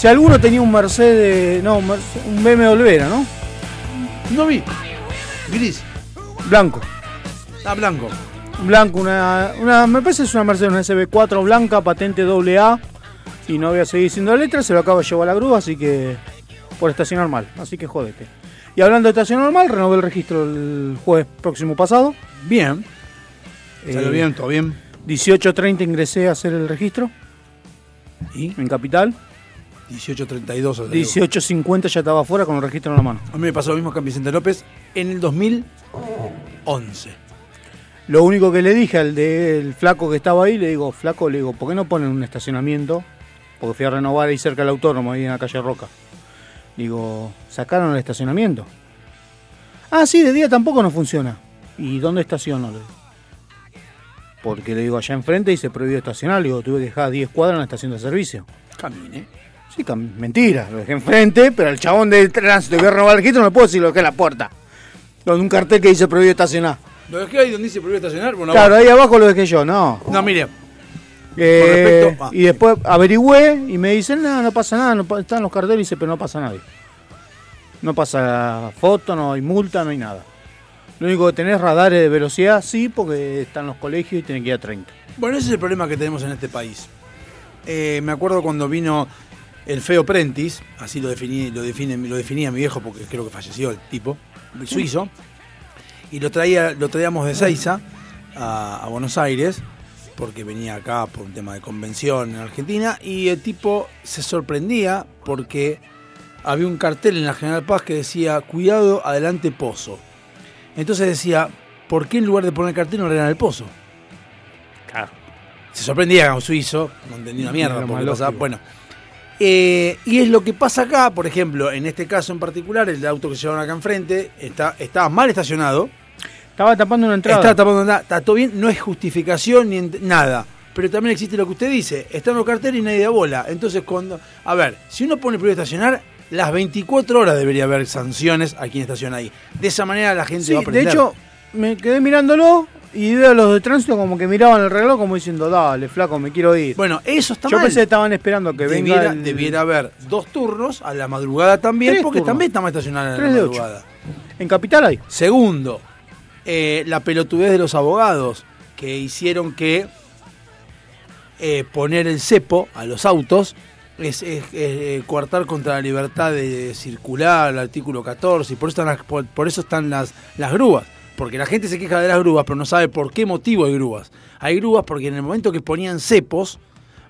Si alguno tenía un Mercedes, no, un BMW era, ¿no? No vi. Gris. Blanco. Ah, blanco. Blanco, una, una, me parece que es una Mercedes, una SB4 blanca, patente AA. Y no voy a seguir diciendo la letra, se lo acabo de llevar a la grúa, así que por estacionar mal, así que jódete. Y hablando de estacionar mal, renové el registro el jueves próximo pasado. Bien. Eh, Salió bien, todo bien. 18.30 ingresé a hacer el registro ¿Y? en Capital. 1832. salió. 18.50 ya estaba afuera con el registro en la mano. A mí me pasó lo mismo que a Vicente López en el 2011. Lo único que le dije al del flaco que estaba ahí, le digo, flaco, le digo, ¿por qué no ponen un estacionamiento? Porque fui a renovar ahí cerca del autónomo, ahí en la calle Roca. Digo, sacaron el estacionamiento. Ah, sí, de día tampoco no funciona. ¿Y dónde estaciono? Le digo. Porque le digo, allá enfrente dice prohibido estacionar. Le digo, tuve que dejar 10 cuadras en la estación de servicio. Camine. Sí, mentira, lo dejé enfrente, pero el chabón de tránsito que renovar el registro no me puedo decir lo dejé en la puerta. Con un cartel que dice prohibido estacionar. ¿Lo dejé ahí donde dice prohibido estacionar? Bueno, Claro, abajo. ahí abajo lo dejé yo, no. No, mire. Eh, respecto y después averigüé y me dicen, no, no pasa nada, no están los carteles, dice, pero no pasa nadie. No pasa foto, no hay multa, no hay nada. Lo único que tenés radares de velocidad, sí, porque están los colegios y tienen que ir a 30. Bueno, ese es el problema que tenemos en este país. Eh, me acuerdo cuando vino el feo Prentice, así lo, definí, lo, define, lo definía mi viejo porque creo que falleció el tipo, el suizo, y lo, traía, lo traíamos de Seiza a, a Buenos Aires, porque venía acá por un tema de convención en Argentina, y el tipo se sorprendía porque había un cartel en la General Paz que decía, cuidado, adelante pozo. Entonces decía, ¿por qué en lugar de poner el cartel no arreglan el pozo? Claro. Se sorprendía a un suizo, no entendía una mierda. Porque pasaba- bueno, Eh, y es lo que pasa acá, por ejemplo, en este caso en particular, el auto que llevaron acá enfrente está, estaba mal estacionado. Estaba tapando una entrada. Está tapando nada, está todo bien, no es justificación ni nada. Pero también existe lo que usted dice, están los carteles y nadie da bola. Entonces cuando, a ver, si uno pone prohibido estacionar, las 24 horas debería haber sanciones a quien estaciona ahí. De esa manera la gente Sí, va a de aprender. hecho, me quedé mirándolo y veo a los de tránsito como que miraban el reloj como diciendo, dale, flaco, me quiero ir. Bueno, eso está Yo mal. pensé que estaban esperando que venga debiera, el- debiera haber dos turnos a la madrugada también, Tres porque turnos. también estamos estacionados en la madrugada. En Capital hay. Segundo, eh, la pelotudez de los abogados que hicieron que eh, poner el cepo a los autos es, es, eh, coartar contra la libertad de circular, el artículo 14, y por eso están las, por, por eso están las, las grúas. Porque la gente se queja de las grúas, pero no sabe por qué motivo hay grúas. Hay grúas porque en el momento que ponían cepos,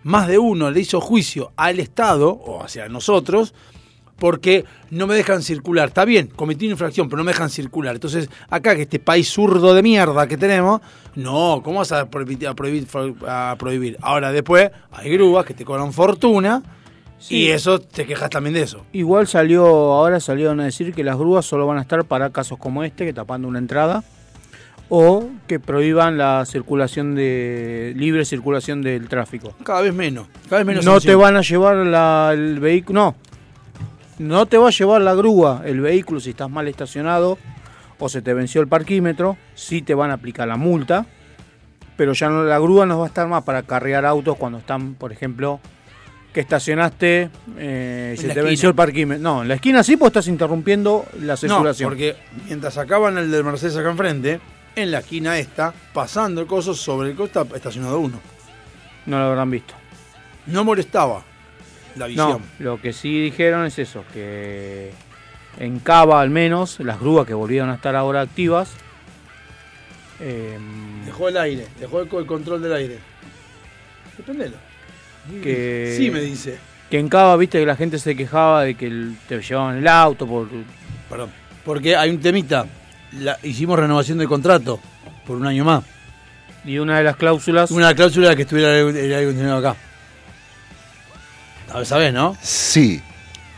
más de uno le hizo juicio al Estado, o hacia nosotros, porque no me dejan circular. Está bien, cometí una infracción, pero no me dejan circular. Entonces, acá que este país zurdo de mierda que tenemos, no, ¿cómo vas a prohibir? A prohibir? Ahora, después, hay grúas que te cobran fortuna y eso te quejas también de eso. Igual salió, ahora salieron a decir que las grúas solo van a estar para casos como este, que tapando una entrada, o que prohíban la circulación de libre circulación del tráfico. Cada vez menos. Cada vez menos no te van a llevar la- el vehículo, no. No te va a llevar la grúa el vehículo si estás mal estacionado o se te venció el parquímetro, sí te van a aplicar la multa, pero ya no la grúa no va a estar más para carrear autos cuando están, por ejemplo, que estacionaste, eh, se te esquina. venció el parquímetro. No, en la esquina sí, pues estás interrumpiendo la No, circulación. porque mientras sacaban el del Mercedes acá enfrente, en la esquina esta, pasando el coso sobre el está estacionado uno. No lo habrán visto. No molestaba la visión. No, lo que sí dijeron es eso, que en Cava al menos, las grúas que volvieron a estar ahora activas, eh, Dejó el aire, dejó el control del aire. Dependelo. Que, Sí, me dice. que en Cava, viste que la gente se quejaba de que el- te llevaban el auto por... Perdón. Porque hay un temita. La- hicimos renovación del contrato por un año más. Y una de las cláusulas... Una cláusula era que estuviera el aire acondicionado acá. ¿Sabes, sabés, no? Sí,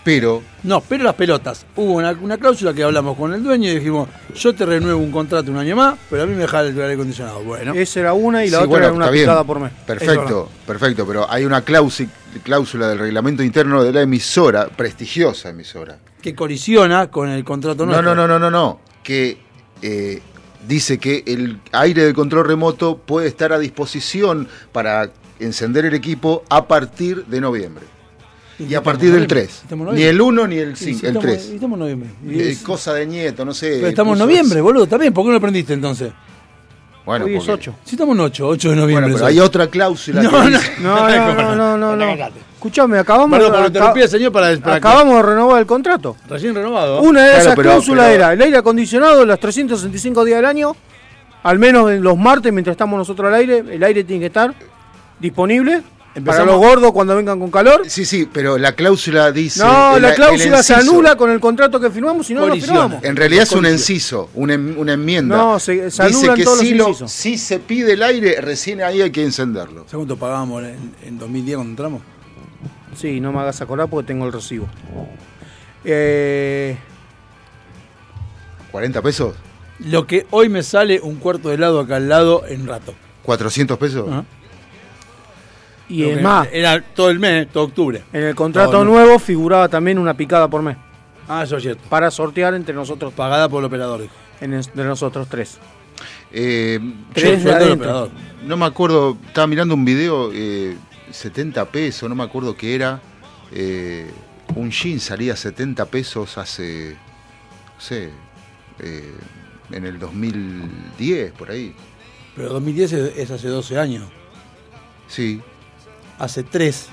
pero No, pero las pelotas. Hubo una, una cláusula que hablamos con el dueño y dijimos, yo te renuevo un contrato un año más, pero a mí me deja el aire acondicionado. Bueno, Esa era una y la Sí, otra bueno, era una picada por mes. Perfecto, perfecto, pero hay una cláusula del reglamento interno de la emisora, prestigiosa emisora. que colisiona con el contrato No, nuestro. no, no, no, no, no, que eh, dice que el aire de control remoto puede estar a disposición para encender el equipo a partir de noviembre. Y a partir del 3. Ni el 1 ni el Sí, 5, sí, el estamos- 3. Estamos en noviembre. Y Eh, es- cosa de nieto, no sé. pero estamos en noviembre, boludo. Bien, ¿por qué no lo aprendiste entonces? Bueno, Hoy es porque- 8. Si estamos en 8, 8 de Bueno, noviembre. pero soy. hay otra cláusula No, que no. dice- No, no, no, no, no, no. Cagate. Escuchame, acabamos, Perdón, pero interrumpí señor para, para que- acabamos de renovar el contrato. Recién renovado. Una de Claro, esas pero- cláusulas pero- era el aire acondicionado los 365 días del año, al menos en los martes mientras estamos nosotros al aire, el aire tiene que estar disponible para Empezamos- los gordos cuando vengan con calor. Sí, sí, pero la cláusula dice. No, el- la cláusula se anula con el contrato que firmamos y no lo firmamos. En realidad es un inciso, una, em- una enmienda. No, se- se Dice anulan que todos los si, lo- si se pide el aire, recién ahí hay que encenderlo. ¿Sabes cuánto pagábamos en, en 2010 cuando entramos? Sí, no me hagas acordar porque tengo el recibo. Eh, ¿40 pesos? Lo que hoy me sale un cuarto de helado acá al lado en rato. ¿400 pesos? Ajá. Y es más, Era todo el mes, todo octubre. en el contrato nuevo figuraba también una picada por mes Ah, eso es cierto. para sortear entre nosotros, Pagada por el operador. dijo. en es- de nosotros tres. Eh, Tres yo de operador. no me acuerdo, estaba mirando un video, eh, 70 pesos, no me acuerdo qué era. eh, un jean salía 70 pesos hace, no sé, eh, en el 2010, por ahí. Pero 2010 es, es hace 12 años. Sí, Hace 3.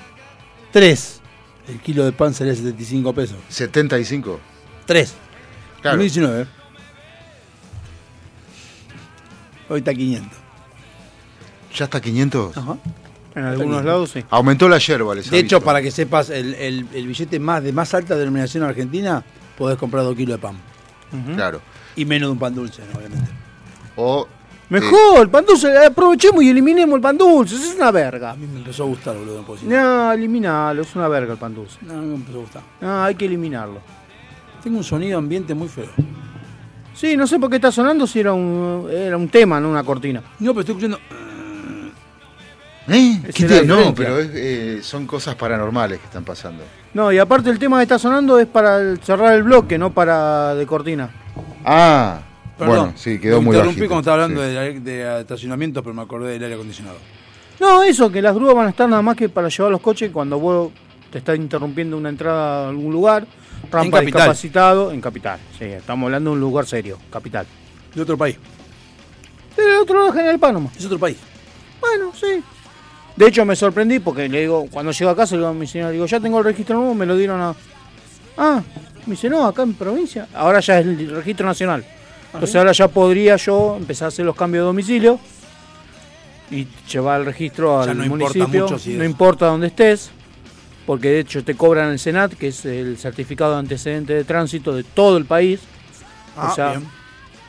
3. El kilo de pan salía 75 pesos. 75. 3. Claro. 2019. Hoy está 500. ¿Ya está 500? Ajá. En algunos lados sí. Aumentó la yerba, les De hecho, aviso. para que sepas, el, el- el billete más de más alta denominación argentina, podés comprar 2 kilos de pan. Ujú. Claro. Y menos de un pan dulce, ¿no? obviamente. O Mejor, el pan dulce, aprovechemos y eliminemos el pan dulce, es una verga. A mí me empezó a gustar, boludo. No, decir. No, eliminalo, es una verga el pan dulce. no, me empezó a gustar. No, hay que eliminarlo. Tengo un sonido ambiente muy feo. Sí, no sé por qué está sonando si era un, era un tema, no una cortina. No, pero estoy escuchando. ¿Eh? ¿Qué te- No, pero es, eh, son cosas paranormales que están pasando. No, y aparte el tema que está sonando es para cerrar el bloque, no para de cortina. Ah, Perdón, Bueno, sí, quedó me muy interrumpí bajito, cuando estaba hablando sí. de, de estacionamientos, pero me acordé del aire acondicionado. No, eso, que las grúas van a estar nada más que para llevar los coches cuando vos te estás interrumpiendo una entrada a algún lugar, rampa capital. discapacitado, en capital. Sí, estamos hablando de un lugar serio, capital. De otro país. Del otro lado, General Pánamo. Es otro país. Bueno, sí. De hecho, me sorprendí porque le digo, cuando llego a casa, le digo a mi señora, digo, ya tengo el registro nuevo, me lo dieron a. Ah, me dice, no, acá en provincia. Ahora ya es el registro nacional. Entonces ahora ya podría yo empezar a hacer los cambios de domicilio y llevar el registro Ya al no importa municipio. mucho si no importa dónde estés, porque de hecho te cobran el SENAT, que es el certificado de antecedente de tránsito de todo el país. Ah, o sea, bien.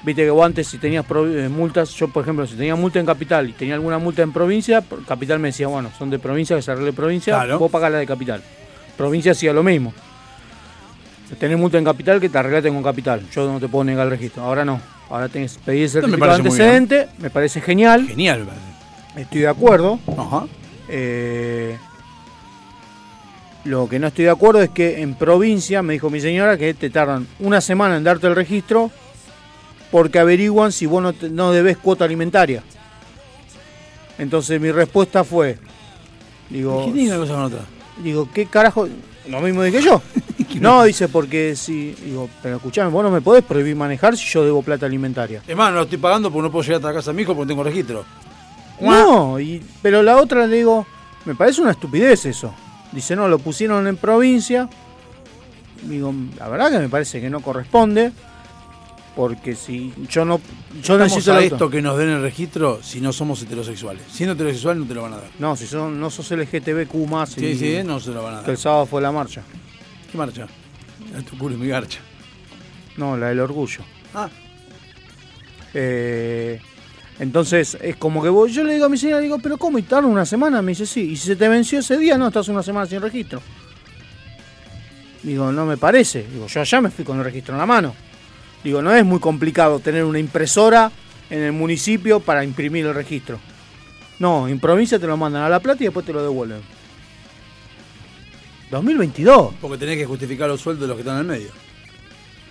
Viste que vos antes si tenías eh, multas, yo por ejemplo, si tenía multa en capital y tenía alguna multa en provincia, capital me decía, bueno, son de provincia, que se arregle provincia, Claro. vos pagás la de capital. Provincia hacía lo mismo. Tenés multa en capital, que te arreglaste con capital. Yo no te puedo negar el registro. Ahora no. Ahora tenés que pedir me certificado muy bien. antecedente, me parece genial, Genial, me estoy de acuerdo. Ajá. Eh, lo que no estoy de acuerdo es que en provincia, me dijo mi señora, que te tardan una semana en darte el registro porque averiguan si vos no, te- no debes cuota alimentaria. Entonces mi respuesta fue, digo, ¿Qué tiene una cosa con otra? digo, ¿qué carajo? Lo mismo dije yo. No, dice, porque si, digo, pero escuchame, vos no me podés prohibir manejar si yo debo plata alimentaria. Es más, no lo estoy pagando porque no puedo llegar hasta la casa de mi hijo porque tengo registro. No, y, pero la otra le digo, me parece una estupidez eso. Dice, no, lo pusieron en provincia. Digo, la verdad que me parece que no corresponde. Porque si yo no. Yo Estamos necesito a esto que nos den el registro si no somos heterosexuales. Siendo heterosexual no te lo van a dar. No, si son, no sos LGTBQ más. Sí, y- sí, no se lo van a Que dar. el sábado fue la marcha. ¿Qué marcha? Es tu culo y mi garcha. No, la del orgullo. Ah, Eh, entonces, es como que vos, yo le digo a mi señora, digo, pero ¿cómo? ¿Y tarda una semana? Me dice, sí. ¿Y si se te venció ese día? No, estás una semana sin registro. Digo, no me parece. Digo, yo allá me fui con el registro en la mano. Digo, no es muy complicado tener una impresora en el municipio para imprimir el registro. No, en provincia te lo mandan a La Plata y después te lo devuelven. 2022. porque tenés que justificar los sueldos de los que están en el medio.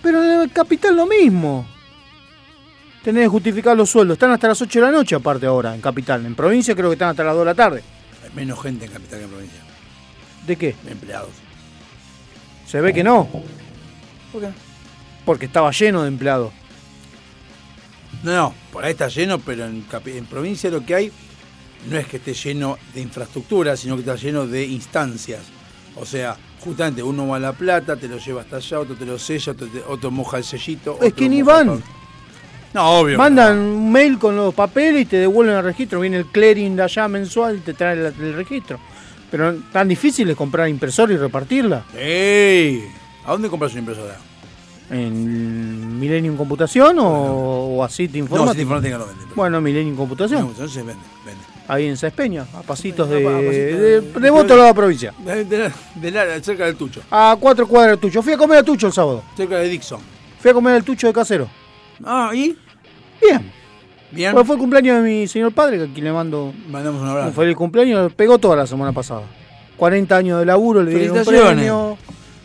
Pero en el capital lo mismo. Tenés que justificar los sueldos. Están hasta las 8 de la noche aparte ahora, en capital. En provincia creo que están hasta las 2 de la tarde. Hay menos gente en capital que en provincia. ¿De qué? Empleados. Se ve que no, ¿Por qué? porque estaba lleno de empleados. No, no, por ahí está lleno, pero en, capi- en provincia lo que hay no es que esté lleno de infraestructura, sino que está lleno de instancias. O sea, justamente uno va a La Plata, te lo lleva hasta allá, otro te lo sella, otro, te- otro moja el sellito. Es que ni el van. No, obvio. Mandan no. un mail con los papeles y te devuelven el registro. Viene el clearing de allá mensual y te trae el, el registro. Pero tan difícil es comprar impresora y repartirla. ¡Ey! ¿A dónde compras una impresora? ¿En Millennium Computación o, o así te No, informa? si te informática no vende. Bueno, Millennium no, Computación. entonces vende, vende. Ahí en Saespeña, a pasitos de, a pasitos de, de- Voto de la provincia. De, la- cerca del Tucho, A cuatro cuadras de Tucho. Fui a comer a Tucho el sábado. cerca de Dixon. Fui a comer al Tucho de Casero. Ah, ¿y? Bien. Bien. Pues fue el cumpleaños de mi señor padre, que aquí le mando Mandamos un un abrazo. feliz cumpleaños. Pegó toda la semana pasada. 40 años de laburo, le dieron un premio.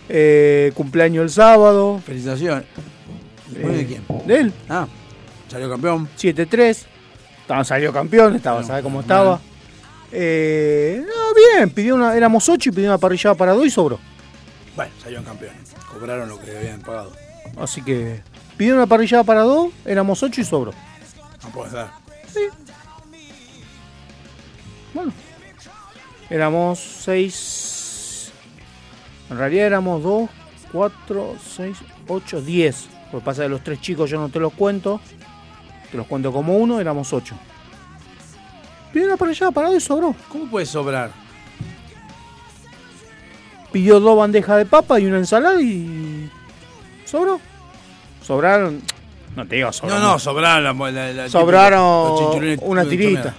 Eh, cumpleaños el sábado. Felicitaciones. ¿Después Eh, de quién? De él. Ah, salió campeón. 7-3. Estaba, salió campeón, estaba, Bueno, ¿sabe cómo estaba? Eh, no, bien, pidió una, éramos 8 y pidió una parrillada para dos y sobró. Bueno, salieron campeones. Cobraron lo que habían pagado. Así que pidió una parrillada para dos, éramos 8 y sobró. No puedes dar. Bueno, éramos 6. En realidad éramos 2, 4, 6, 8, 10. Lo que pasa es que los tres chicos yo no te los cuento. Te los cuento como uno, éramos 8. Pidió una parrillada para dos y sobró. ¿Cómo puede sobrar? Pidió dos bandejas de papa y una ensalada y. sobró. Sobraron. No te digo No, sobraron. no, sobraron la, la, sobraron una tirita.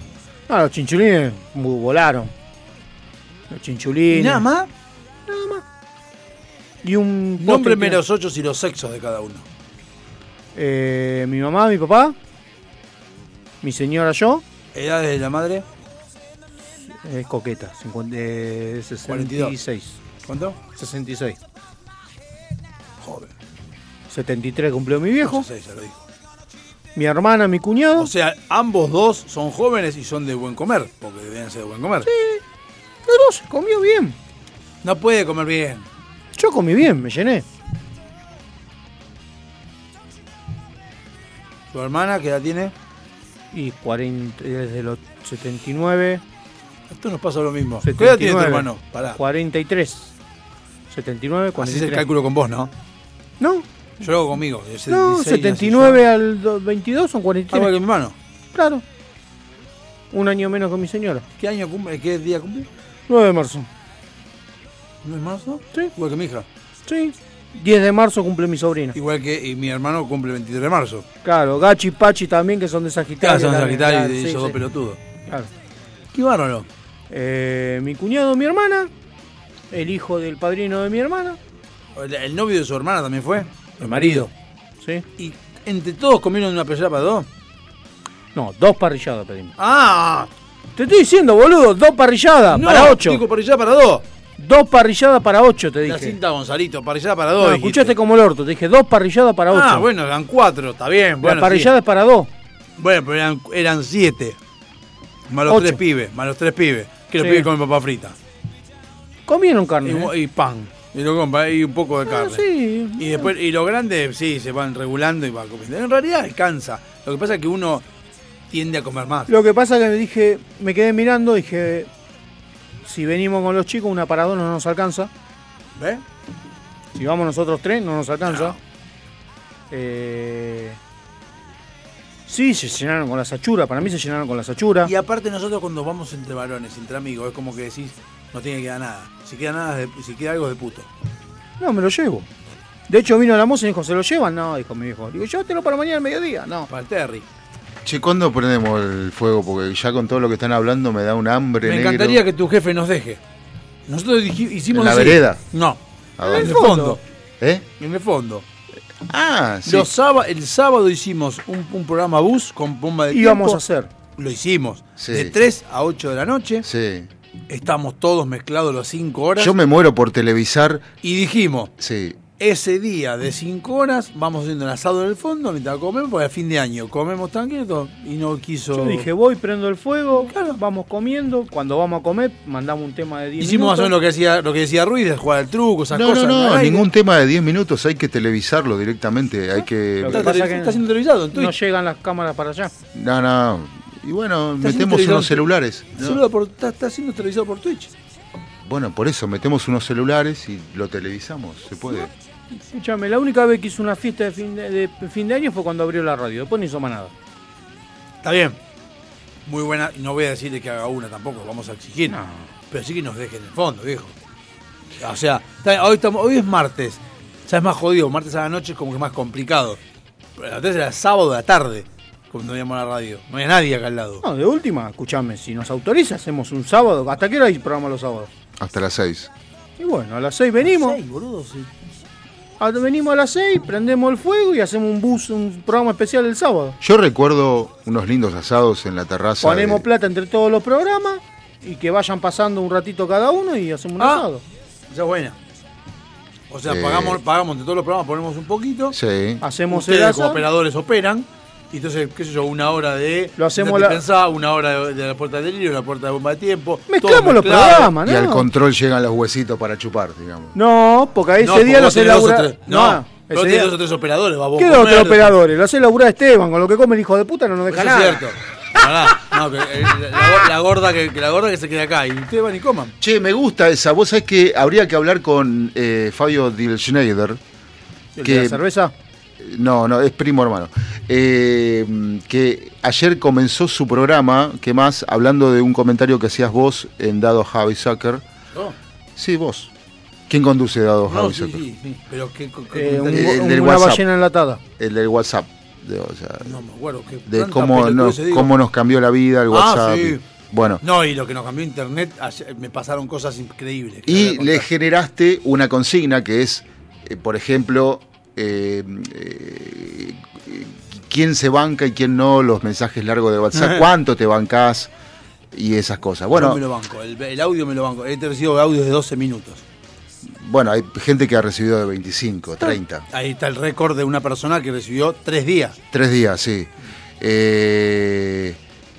No, los chinchulines volaron. Los chinchulines. ¿Y nada más? Y un Nómbreme postre los ocho y los sexos de cada uno. que- eh, mi mamá, mi papá, mi señora, yo, Edades de la madre, es coqueta, 50, eh, 66. ¿cuánto? 66. Joven. 73 cumplió mi viejo. 86, ya lo dijo. mi hermana, mi cuñado. O sea, ambos dos son jóvenes y son de buen comer, porque deben ser de buen comer. Los dos comió bien. No puede comer bien. Yo comí bien, me llené. ¿Tu hermana qué edad tiene? Y 40, desde los 79, Esto nos pasa lo mismo. ¿Qué edad tiene tu 79, hermano? Pará. 43. 79, Así es 43. el cálculo con vos, ¿no? No, Yo lo hago conmigo. no, 16, 79 al do- 22 son así yo. 43. Igual que mi hermano. Claro. Un año menos que mi señora. ¿Qué año cumple? ¿Qué día cumple? 9 de marzo. ¿No es marzo? Sí. Igual que mi hija. Sí. 10 de marzo cumple mi sobrina. Igual que y mi hermano cumple el 23 de marzo. Claro, Gachi y Pachi también, que son de Sagitario. Claro, son también, Sagitario claro, y sí, esos dos sí. pelotudos. Claro. Qué bárbaro. Eh, mi cuñado, mi hermana. El hijo del padrino de mi hermana. El, el novio de su hermana también fue. El marido. ¿Sí? Y entre todos comieron una parrillada para dos. No, dos parrilladas pedimos. ¡Ah! Te estoy diciendo, boludo, dos parrilladas No, para ocho. Digo parrillada para dos. Dos parrilladas para ocho, te La dije. cinta Gonzalito, parrillada para dos. No, escuchaste como el orto. Te dije dos parrilladas para ocho. Ah, bueno, eran cuatro, está bien. Bueno, La parrillada sí. es para dos. Bueno, pero eran, eran siete. Más los Ocho. tres pibes, más los tres pibes. Que los Sí. pibes comen papa frita. Comieron Y, carne. mo- ¿eh? y pan. Y, lo compra- y un poco de Ah, carne. sí. Y después, y los grandes, sí, se van regulando y van comiendo. En realidad alcanza. Lo que pasa es que uno tiende a comer más. Lo que pasa es que me dije, me quedé mirando, dije, si venimos con los chicos, una para dos no nos alcanza. ¿Ves? Si vamos nosotros tres, no nos alcanza. No. Eh, sí, se llenaron con la sachura. Para mí se llenaron con la sachura. Y aparte nosotros cuando vamos entre varones, entre amigos, es como que decís, no tiene que quedar nada. Si queda nada, si queda algo es de puto. No, me lo llevo. De hecho, vino la moza y dijo, ¿se lo llevan? No, dijo mi hijo. Digo, llévatelo para mañana al mediodía. No. Para el Terry. Che, ¿cuándo prendemos el fuego? Porque ya con todo lo que están hablando me da un hambre Me negro. encantaría que tu jefe nos deje. Nosotros hicimos ¿En la así. vereda? No, ¿A en el fondo. ¿Eh? En el fondo. Ah, sí. Los sába- el sábado hicimos un, un programa bus con bomba de Íbamos tiempo. a hacer. Lo hicimos. Sí. De 3 a 8 de la noche. Sí. Estamos todos mezclados las 5 horas. Yo me muero por televisar. Y dijimos, Sí. Ese día de 5 horas vamos haciendo el asado en el fondo mientras comemos, porque a fin de año comemos tranquilo y no quiso... Yo dije, voy, prendo el fuego, Claro. vamos comiendo. Cuando vamos a comer, mandamos un tema de 10 Hicimos más o minutos. menos lo que decía, lo que decía Ruiz, de jugar al truco, esas No, cosas. no, no, aire. ningún tema de 10 minutos, hay que televisarlo directamente, hay que... Lo que Está, pasa tele- que está siendo televisado en No llegan las cámaras para allá. No, no, y bueno, Está metemos unos celulares. ¿no? Celular por- está, está siendo televisado por Twitch. Bueno, por eso, metemos unos celulares y lo televisamos, se puede. Escúchame, la única vez que hizo una fiesta de fin de, de fin de año fue cuando abrió la radio. Después no hizo más nada. Está bien. Muy buena. Y no voy a decirle que haga una tampoco, vamos a exigir. No. Pero sí que nos deje en el fondo, viejo. O sea, hoy, estamos, hoy es martes. O sea, es más jodido. Martes a la noche es como que más complicado. Pero la era sábado de la tarde, cuando íbamos a la radio. No había nadie acá al lado. No, de última, escúchame, si nos autoriza, hacemos un sábado. ¿Hasta qué hora hay programa los sábados? Hasta las 6. Y bueno, a las 6 venimos. Sí, boludo, sí. A- venimos a las 6, prendemos el fuego y hacemos un bus, un programa especial el sábado. Yo recuerdo unos lindos asados en la terraza. Ponemos de- plata entre todos los programas y que vayan pasando un ratito cada uno y hacemos un Ah. asado. Esa es buena. O sea, Eh. pagamos, pagamos de todos los programas, ponemos un poquito. Sí. Hacemos Ustedes el como asado. operadores operan. Y entonces, qué sé yo, una hora de. Lo hacemos la- pensar, una hora de, de la puerta del delirio, la puerta de bomba de tiempo. Mezclamos los programas, Y al ¿no? control llegan los huesitos para chupar, digamos. No, porque a ese No, día porque lo vos hace tenés dos o laburar. tres- No, ese vos día- tenés dos o tres operadores, va vos ¿Qué dos comer. otros operadores? Lo hace laburar Esteban, con lo que come el hijo de puta no nos deja nada. es cierto. No, que, eh, la, la gorda que, que la gorda que se quede acá y ustedes van y coman. Che, me gusta esa. Vos sabés que habría que hablar con eh, Fabio Dilschneider. ¿El que- de la cerveza? No, no, es primo hermano. Eh, que ayer comenzó su programa, que más, hablando de un comentario que hacías vos en Dado Javi Sucker. No, Sí, vos. ¿Quién conduce Dado no Javi sí, Sucker? sí, sí. Pero qué, qué- Eh, un- El- un- el del una WhatsApp. ballena enlatada. El del WhatsApp. De, o sea, No me acuerdo. qué de cómo, no- cómo nos cambió la vida el Ah, WhatsApp. sí. Bueno, No, y lo que nos cambió internet, me pasaron cosas increíbles. y le generaste una consigna que es, eh, por ejemplo, eh, eh, quién se banca y quién no, los mensajes largos de WhatsApp, cuánto te bancás y esas cosas. Bueno, me lo banco, el, el audio me lo banco. He recibido audios de 12 minutos. bueno, hay gente que ha recibido de 25, 30. Ahí está el récord de una persona que recibió tres días. Tres días, sí. Eh,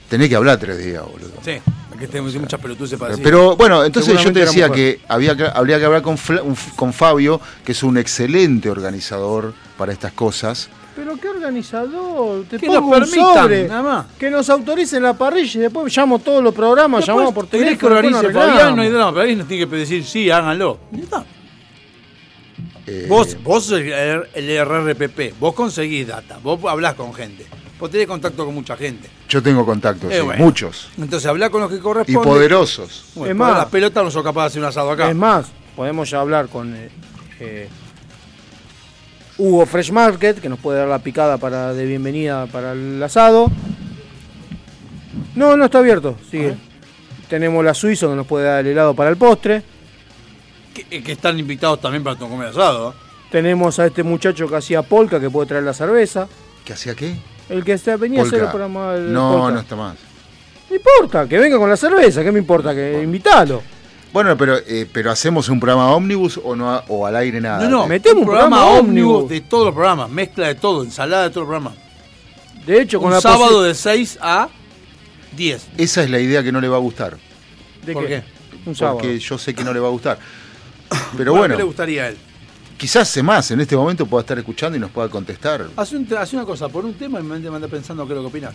tenés que hablar tres días, boludo. Sí, que tengo muchas pelotudes para decir. Pero bueno, entonces yo te decía que, había que habría que hablar con, un- con Fabio, que es un excelente organizador para estas cosas. Pero qué organizador, te Que pongo nos un permitan, sobre, nada más. que nos autoricen la parrilla y después llamo todos los programas, Después, llamamos por teléfono. que organice Fabián, no hay drama, pero alguien nos tiene que decir, sí, háganlo. Está. Eh, Vos, vos sos el, el RRPP, vos conseguís data, vos hablás con gente, vos tenés contacto con mucha gente. Yo tengo contactos, Eh, sí, bueno. muchos. Entonces hablá con los que Y corresponden. poderosos. Bueno, Es más. la pelota no sos capaz de hacer un asado acá. Es más, podemos ya hablar con eh, eh, Hugo Fresh Market, que nos puede dar la picada para de bienvenida para el asado. No, no está abierto, sigue. Tenemos la Suizo que nos puede dar el helado para el postre. que, eh, que están invitados también para comer asado. Tenemos a este muchacho que hacía polka que puede traer la cerveza. ¿Qué hacía qué? El que está, venía a hacer el Polka. programa del No, polka. no está más. No importa, que venga con la cerveza, ¿qué me importa? Que invítalo. Bueno, pero, eh, pero hacemos un programa ómnibus o no o al aire nada. no, no, metemos un programa ómnibus. de todos los programas, mezcla de todo, ensalada de todos los programas. De hecho, con Un la sábado de 6 a 10. Esa es la idea que no le va a gustar. ¿De ¿Por qué? qué? Un sábado. Porque yo sé que no le va a gustar. Pero Bueno, bueno, ¿Qué le gustaría a él? Quizás más en este momento pueda estar escuchando y nos pueda contestar. Hace una cosa, por un tema y me me anda pensando qué es lo que opinas.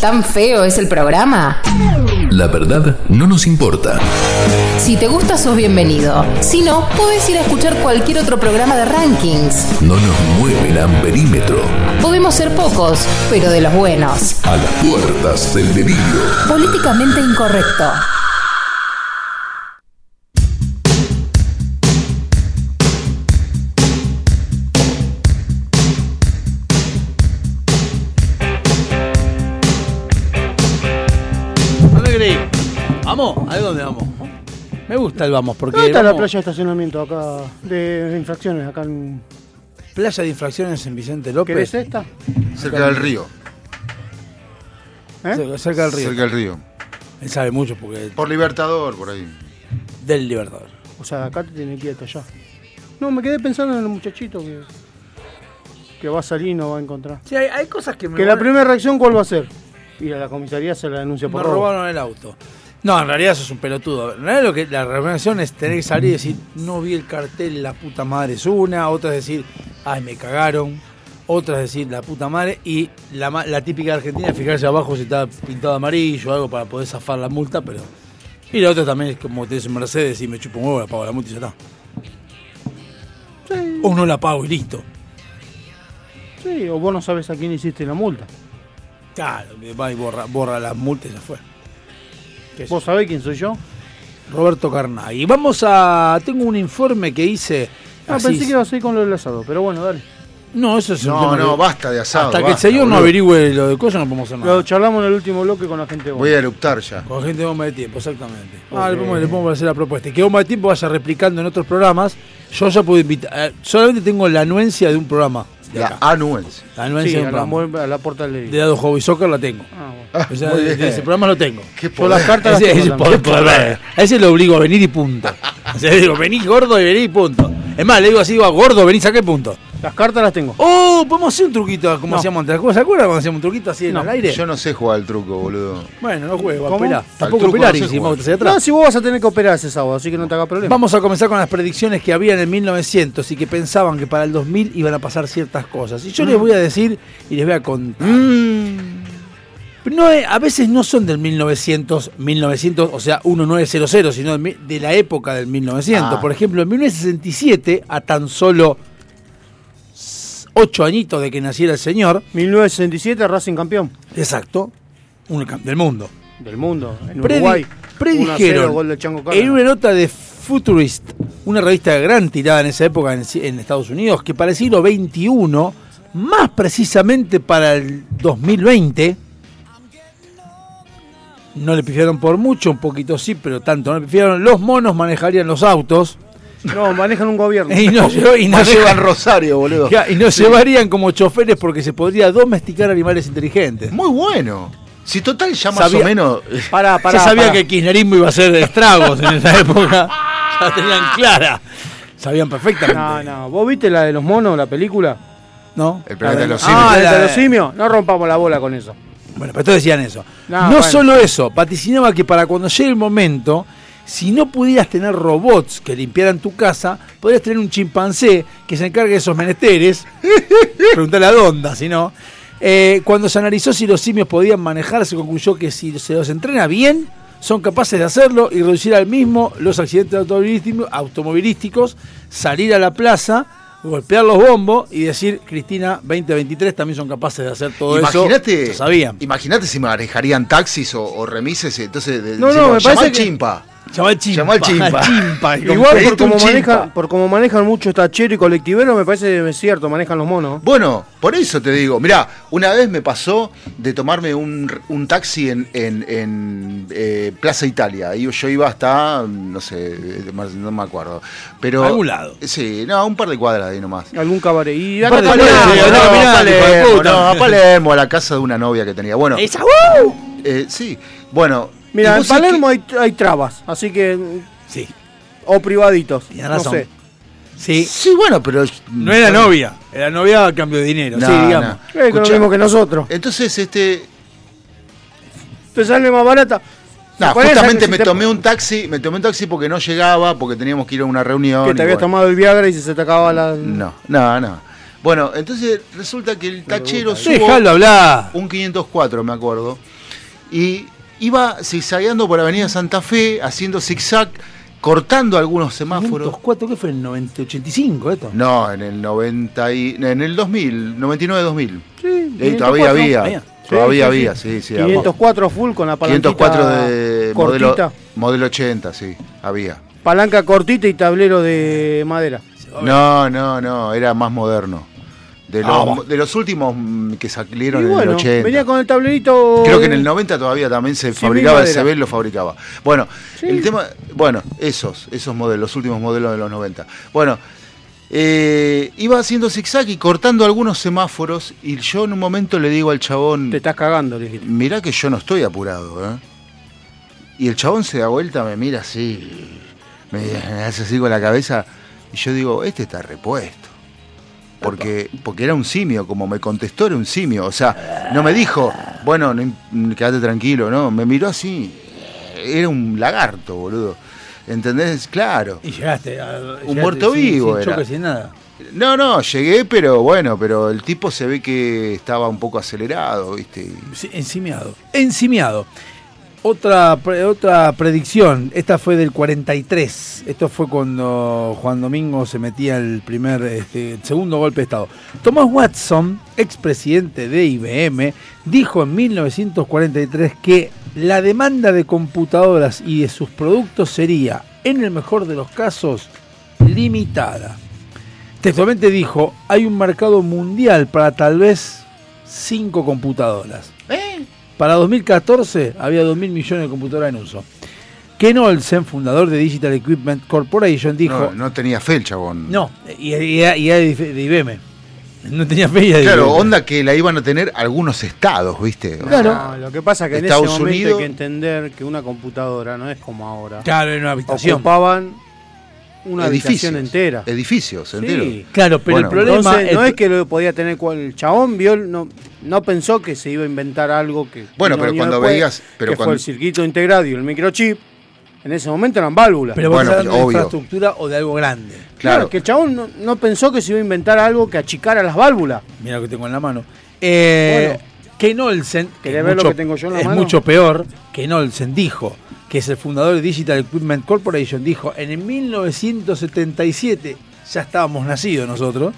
¿Tan feo es el programa? La verdad no nos importa. Si te gusta, sos bienvenido. Si no, podés ir a escuchar cualquier otro programa de rankings. No nos mueve el amperímetro. Podemos ser pocos, pero de los buenos. A las puertas del delirio. Políticamente incorrecto. ¿Vamos? ¿A dónde vamos? Me gusta el vamos, porque. ¿Dónde está la playa de estacionamiento acá de, de infracciones? Acá en. Playa de infracciones en Vicente López. ¿Querés esta? Cerca del río. ¿Eh? Cerca- del río. Cerca del río. Él sabe mucho porque Por Libertador, por ahí. del Libertador. O sea, acá te tiene que ir hasta allá. No, me quedé pensando en el muchachito que, que va a salir y no va a encontrar. Sí, hay, hay cosas que me. Que la primera reacción, ¿cuál va a ser? Ir a la comisaría se la denuncia Me por robo. robaron el auto. No, en realidad eso es un pelotudo. En realidad lo que la reflexión es tener que salir y decir, no vi el cartel, la puta madre es una. Otra es decir, ay, me cagaron. Otra es decir, la puta madre. Y la, la típica argentina fijarse abajo si está pintado amarillo o algo para poder zafar la multa, pero. Y la otra también es como te un Mercedes y me chupo un huevo, la pago la multa y ya está. O no la pago y listo. Sí, o vos no sabes a quién hiciste la multa. Claro, va y borra, borra las multas y ya fue. ¿Qué es ¿Vos sabés quién soy yo? Roberto Carnaghi. Vamos a. Tengo un informe que hice. Ah, así- pensé que ibas a ir con lo del asado, pero bueno, dale. No, eso es un No, tema no, que- basta de asado. Hasta que el basta, señor no boludo. averigüe lo de cosas, no podemos hacer nada. Lo charlamos en el último bloque con la gente de Voy a eruptar ya. Con gente de bomba de tiempo, exactamente. Ah, Ok. le podemos, le podemos hacer la propuesta. Y que bomba de tiempo vaya replicando en otros programas. Yo ya puedo invitar. eh, solamente tengo la anuencia de un programa. De La acá. anuencia. La Sí, un a la, a puerta del De Dado Hobby Soccer la tengo. Ah, bueno. O sea, de, de ese programa lo tengo. Qué Yo las cartas las Ese, tengo ese también. poder, poder. A ese lo obligo a venir y punto. O sea, digo, vení gordo y vení y punto. Es más, le digo así, digo, gordo, vení, saca y punto. Las cartas las tengo. Oh, podemos hacer un truquito como No. hacíamos antes. ¿Se acuerdan cuando hacíamos un truquito así en el aire? Yo no sé jugar al truco, boludo. Bueno, no juego, ¿Cómo? apelá. Tampoco truco operar no sé si vamos atrás. No, si vos vas a tener que operar ese sábado, así que no te haga problema. Vamos a comenzar con las predicciones que había en el 1900 y que pensaban que para el 2000 iban a pasar ciertas cosas. Y yo les voy a decir y les voy a contar. No, eh, a veces no son del 1900, 1900, o sea, 1900, sino de la época del 1900. Ah. Por ejemplo, en 1967, a tan solo 8 añitos de que naciera el señor, 1967 Racing campeón. Exacto, un del mundo. del mundo en Predi- Uruguay. 1 a 0, predijeron en una nota de Futurist, una revista de gran tirada en esa época en, en Estados Unidos, que para el siglo XXI, más precisamente para el 2020, no le pifiaron por mucho, un poquito sí, pero tanto no le pifiaron, los monos manejarían los autos No, manejan un gobierno. y no, y llevan Rosario, boludo. y no llevarían como choferes porque se podría domesticar animales inteligentes. Muy bueno. Si total ya más Sabía- o menos. Pará, pará. ya sabía que el kirchnerismo iba a hacer estragos en esa época. Ya tenían clara. Sabían perfectamente. No, no. ¿Vos viste la de los monos, la película? ¿No? El planeta de los Ah, simios. la la de de- los simios. No rompamos la bola con eso. Bueno, pero todos decían eso. No, No, bueno. solo eso, vaticinaba que para cuando llegue el momento, si no pudieras tener robots que limpiaran tu casa, podrías tener un chimpancé que se encargue de esos menesteres. Preguntarle a Donda, si no. Eh, cuando se analizó si los simios podían manejar, se concluyó que si se los entrena bien, son capaces de hacerlo y reducir al mismo los accidentes automovilísticos, salir a la plaza, golpear los bombos y decir, Cristina, 2023 también son capaces de hacer todo eso. Imagínate, Lo sabían. imagínate si manejarían taxis o, o remises, entonces de, No, no, me "Llamá parece que- chimpa. Llamá al chimpa. Llamá al chimpa. chimpa. Igual por como, manejan, por como manejan mucho tachero y colectivero, me parece cierto, manejan los monos. Bueno, por eso te digo, mirá, una vez me pasó de tomarme un, un taxi en, en- en, eh, Plaza Italia. Y yo iba hasta, no sé, no me acuerdo. Pero, A algún lado. Sí, no, un par de cuadras de ahí nomás. Algún cabaret. Y acá Palermo, no, a Palermo, a la casa de una novia que tenía. Bueno, Esa, ¡uh! eh, sí, bueno. Mira, en Palermo hay, hay trabas, así que. Sí, O privaditos. No razón. sé. sí. Sí, bueno, pero. No era novia, era novia a cambio de dinero. No, sí, digamos. no. Que lo Escuchá. mismo que nosotros. Entonces, este. Te sale más barata. No, justamente me tomé un taxi, me tomé un taxi porque no llegaba, porque teníamos que ir a una reunión. Que te habías bueno. tomado el Viagra y se te acababa la. No, no, no. Bueno, entonces resulta que el tachero subo Déjalo hablar. un 504, me acuerdo, y iba zigzagueando por Avenida Santa Fe, haciendo zigzag, cortando algunos semáforos. 504, ¿qué fue? ¿En 90, 85 esto? No, en el 90 y, en el 2000, 99-2000. Sí, Eh, todavía 504. había, Había. todavía Sí, había, sí, sí, sí. 504 full con la palanquita 504 de modelo, cortita. modelo 80, sí, había. Palanca cortita y tablero de madera. No, no, no, era más moderno. De los, Ah, de los últimos mm, que salieron Y en bueno, el 80. venía con el tablerito. Creo que en el 90 todavía también se fabricaba, el. CB lo fabricaba. Bueno, Sí. el tema, bueno, esos, esos modelos, los últimos modelos de los 90. Bueno, eh, iba haciendo zigzag y cortando algunos semáforos y yo en un momento le digo al chabón, Te estás cagando, le dijiste. mirá que yo no estoy apurado, ¿eh? Y el chabón se da vuelta, me mira así, me, me hace así con la cabeza y yo digo, este está repuesto. Porque, porque era un simio, como me contestó era un simio. O sea, no me dijo, bueno, no quédate tranquilo, no. Me miró así. Era un lagarto, boludo. ¿Entendés? Claro. Y llegaste. a- llegaste muerto sin- vivo Sin era. choque, sin nada. No, no, llegué, pero bueno, pero el tipo se ve que estaba un poco acelerado, ¿viste? Encimiado. Encimiado. Otra, otra predicción, esta fue del 43. Esto fue cuando Juan Domingo se metía el primer, este, segundo golpe de Estado. Thomas Watson, expresidente de IBM, dijo en 1943 que la demanda de computadoras y de sus productos sería, en el mejor de los casos, limitada. Textualmente dijo, hay un mercado mundial para tal vez cinco computadoras. Para 2014 había 2.000 millones de computadoras en uso. Ken Olsen, fundador de Digital Equipment Corporation, dijo... no, no tenía fe el chabón. No, y, y- de IBM. No tenía fe y de Claro, IBM. onda que la iban a tener algunos estados, ¿viste? O Claro. sea, No, lo que pasa es que en Estados ese momento Unidos- hay que entender que una computadora no es como ahora. Claro, en una habitación. Ocupaban una edificios, entera. Edificios enteros. Sí. Claro, pero Bueno, el problema... Entonces, no es que lo podía tener cual el chabón vio, no, no pensó que se iba a inventar algo que. Bueno, pero cuando después, veías- pero que cuando- fue el circuito integrado y el microchip. En ese momento eran válvulas. Pero Bueno, de obvio. infraestructura o de algo grande. Claro. que el chabón no, no pensó que se iba a inventar algo que achicara las válvulas. Mira lo que tengo en la mano. Eh, Ken Olsen, que ¿Querés es, ver lo mucho, que tengo yo en la es mano? mucho peor, Ken Olsen dijo, que es el fundador de Digital Equipment Corporation, dijo, en el 1977, ya estábamos nacidos nosotros,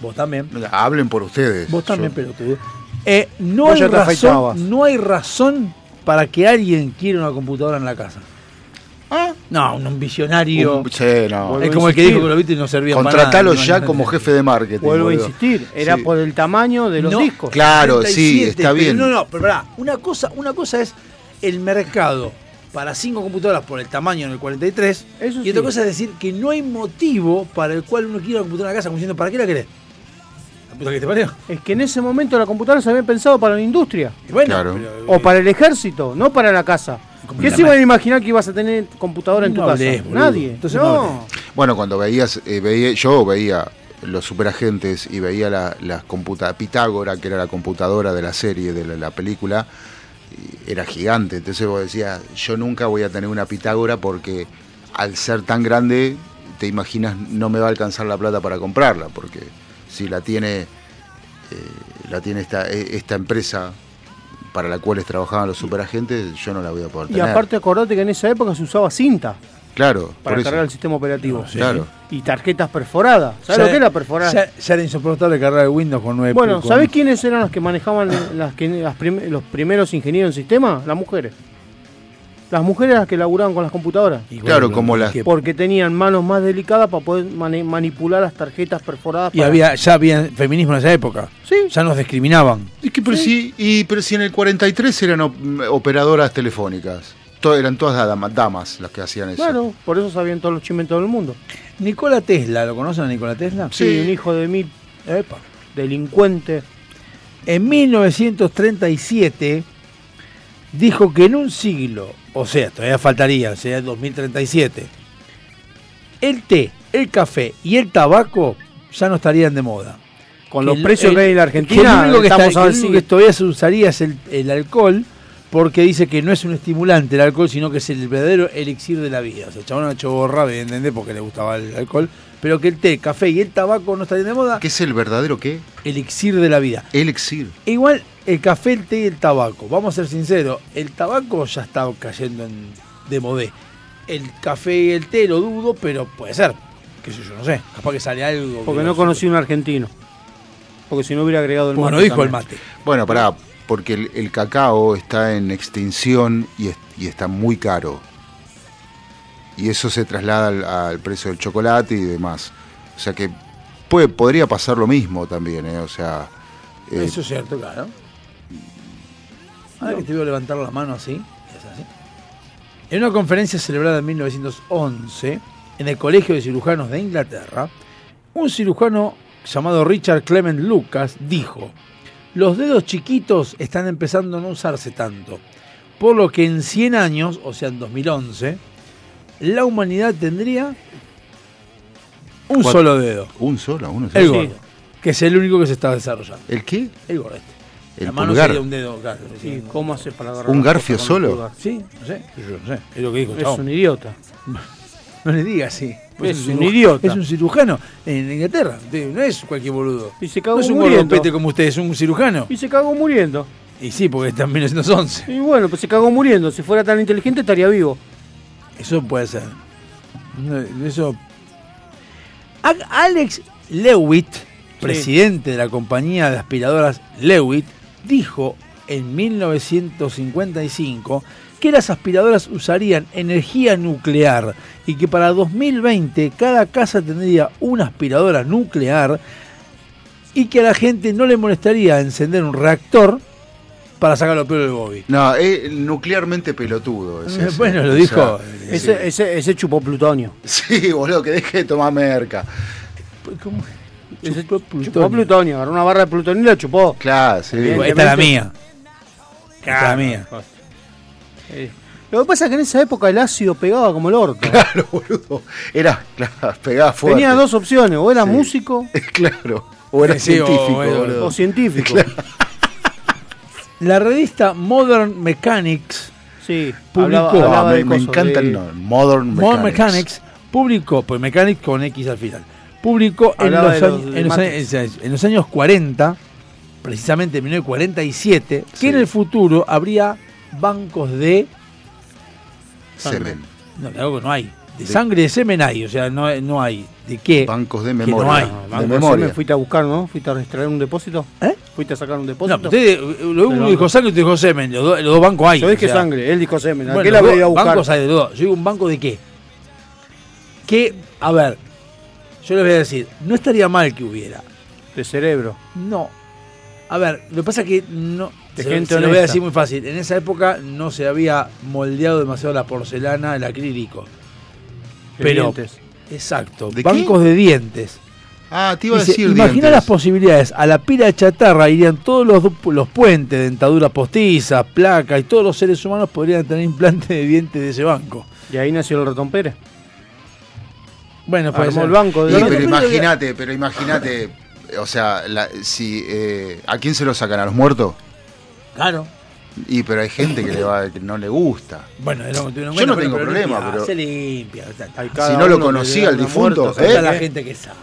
vos también, Hablen por ustedes. vos también, Yo- pelotudo, eh, no, Vos hay ya afeitabas. razón, no hay razón para que alguien quiera una computadora en la casa. Ah, No, un visionario. Un- sí, no. Es como el que dijo que los Beatles no servían para Contratalo nada. ya imagínate. como jefe de marketing. vuelvo a insistir, era Sí. por el tamaño de los No, discos. Claro, sí, 37, está pero bien. No, no, pero pará, una cosa, una cosa es el mercado para cinco computadoras por el tamaño en el 43. Eso y otra sí. cosa es decir que no hay motivo para el cual uno quiera una computadora en la casa, como diciendo, ¿para qué la querés? ¿La puta que te parió? Es que en ese momento la computadora se había pensado para la industria. Y bueno, Claro. pero- O para el ejército, no para la casa. ¿Qué la se iban a imaginar que ibas a tener computadora en tu casa? boludo. Nadie. Entonces no. Bueno, cuando veías, eh, veía, yo veía los superagentes y veía la, las computadoras, Pitágora, que era la computadora de la serie, de la, la película, era gigante. Entonces vos decías, yo nunca voy a tener una Pitágora porque al ser tan grande, te imaginas, no me va a alcanzar la plata para comprarla, porque si la tiene, eh, la tiene esta, eh, esta empresa para la cual trabajaban los superagentes, yo no la voy a poder Y tener. aparte acordate que en esa época se usaba cinta claro, para cargar el sistema operativo. Sí. Claro. Y tarjetas perforadas. ¿Sabes Ya- lo que era perforar? Ya, ya era insoportable cargar el Windows con 9 bueno, con- ¿sabés quiénes eran los que manejaban las, que, las prim- los primeros ingenieros en sistema? Las mujeres. Las mujeres las que laburaban con las computadoras. Y Claro, bueno, como las- que- Porque tenían manos más delicadas para poder mani- manipular las tarjetas perforadas. Y para- había, ya había feminismo en esa época. Sí. Ya nos discriminaban. Es que, pero, si, y, pero si en el 43 eran op- operadoras telefónicas. To- eran todas damas, damas las que hacían eso. Claro, por eso sabían todos los chimentos del mundo. Nikola Tesla, ¿lo conocen a Nikola Tesla? Sí, un hijo de mil Epa. delincuente. En 1937 dijo que en un siglo, o sea, todavía faltaría, sería 2037, el té, el café y el tabaco ya no estarían de moda. Con Que los el- precios el- que hay en la que Argentina, lo único que, está- único que todavía se usaría es el, el alcohol, porque dice que no es un estimulante el alcohol, sino que es el verdadero elixir de la vida. O sea, el chabón ha hecho borra, ¿entendés? Porque le gustaba el alcohol, pero que el té, el café y el tabaco no estarían de moda, ¿Qué es el verdadero qué? elixir de la vida. Elixir. E Igual el café, el té y el tabaco. Vamos a ser sinceros, el tabaco ya está cayendo en, de modé. El café y el té lo dudo, pero puede ser. Qué sé yo, no sé. Capaz que sale algo. Porque que no conocí un argentino. Porque si no hubiera agregado el Porque mate. no dijo el mate. Bueno, pará, porque el, cacao está en extinción y, es- y está muy caro. Y eso se traslada al, precio del chocolate y demás. O sea que podría pasar lo mismo también, ¿eh? O sea... eh, Eso es cierto, claro. Ahora que te veo levantar la mano así, así. En una conferencia celebrada en 1911 en el Colegio de Cirujanos de Inglaterra, un cirujano llamado Richard Clement Lucas dijo, los dedos chiquitos están empezando a no usarse tanto, por lo que en 100 años, o sea en 2011, la humanidad tendría un Cuatro- solo dedo, Un solo, uno el solo. gordo, que es el único que se está desarrollando. ¿El qué? El gordo este. El la mano pulgar. sería un dedo, claro. ¿Y cómo hace para agarrar ¿Un garfio solo? Sí, no sé, yo no sé. Es lo que dijo Es chabón. un idiota. No le digas así. Es un idiota. Es un cirujano en Inglaterra. No es cualquier boludo. Y se cagó No es un gordopete como usted, es un cirujano. Y se cagó muriendo. Y sí, porque está en 1911. Y bueno, pues se cagó muriendo. Si fuera tan inteligente estaría vivo. Eso puede ser. Eso. Alex Lewitt, presidente de la compañía de aspiradoras Lewitt, dijo en 1955 que las aspiradoras usarían energía nuclear y que para 2020 cada casa tendría una aspiradora nuclear y que a la gente no le molestaría encender un reactor para sacar los pelos del Bobby. No, es nuclearmente pelotudo. es ese. Bueno, lo O dijo. sea, Ese, ese, ese chupó plutonio. Sí, boludo, que deje de tomar merca. ¿Cómo? Ese Chupó chupó plutonio. plutonio. Agarró una barra de plutonio y la chupó. Claro, sí. Esta es la mía. Esta es la mía. Eh, Lo que pasa es que en esa época el ácido pegaba como el orto. Claro, boludo. Era, claro, pegaba fuerte. Tenía dos opciones, o era Sí. músico Claro. O era Sí, científico, o- boludo. o científico. La revista Modern Mechanics, Sí, Publicó. hablaba, hablaba Ah, de me, encanta de- el nombre. Modern Mechanics. Modern Mechanics, publicó, pues Mechanics con X al final, publicó en Hablaba los, años, en, los Matrix. años, en los años 40 precisamente en 1947, Sí. que en el futuro habría bancos de... Semen. No, de algo que no hay. De, De- sangre de semen hay, o sea, no, no hay. ¿De qué? Bancos de no memoria. hay. No, de memoria. Semen fuiste a buscar, ¿no? ¿Fuiste a extraer un depósito? ¿Eh? ¿Fuiste a sacar un No, depósito? usted, lo uno Pero- dijo sangre y otro dijo semen, los, dos- los dos bancos hay. Yo o dije sea, sangre, él dijo semen. ¿A Bueno, qué la voy a buscar? bancos hay de dos. Yo digo, ¿un banco de qué? Que, a ver, yo les voy a decir, no estaría mal que hubiera. De cerebro. No. A ver, lo que pasa es que no. De se, gente se lo voy a decir muy fácil. En esa época no se había moldeado demasiado la porcelana, el acrílico. de Pero- dientes. Exacto. ¿De Bancos de dientes. Ah, te iba a decir imagina dientes. las posibilidades. A la pila de chatarra irían todos los, los puentes, dentaduras postizas, placas y todos los seres humanos podrían tener implantes de dientes de ese banco. Y ahí nació el ratón Pérez. Bueno, puede Armó el banco de Sí, pero imagínate, pero imagínate, o sea, la- si eh, ¿a quién se lo sacan? ¿A los muertos? Claro. Y pero hay gente que, le va, que no le gusta. Bueno, es lo que tuvieron en Yo no tengo pero problema, limpia, pero- Se limpia. o sea, Hay cada Si no lo conocía el difunto, muerta, ¿eh? La gente que sabe.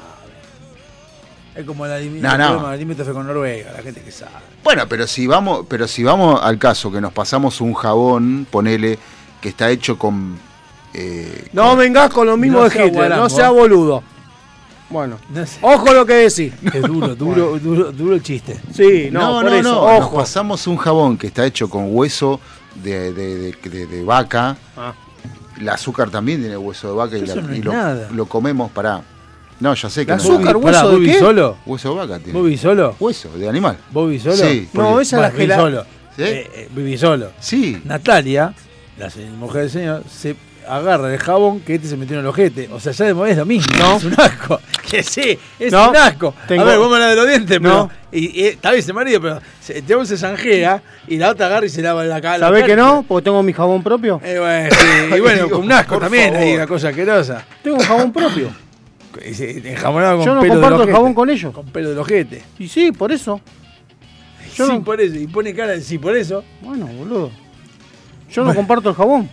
Es como la lim- No, no. con Noruega, la gente que sabe. Bueno, pero si vamos, pero si vamos al caso que nos pasamos un jabón, ponele, que está hecho con eh, No vengas con lo mismo No de sea Hitler, no sea boludo. Bueno, No sé. ojo lo que decís. Es duro, duro, duro, duro el chiste. Sí, no, no, por no, eso, no, nos ojo. pasamos un jabón que está hecho con hueso de, de- de- de- de vaca. Ah. El azúcar también tiene hueso de vaca y, Eso la- no y es lo, nada. lo comemos para. No, ya sé que ¿El no. azúcar? Pará, hueso de ¿vos vivís qué? solo? Hueso de vaca tiene. ¿Vos vivís solo? Hueso de animal. ¿Vos vivís solo? Sí. No, porque- esa es la Bueno, gela- solo. ¿Sí? Eh, eh, vivís solo. Sí. Natalia, la mujer del señor, se agarra el jabón que este se metió en el ojete. O sea, ya de es lo mismo. No. Es un asco. Que sí, es No. un asco. Tengo- A ver, vos me hablas de los dientes, No. pero. Y, y está bien ese marido, pero se, hombre se zanjea y la otra agarra y se lava la cara. ¿Sabés que no? Porque tengo mi jabón propio. Eh, bueno, sí, y bueno, con un asco también, favor. ahí una cosa asquerosa. Tengo un jabón propio. Se- Enjabonado con Yo no pelo comparto el jabón con ellos. Con pelo del ojete. Y sí, por eso. Yo sí, no- por eso. Y pone cara de sí, por eso. Bueno, boludo. Yo no comparto el jabón.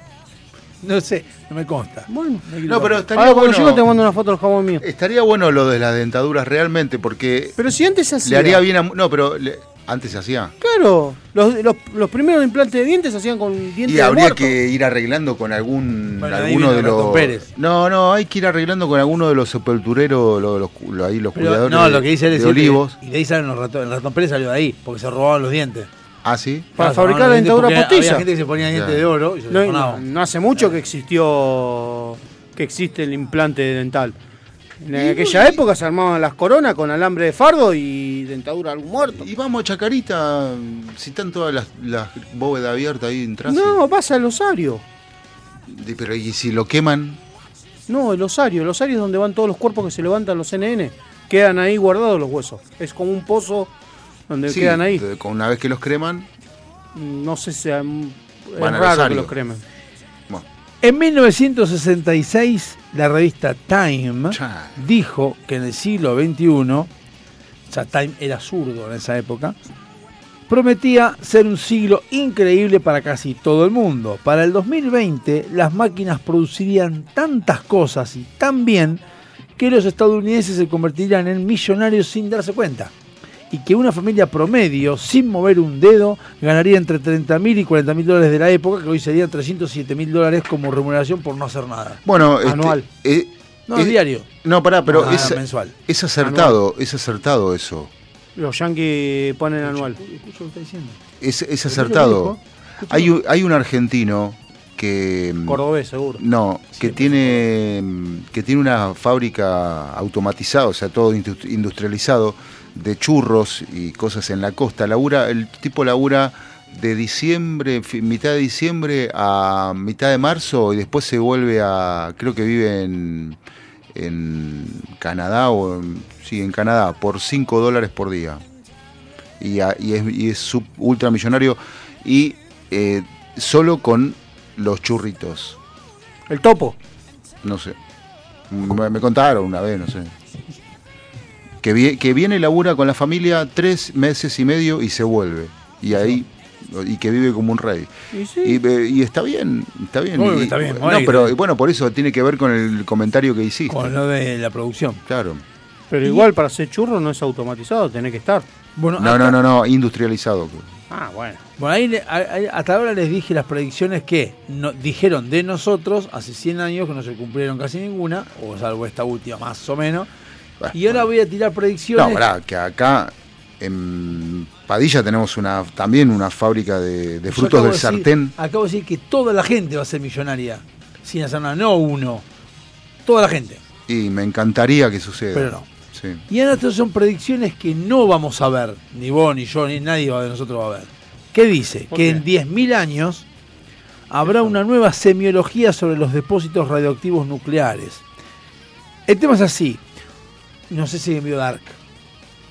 No sé, no me consta. Bueno. No, pero estaría Ahora cuando bueno. llego te mando una foto del jabón mío. Estaría bueno lo de las dentaduras realmente, porque Pero si antes se hacía. le haría bien a. No, pero le- antes se hacía. Claro. Los, los, los primeros implantes de dientes se hacían con dientes Y habría que ir arreglando con algún Bueno, alguno de los Pérez. No, no, hay que ir arreglando con alguno de los sepultureros, los, los, ahí los Pero, cuidadores no, lo que dice él es de olivos. Y de ahí salen los ratones. El ratón Pérez salió de ahí, porque se robaban los dientes. Ah, sí. Para Claro, fabricar dientes dentadura postiza. Había gente que se ponía dientes Claro. de oro y se No, no, hace mucho que existió que existe el implante dental. En aquella época se armaban las coronas con alambre de fardo y dentadura de algún muerto. Y vamos a Chacarita, si están todas las, las bóvedas abiertas ahí en tránsito. No, pasa el osario. Pero y si lo queman, No, el osario. El osario es donde van todos los cuerpos que se levantan los NN. Quedan ahí guardados los huesos. Es como un pozo donde sí, quedan ahí. una vez que los creman, No sé si es raro que los cremen. bueno, En 1966, la revista Time dijo que en el siglo XXI, o sea, Time era zurdo en esa época, prometía ser un siglo increíble para casi todo el mundo. Para el 2020, las máquinas producirían tantas cosas y tan bien que los estadounidenses se convertirían en millonarios sin darse cuenta. Y que una familia promedio, sin mover un dedo, ganaría entre 30 mil y 40 mil dólares de la época, que hoy serían 307 mil dólares como remuneración por no hacer nada. bueno, este, Anual. eh, No, eh, diario. No, pará, pero es, mensual. es acertado, es acertado eso. Los yankees ponen anual. Escucha lo que está diciendo. Es, es acertado. Hay un, hay un argentino que. mm, Cordobés, seguro. No, que tiene, mm, que tiene una fábrica automatizada, o sea, todo industri- industrializado, de churros y cosas en la costa. Labura, el tipo labura de diciembre, mitad de diciembre a mitad de marzo y después se vuelve a, creo que vive en, en Canadá o en- sí, en Canadá, por 5 dólares por día. Y, a- y es, y es sub- ultramillonario y eh, solo con los churritos. El topo. No sé. Me, me contaron una vez, no sé. Que, vie- que viene, labura con la familia tres meses y medio y se vuelve. Y ahí. Y que vive como un rey. Y sí. Y, eh, y está bien, está bien. Y- está bien, no, pero bueno, por eso tiene que ver con el comentario que hiciste. Con lo de la producción. Claro. Pero igual para hacer churro no es automatizado, tenés que estar. Bueno, No, no, no, no, industrializado. Ah, bueno. Bueno, ahí, le- ahí- ahí- hasta ahora les dije las predicciones que no- dijeron de nosotros hace 100 años que no se cumplieron casi ninguna, o salvo esta última más o menos. Bueno, Y ahora voy a tirar predicciones. No, pará, que acá en Padilla tenemos una también una fábrica de, frutos del de decir- sartén. acabo de decir que toda la gente va a ser millonaria sin hacer nada, no uno. Toda la gente. Y me encantaría que suceda. Pero no. Sí. Y ahora estas son predicciones que no vamos a ver, ni vos, ni yo, ni nadie de nosotros va a ver. ¿Qué dice? ¿Por Que qué? en 10.000 años habrá una nueva semiología sobre los depósitos radioactivos nucleares. El tema es así. No sé si vio Dark.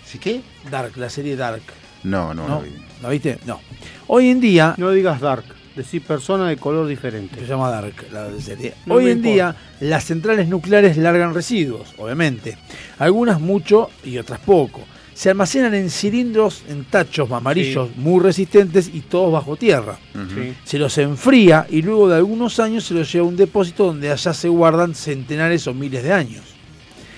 ¿Sí qué? Dark, la serie Dark. No, no, ¿No? no vi. ¿La viste? No. Hoy en día No digas dark, decir persona de color Se diferente. llama Dark, la serie. No Hoy en importa. día, las centrales nucleares largan residuos, obviamente. Algunas mucho y otras poco. Se almacenan en cilindros, en tachos amarillos muy resistentes y todos bajo tierra. Sí. Se los enfría y luego de algunos años se los lleva a un depósito donde allá se guardan centenares o miles de años.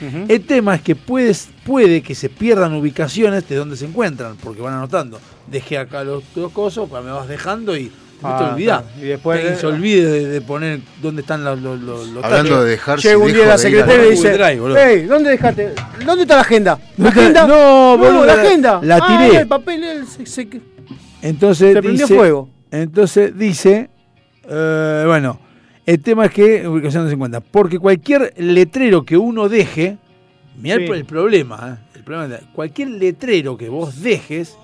Ujú. El tema es que puedes, puede que se pierdan ubicaciones de donde se encuentran, porque van anotando. Dejé acá los, los cosos, pues me vas dejando y después te Ah, olvidás. Y después- Que se olvide de, de poner dónde están los, los, los, Hablando tachos. de dejar Llega un día la secretaria y dice, hey, ¿dónde dejaste? ¿Dónde está la agenda? ¿La ¿Dónde- agenda? No, boludo, la la- agenda. la Ah, tiré. el papel el- se, se- Entonces se prendió dice, fuego. Entonces dice, eh, bueno, el tema es que ubicación de 50, porque cualquier letrero que uno deje, mira Sí. el, problema, ¿eh? el problema, cualquier letrero que vos dejes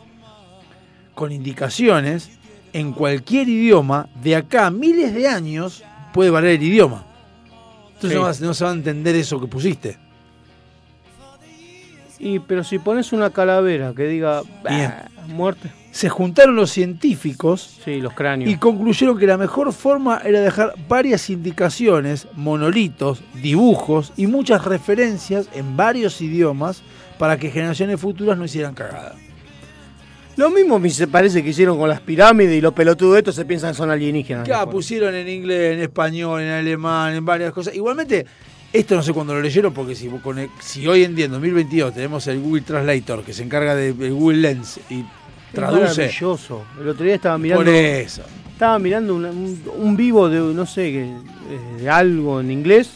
con indicaciones en cualquier idioma, de acá a miles de años puede valer el idioma. Entonces Sí. no, vas- no se va a entender eso que pusiste. Y, pero si pones una calavera que diga Bien. "Bah, muerte. Se juntaron los científicos Sí, los cráneos. y concluyeron que la mejor forma era dejar varias indicaciones, monolitos, dibujos y muchas referencias en varios idiomas para que generaciones futuras no hicieran cagada. Lo mismo me se parece que hicieron con las pirámides y los pelotudos estos se piensan que son alienígenas. Claro, después. pusieron en inglés, en español, en alemán, en varias cosas. Igualmente, esto no sé cuándo lo leyeron, porque si, vos con el- si hoy en día, en 2022, tenemos el Google Translator que se encarga de el Google Lens y Es traduce. maravilloso. El otro día estaba mirando, Por eso. estaba mirando un, un vivo de, no sé, eh, de algo en inglés.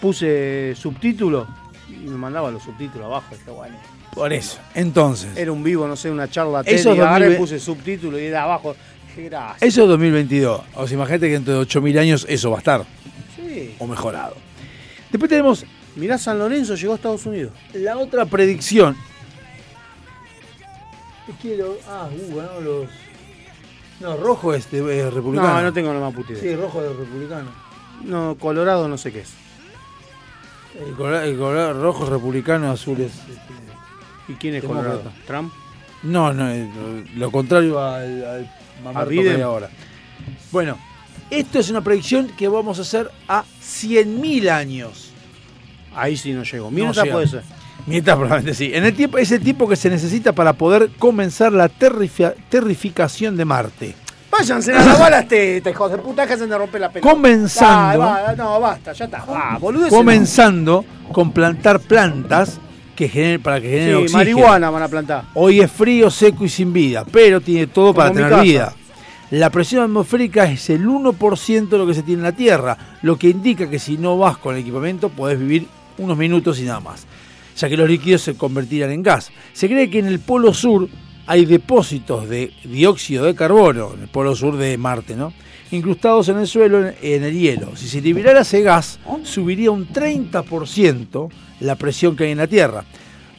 Puse subtítulos y me mandaba los subtítulos abajo. Bueno. Por eso. Entonces, Era un vivo, no sé, una charla Eso TED es y agarré, 2020. puse subtítulos y era abajo. Gracias. eso es 2022. O sea, imagínate que dentro de 8.000 años eso va a estar, Sí. o mejorado. Después tenemos Mirá, San Lorenzo llegó a Estados Unidos. La otra predicción. Quiero. Ah, uh, ganó los. No, rojo es, de, es republicano. No, no tengo la más puta idea. Sí, rojo es republicano. No, Colorado no sé qué es. El, color- el color rojo es republicano, azul es. este, ¿Y quién es. Colorado? ¿Trump? No, no, es lo, contrario al, al mamarto que hay ahora. Bueno, esto es una predicción que vamos a hacer a 100.000 años. Ahí sí no llego. No Mientras llega. puede ser. Mientras probablemente sí. En el tiempo, es el tiempo que se necesita para poder comenzar la terrificación de Marte. Váyanse a lavar las tetas, hijos de puta, que hacen de romper la pelota. Comenzando. Ah, va, no, basta, ya está. Boludeces comenzando con plantar plantas que generen, para que generen Sí, oxígeno. marihuana van a plantar. Hoy es frío, seco y sin vida, pero tiene todo para Como tener vida. La presión atmosférica es el 1% de lo que se tiene en la Tierra, lo que indica que si no vas con el equipamiento podés vivir unos minutos y nada más, ya que los líquidos se convertirán en gas. Se cree que en el polo sur hay depósitos de dióxido de carbono, en el polo sur de Marte, ¿no? incrustados en el suelo en, en el hielo. Si se liberara ese gas, subiría un 30% la presión que hay en la Tierra.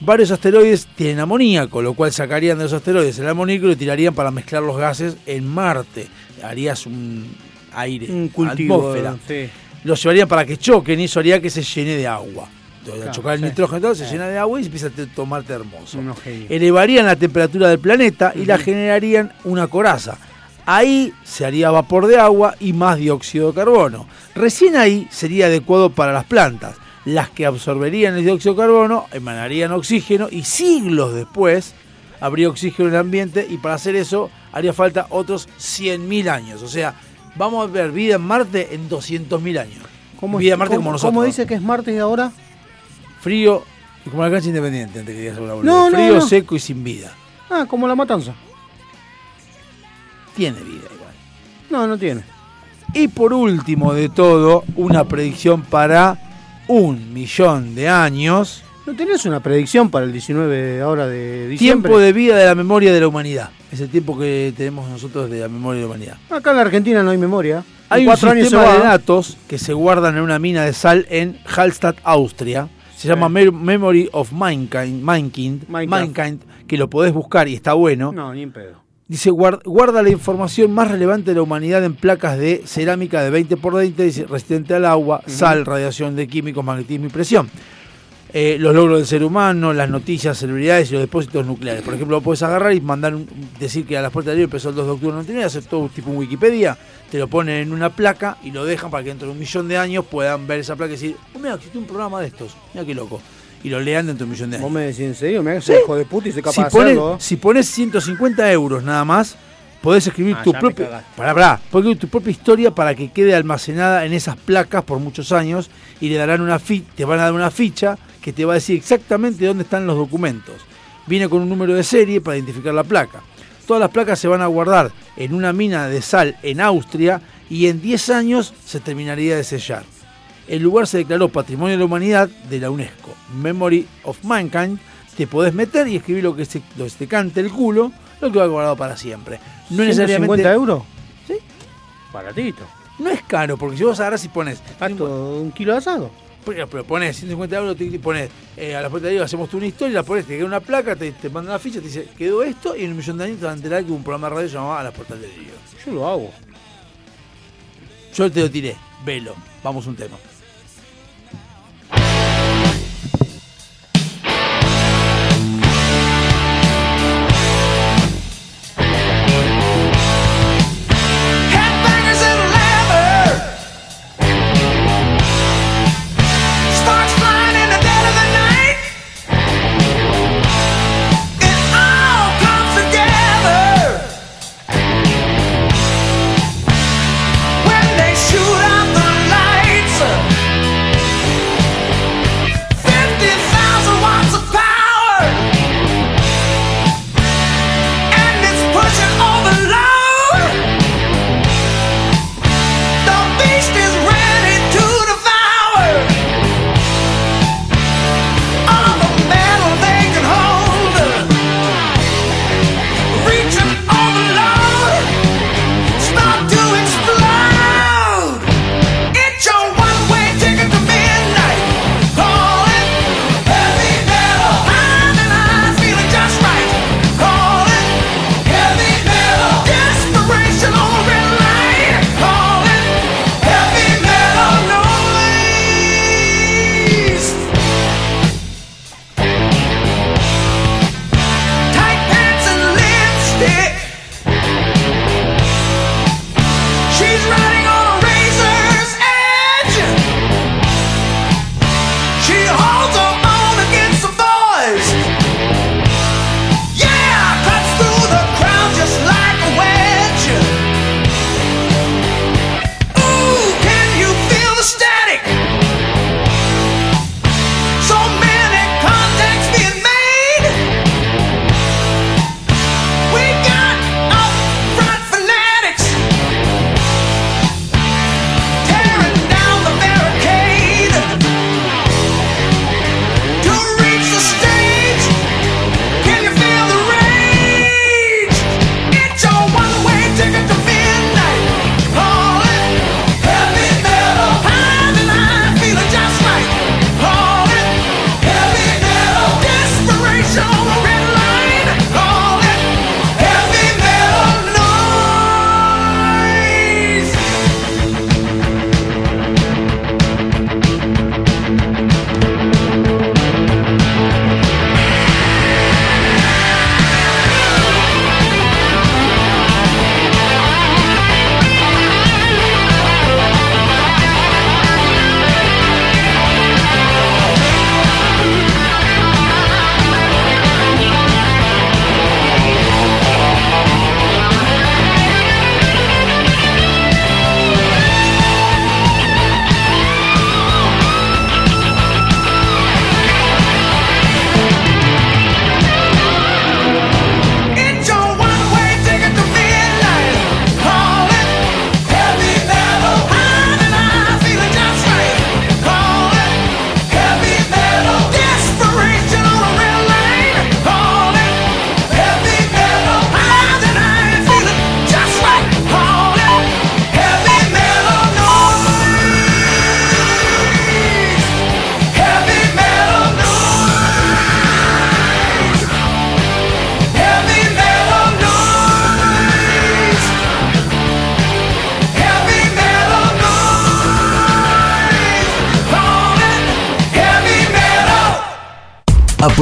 Varios asteroides tienen amoníaco, lo cual sacarían de los asteroides el amoníaco y lo tirarían para mezclar los gases en Marte. Harías un aire, Un cultivo. atmósfera. Sí. Los llevarían para que choquen y eso haría que se llene de agua. Claro, chocar el sí. nitrógeno, todo, se llena de agua y se empieza a te- tomarte hermoso. Elevarían la temperatura del planeta y la generarían una coraza. Ahí se haría vapor de agua y más dióxido de carbono. Recién ahí sería adecuado para las plantas. Las que absorberían el dióxido de carbono emanarían oxígeno y siglos después habría oxígeno en el ambiente y para hacer eso haría falta otros 100.000 años. O sea, vamos a ver vida en Marte en 200.000 años. ¿Cómo, vida en Marte cómo- como nosotros. ¿Cómo dice que es martes ahora? Frío, como la cancha independiente antes que digas sobre la No, no, Frío, no. seco y sin vida. Ah, como la matanza. Tiene vida igual. No, no tiene. Y por último de todo, una predicción para un millón de años. ¿No tenés una predicción para el 19 ahora de diciembre? Tiempo de vida de la memoria de la humanidad. Es el tiempo que tenemos nosotros de la memoria de la humanidad. Acá en la Argentina no hay memoria. Hay En un años sistema va. de datos que se guardan en una mina de sal en Hallstatt, Austria. Se llama Me- Memory of Mankind, Mankind, Minecraft. Mankind, que lo podés buscar y está bueno. No, ni en pedo. Dice, guar- guarda la información más relevante de la humanidad en placas de cerámica de 20 por 20, dice, resistente al agua, sal, radiación de químicos, magnetismo y presión. Eh, los logros del ser humano, las noticias, celebridades y los depósitos nucleares. Por ejemplo, lo puedes agarrar y mandar un- decir que a las puertas del libro empezó el 2 de octubre del 99, hacer todo tipo un Wikipedia, te lo ponen en una placa y lo dejan para que dentro de un millón de años puedan ver esa placa y decir, oh, mira, existe un programa de estos, mira qué loco. Y lo lean dentro de un millón de años. Vos me decís en serio, me hagas hijo de puta y soy capaz Si de pones, hacerlo. si pones 150 euros nada más, podés escribir Ah, tu propia. podés escribir tu propia historia para que quede almacenada en esas placas por muchos años y le darán una fi te van a dar una ficha que te va a decir exactamente dónde están los documentos. Viene con un número de serie para identificar la placa. Todas las placas se van a guardar en una mina de sal en Austria y en 10 años se terminaría de sellar. El lugar se declaró Patrimonio de la Humanidad de la UNESCO. Memory of Mankind. Te podés meter y escribir lo que se, lo que se te cante el culo, lo que va guardado para siempre. No necesariamente. ¿150 euros? Sí. Baratito. No es caro, porque si vos agarrás y pones. Gasto un kilo de asado. Pero, pones 150 euros, te pones eh, a la puerta de Dios, hacemos tú una historia, la pones, te queda una placa, te, te mandan la ficha, te dice, quedó esto, y en un millón de años te van a enterar que un programa de radio llamaba A las puertas del Dios. Yo lo hago. Yo te lo tiré, velo, vamos a un tema.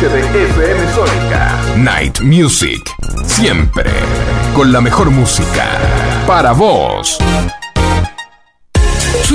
De FM Sónica. Night Music. Siempre. Con la mejor música. Para vos.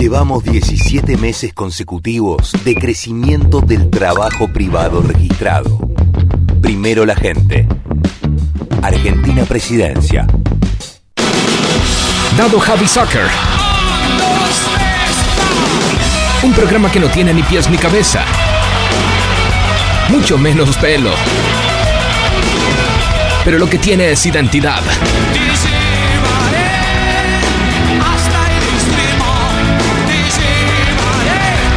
Llevamos 17 meses consecutivos de crecimiento del trabajo privado registrado. Primero la gente. Argentina Presidencia. Dado Javi Soccer. Un programa que no tiene ni pies ni cabeza. Mucho menos pelo. Pero lo que tiene es identidad.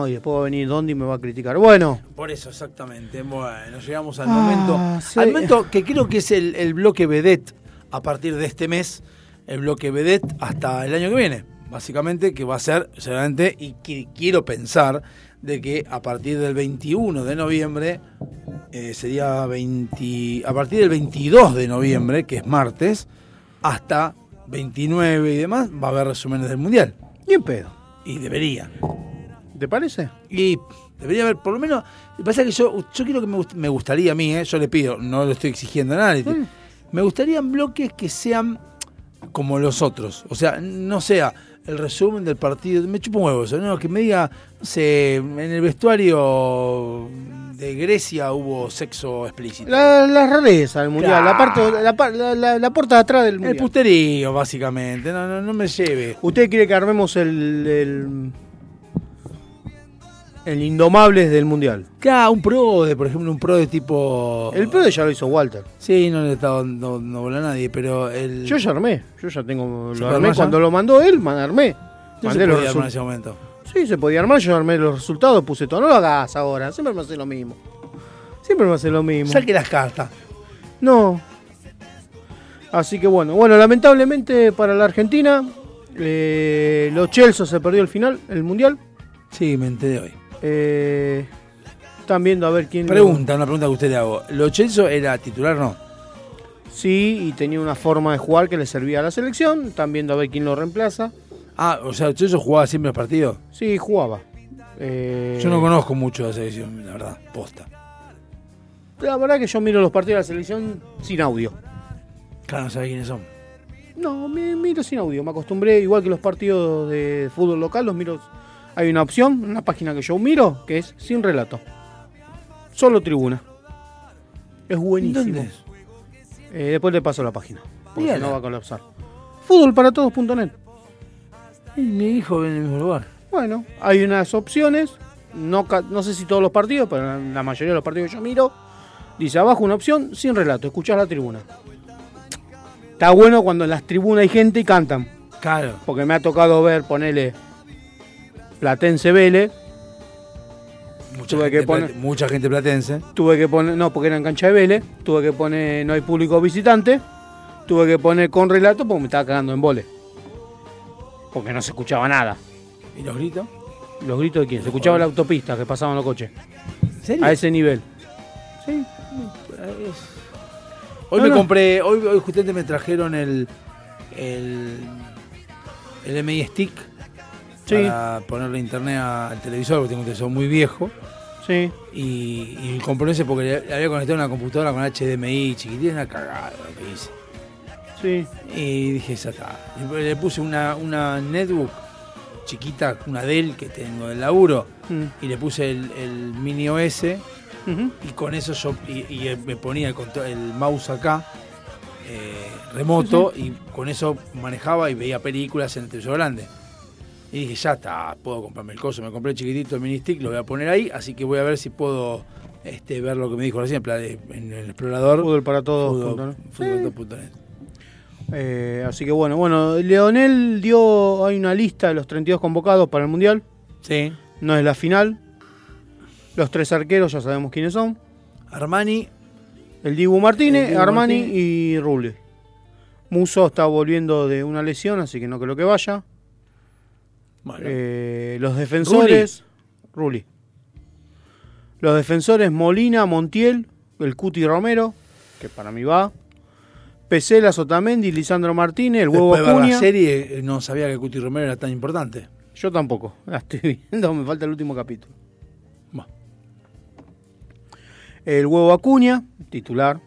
No, y después va a venir Dondi y me va a criticar. Bueno, Por eso, exactamente. Bueno, llegamos al Ah, momento. sí. Al momento que creo que es el, el bloque vedette a partir de este mes. El bloque vedette hasta el año que viene. Básicamente, que va a ser, seguramente, y qui- quiero pensar de que a partir del 21 de noviembre, eh, sería 20, a partir del 22 de noviembre, que es martes, hasta 29 y demás, va a haber resúmenes del Mundial. ni en pedo. Y debería. ¿Te parece? Y debería haber, por lo menos. Pasa que yo, yo quiero que me, me gustaría a mí, ¿eh? yo le pido, no lo estoy exigiendo a nadie. Me gustarían bloques que sean como los otros. O sea, no sea el resumen del partido. Me chupo un huevo eso, ¿no? Que me diga, no sé, en el vestuario de Grecia hubo sexo explícito. La, la rareza del mundial, la, parte, la, la, la- la puerta de atrás del El mundial. puterío, básicamente. No, no, no me lleve. ¿Usted quiere que armemos el, el, el Indomables del mundial? Claro, un pro de, por ejemplo, un pro de tipo. El PRO ya lo hizo Walter. Sí, no le está dando no, bola a nadie, pero el. Yo ya armé, yo ya tengo, ¿Se lo armé cuando lo mandó él, man, armé. No Mandé se los podía armar en ese momento. Sí, se podía armar, yo armé los resultados, puse todo. No lo hagas ahora, siempre me hace lo mismo. Siempre me hace lo mismo. Saque las cartas. No. Así que bueno, bueno, lamentablemente para la Argentina, eh, los Chelsea se perdió el final, el mundial. Sí, me enteré hoy. Eh, están viendo a ver quién. lo- Pregunta, una pregunta que usted le hago. ¿Lo Chelso era titular no? Sí, y tenía una forma de jugar que le servía a la selección. Están viendo a ver quién lo reemplaza. Ah, o sea, ¿el Chelso jugaba siempre los partidos? Sí, jugaba. Eh, Yo no conozco mucho de esa edición, la verdad, posta. La verdad que yo miro los partidos de la selección sin audio. Claro, no sabe quiénes son. No, me miro sin audio. Me acostumbré, igual que los partidos de fútbol local, los miro. Hay una opción, una página que yo miro, que es sin relato. Solo tribuna. Es buenísimo. ¿Dónde es? Eh, después le paso la página. Porque si no va a colapsar. Fútbolparatodos.net. Y mi hijo vive en el mismo lugar. Bueno, hay unas opciones. No, no sé si todos los partidos, pero la mayoría de los partidos que yo miro, dice abajo una opción sin relato, escuchás la tribuna. Está bueno cuando en las tribunas hay gente y cantan. Claro. Porque me ha tocado ver, ponele Platense Vélez. Mucha, Tuve gente, que poner- mucha gente platense. Tuve que poner, no, porque era en cancha de Vélez. Tuve que poner, no hay público visitante. Tuve que poner con relato porque me estaba cagando en vole. Porque no se escuchaba nada. ¿Y los gritos? ¿Los gritos de quién? Se escuchaba la autopista que pasaban los coches. ¿En serio? A ese nivel. Sí. Hoy No, me no. compré, hoy, hoy justamente me trajeron el el, el MI Stick Sí. para ponerle internet al televisor, porque tengo un televisor muy viejo. Sí. Y, y compré ese porque le, había conectado una computadora con HDMI chiquitina, una cagada lo que hice. Sí. Y dije, ya está. Le puse una, una netbook chiquita, una Dell que tengo del laburo, Mm. y le puse el, el mini OS, y con eso yo y, y me ponía el, el mouse acá, eh, remoto, y con eso manejaba y veía películas en el televisor grande. Y dije, ya está, puedo comprarme el coso. Me compré el chiquitito, el mini stick, lo voy a poner ahí, así que voy a ver si puedo este, ver lo que me dijo recién en el explorador. Fútbol para todos. Fútbol- fútbol net. Eh, así que bueno, bueno, Leonel dio, hay una lista de los 32 convocados para el Mundial. Sí. No es la final. Los tres arqueros ya sabemos quiénes son. Armani. El Dibu Martínez, El Dibu Armani Martínez. y Rulli. Muso está volviendo de una lesión, así que no creo que vaya. Eh, los defensores. Rulli. Los defensores Molina, Montiel, el Cuti Romero, que para mí va. Pesela, Sotamendi, Lisandro Martínez, el huevo Después de Acuña. la serie, eh, no sabía que Cuti Romero era tan importante. Yo tampoco. La estoy viendo, me falta el último capítulo. Bueno. El huevo Acuña, titular.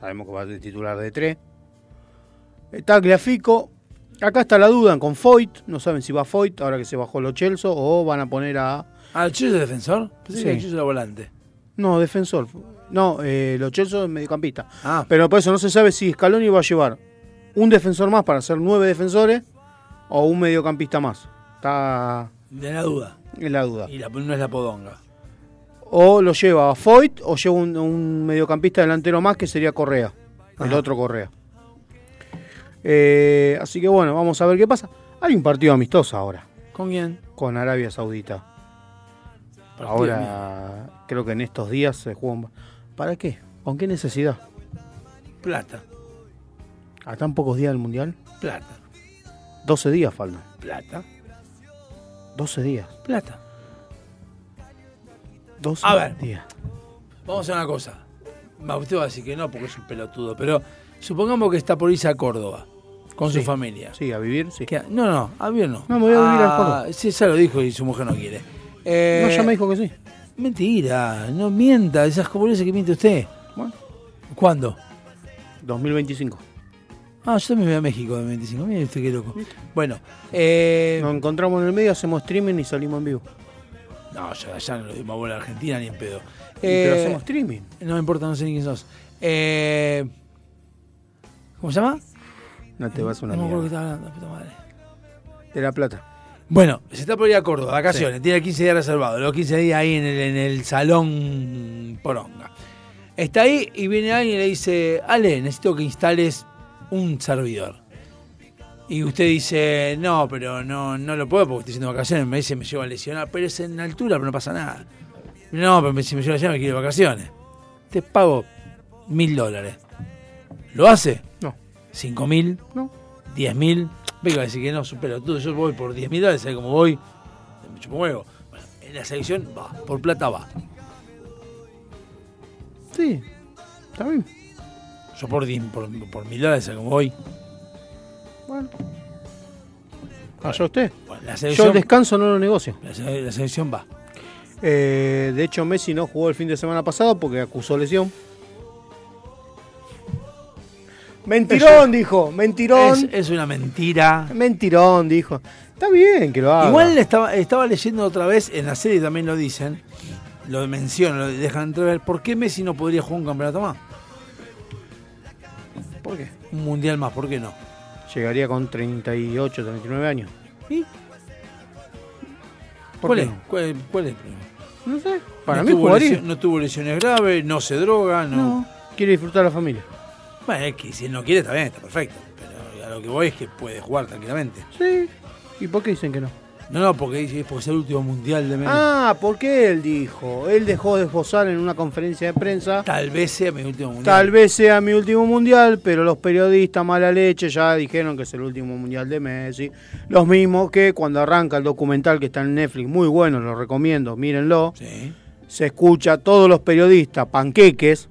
Sabemos que va a ser titular de tres. Tagliafico. Acá está la duda con Foyt. No saben si va Foyt ahora que se bajó lo Chelsea o van a poner a. Ah, ¿el Chillo es defensor? Pensé Sí. que era volante. No, defensor. No, eh, lo Chelsea es mediocampista. Ah. Pero por eso no se sabe si Scaloni va a llevar un defensor más para hacer nueve defensores o un mediocampista más. Está De la duda. en la duda. Y la, no es la podonga. O lo lleva a Foyt o lleva un, un mediocampista delantero más que sería Correa. El otro Correa. Eh, así que bueno, vamos a ver qué pasa. Hay un partido amistoso ahora. ¿Con quién? Con Arabia Saudita. Partido ahora creo que en estos días se juega. un- ¿Para qué? ¿Con qué necesidad? Plata. ¿A tan pocos días del Mundial? Plata. 12 días faltan. Plata. 12 días. Plata. 12 A ver. días. Vamos a hacer una cosa. Usted va a decir que no porque es un pelotudo, pero supongamos que está por irse a Córdoba con su familia. Sí, a vivir, sí. No, no, a vivir no. No, me voy a vivir a Ah, Córdoba. Sí, ya lo dijo y su mujer no quiere. Eh, No, ya me dijo que sí. Mentira, no mienta, esas boludeces que miente usted. Bueno. ¿Cuándo? 2025. Ah, yo también voy a México de 25. Mire usted qué loco. Bueno, eh, Nos encontramos en el medio, hacemos streaming y salimos en vivo. no, ya, ya no le dimos bola a Argentina ni en pedo. Y pero Eh, hacemos streaming. No me importa, no sé ni quién sos. Eh, ¿Cómo se llama? No te vas a una no me acuerdo que estaba hablando, puta madre. De La Plata. Bueno, se está por ir a Córdoba, vacaciones, tiene 15 días reservados, los 15 días ahí en el, en el salón Poronga. Está ahí y viene alguien y le dice, Ale, necesito que instales un servidor. Y usted dice, no, pero no, no lo puedo porque estoy haciendo vacaciones. Me dice, me llevo a lesionar, pero es en altura, pero no pasa nada. No, pero si me llevo a lesionar me quiero de vacaciones. Te pago mil dólares. ¿Lo hace? No. ¿Cinco mil? No. ¿Diez mil? Venga a decir que no, supero tú. Yo voy por 10 mil dólares, ¿sabes cómo voy? Me chupo un huevo. Bueno, en la selección va, por plata va. Sí, está bien. Yo por, 10 por, por mil dólares, ¿sabes cómo voy? Bueno. Allá usted. Bueno, la Yo selección, el descanso no lo negocio. la, se- la selección va. Eh, de hecho, Messi no jugó el fin de semana pasado porque acusó lesión. Mentirón, dijo. Mentirón. Es, es una mentira. Mentirón, dijo. Está bien que lo haga. Igual estaba, estaba leyendo otra vez, en la serie también lo dicen, lo mencionan, lo dejan entrever, ¿por qué Messi no podría jugar un campeonato más? ¿Por qué? Un mundial más, ¿por qué no? Llegaría con 38, 39 años. ¿Y? ¿Por ¿Cuál qué es? ¿Cuál, cuál es el problema? No sé. Para no mí tuvo jugaría. lesión- no tuvo lesiones graves, no se droga, no. No. Quiere disfrutar la familia. Bueno, es que si él no quiere, está bien, está perfecto. Pero a lo que voy es que puede jugar tranquilamente. Sí. ¿Y por qué dicen que no? No, no, porque dice porque es el último mundial de Messi. Ah, porque él dijo. Él dejó de esbozar en una conferencia de prensa. Tal vez sea mi último mundial. Tal vez sea mi último mundial, pero los periodistas mala leche ya dijeron que es el último mundial de Messi. Los mismos que cuando arranca el documental que está en Netflix, muy bueno, lo recomiendo, mírenlo. Sí. Se escucha a todos los periodistas, panqueques,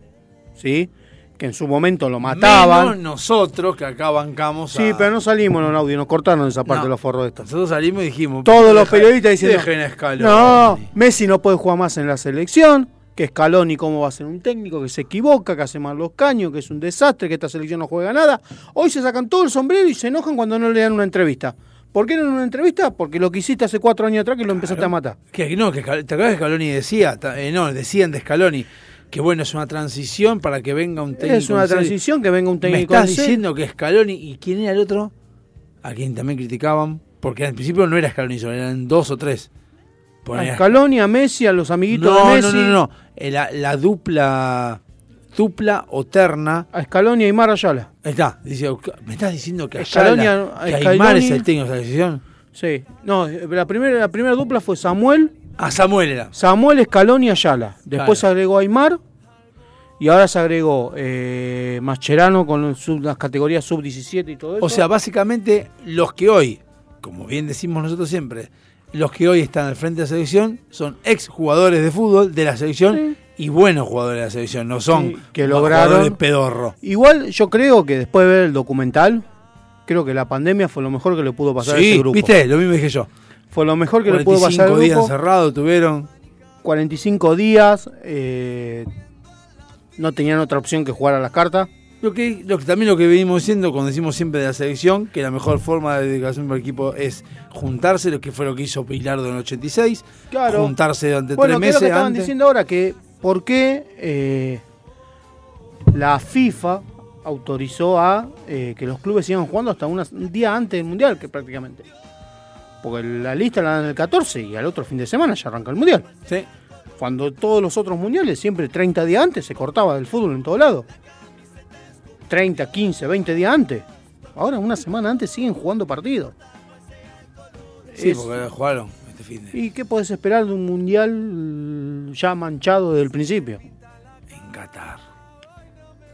¿sí? Que en su momento lo mataban. Menos nosotros que acá bancamos. Sí, a- pero no salimos en el audio, nos cortaron esa parte No. de los forros estos. Nosotros salimos y dijimos. Todos los periodistas diciendo. Dejen a Scaloni. No, Messi no puede jugar más en la selección. Que Scaloni, cómo va a ser un técnico, que se equivoca, que hace mal los caños, que es un desastre, que esta selección no juega nada. Hoy se sacan todo el sombrero y se enojan cuando no le dan una entrevista. ¿Por qué no en una entrevista? Porque lo que hiciste hace cuatro años atrás que lo empezaste a matar. Que no, que te acuerdas que Scaloni decía, eh, no, decían de Scaloni que bueno, es una transición para que venga un técnico. Es una transición que venga un Me técnico estás en serio. diciendo que Scaloni y quién era el otro, a quien también criticaban, porque al principio no era Scaloni solo, eran dos o tres. A Ponía- Scaloni, a Messi, a los amiguitos no, de Messi. no, no, no, eh, La, la dupla, dupla o terna. A Scaloni y Aymar Ayala. Ahí está, dice, ¿me estás diciendo que Ayala, a- que Scaloni- Aymar es el técnico de la decisión? Sí. No, la primera, la primera dupla fue Samuel. A Samuel era. Samuel Scaloni Ayala. Después Claro. se agregó Aymar. Y ahora se agregó eh, Mascherano con sub- las categorías sub-17 y todo eso. O sea, básicamente los que hoy, como bien decimos nosotros siempre, los que hoy están al frente de la selección son ex jugadores de fútbol de la selección y buenos jugadores de la selección, no son Sí, que lograron- jugadores pedorro. Igual yo creo que después de ver el documental, creo que la pandemia fue lo mejor que le pudo pasar a ese grupo. viste, lo mismo dije yo. Fue lo mejor que le pudo pasar 45 al días grupo. encerrados tuvieron. 45 días. eh, no tenían otra opción que jugar a las cartas. Lo que, lo que también lo que venimos diciendo cuando decimos siempre de la selección, que la mejor forma de dedicación para el equipo es juntarse, lo que fue lo que hizo Pilardo en el 86, Claro. juntarse durante Bueno, tres meses que estaban antes. diciendo ahora, que por qué eh, la FIFA autorizó a eh, que los clubes sigan jugando hasta una- un día antes del Mundial, que prácticamente. Porque la lista la dan el 14 y al otro fin de semana ya arranca el Mundial. Sí. Cuando todos los otros mundiales, siempre 30 días antes, se cortaba del fútbol en todo lado. 30, 15, 20 días antes. Ahora, una semana antes, siguen jugando partidos. Sí, Es- porque jugaron este fin de ¿Y qué podés esperar de un mundial ya manchado desde el principio? en Qatar.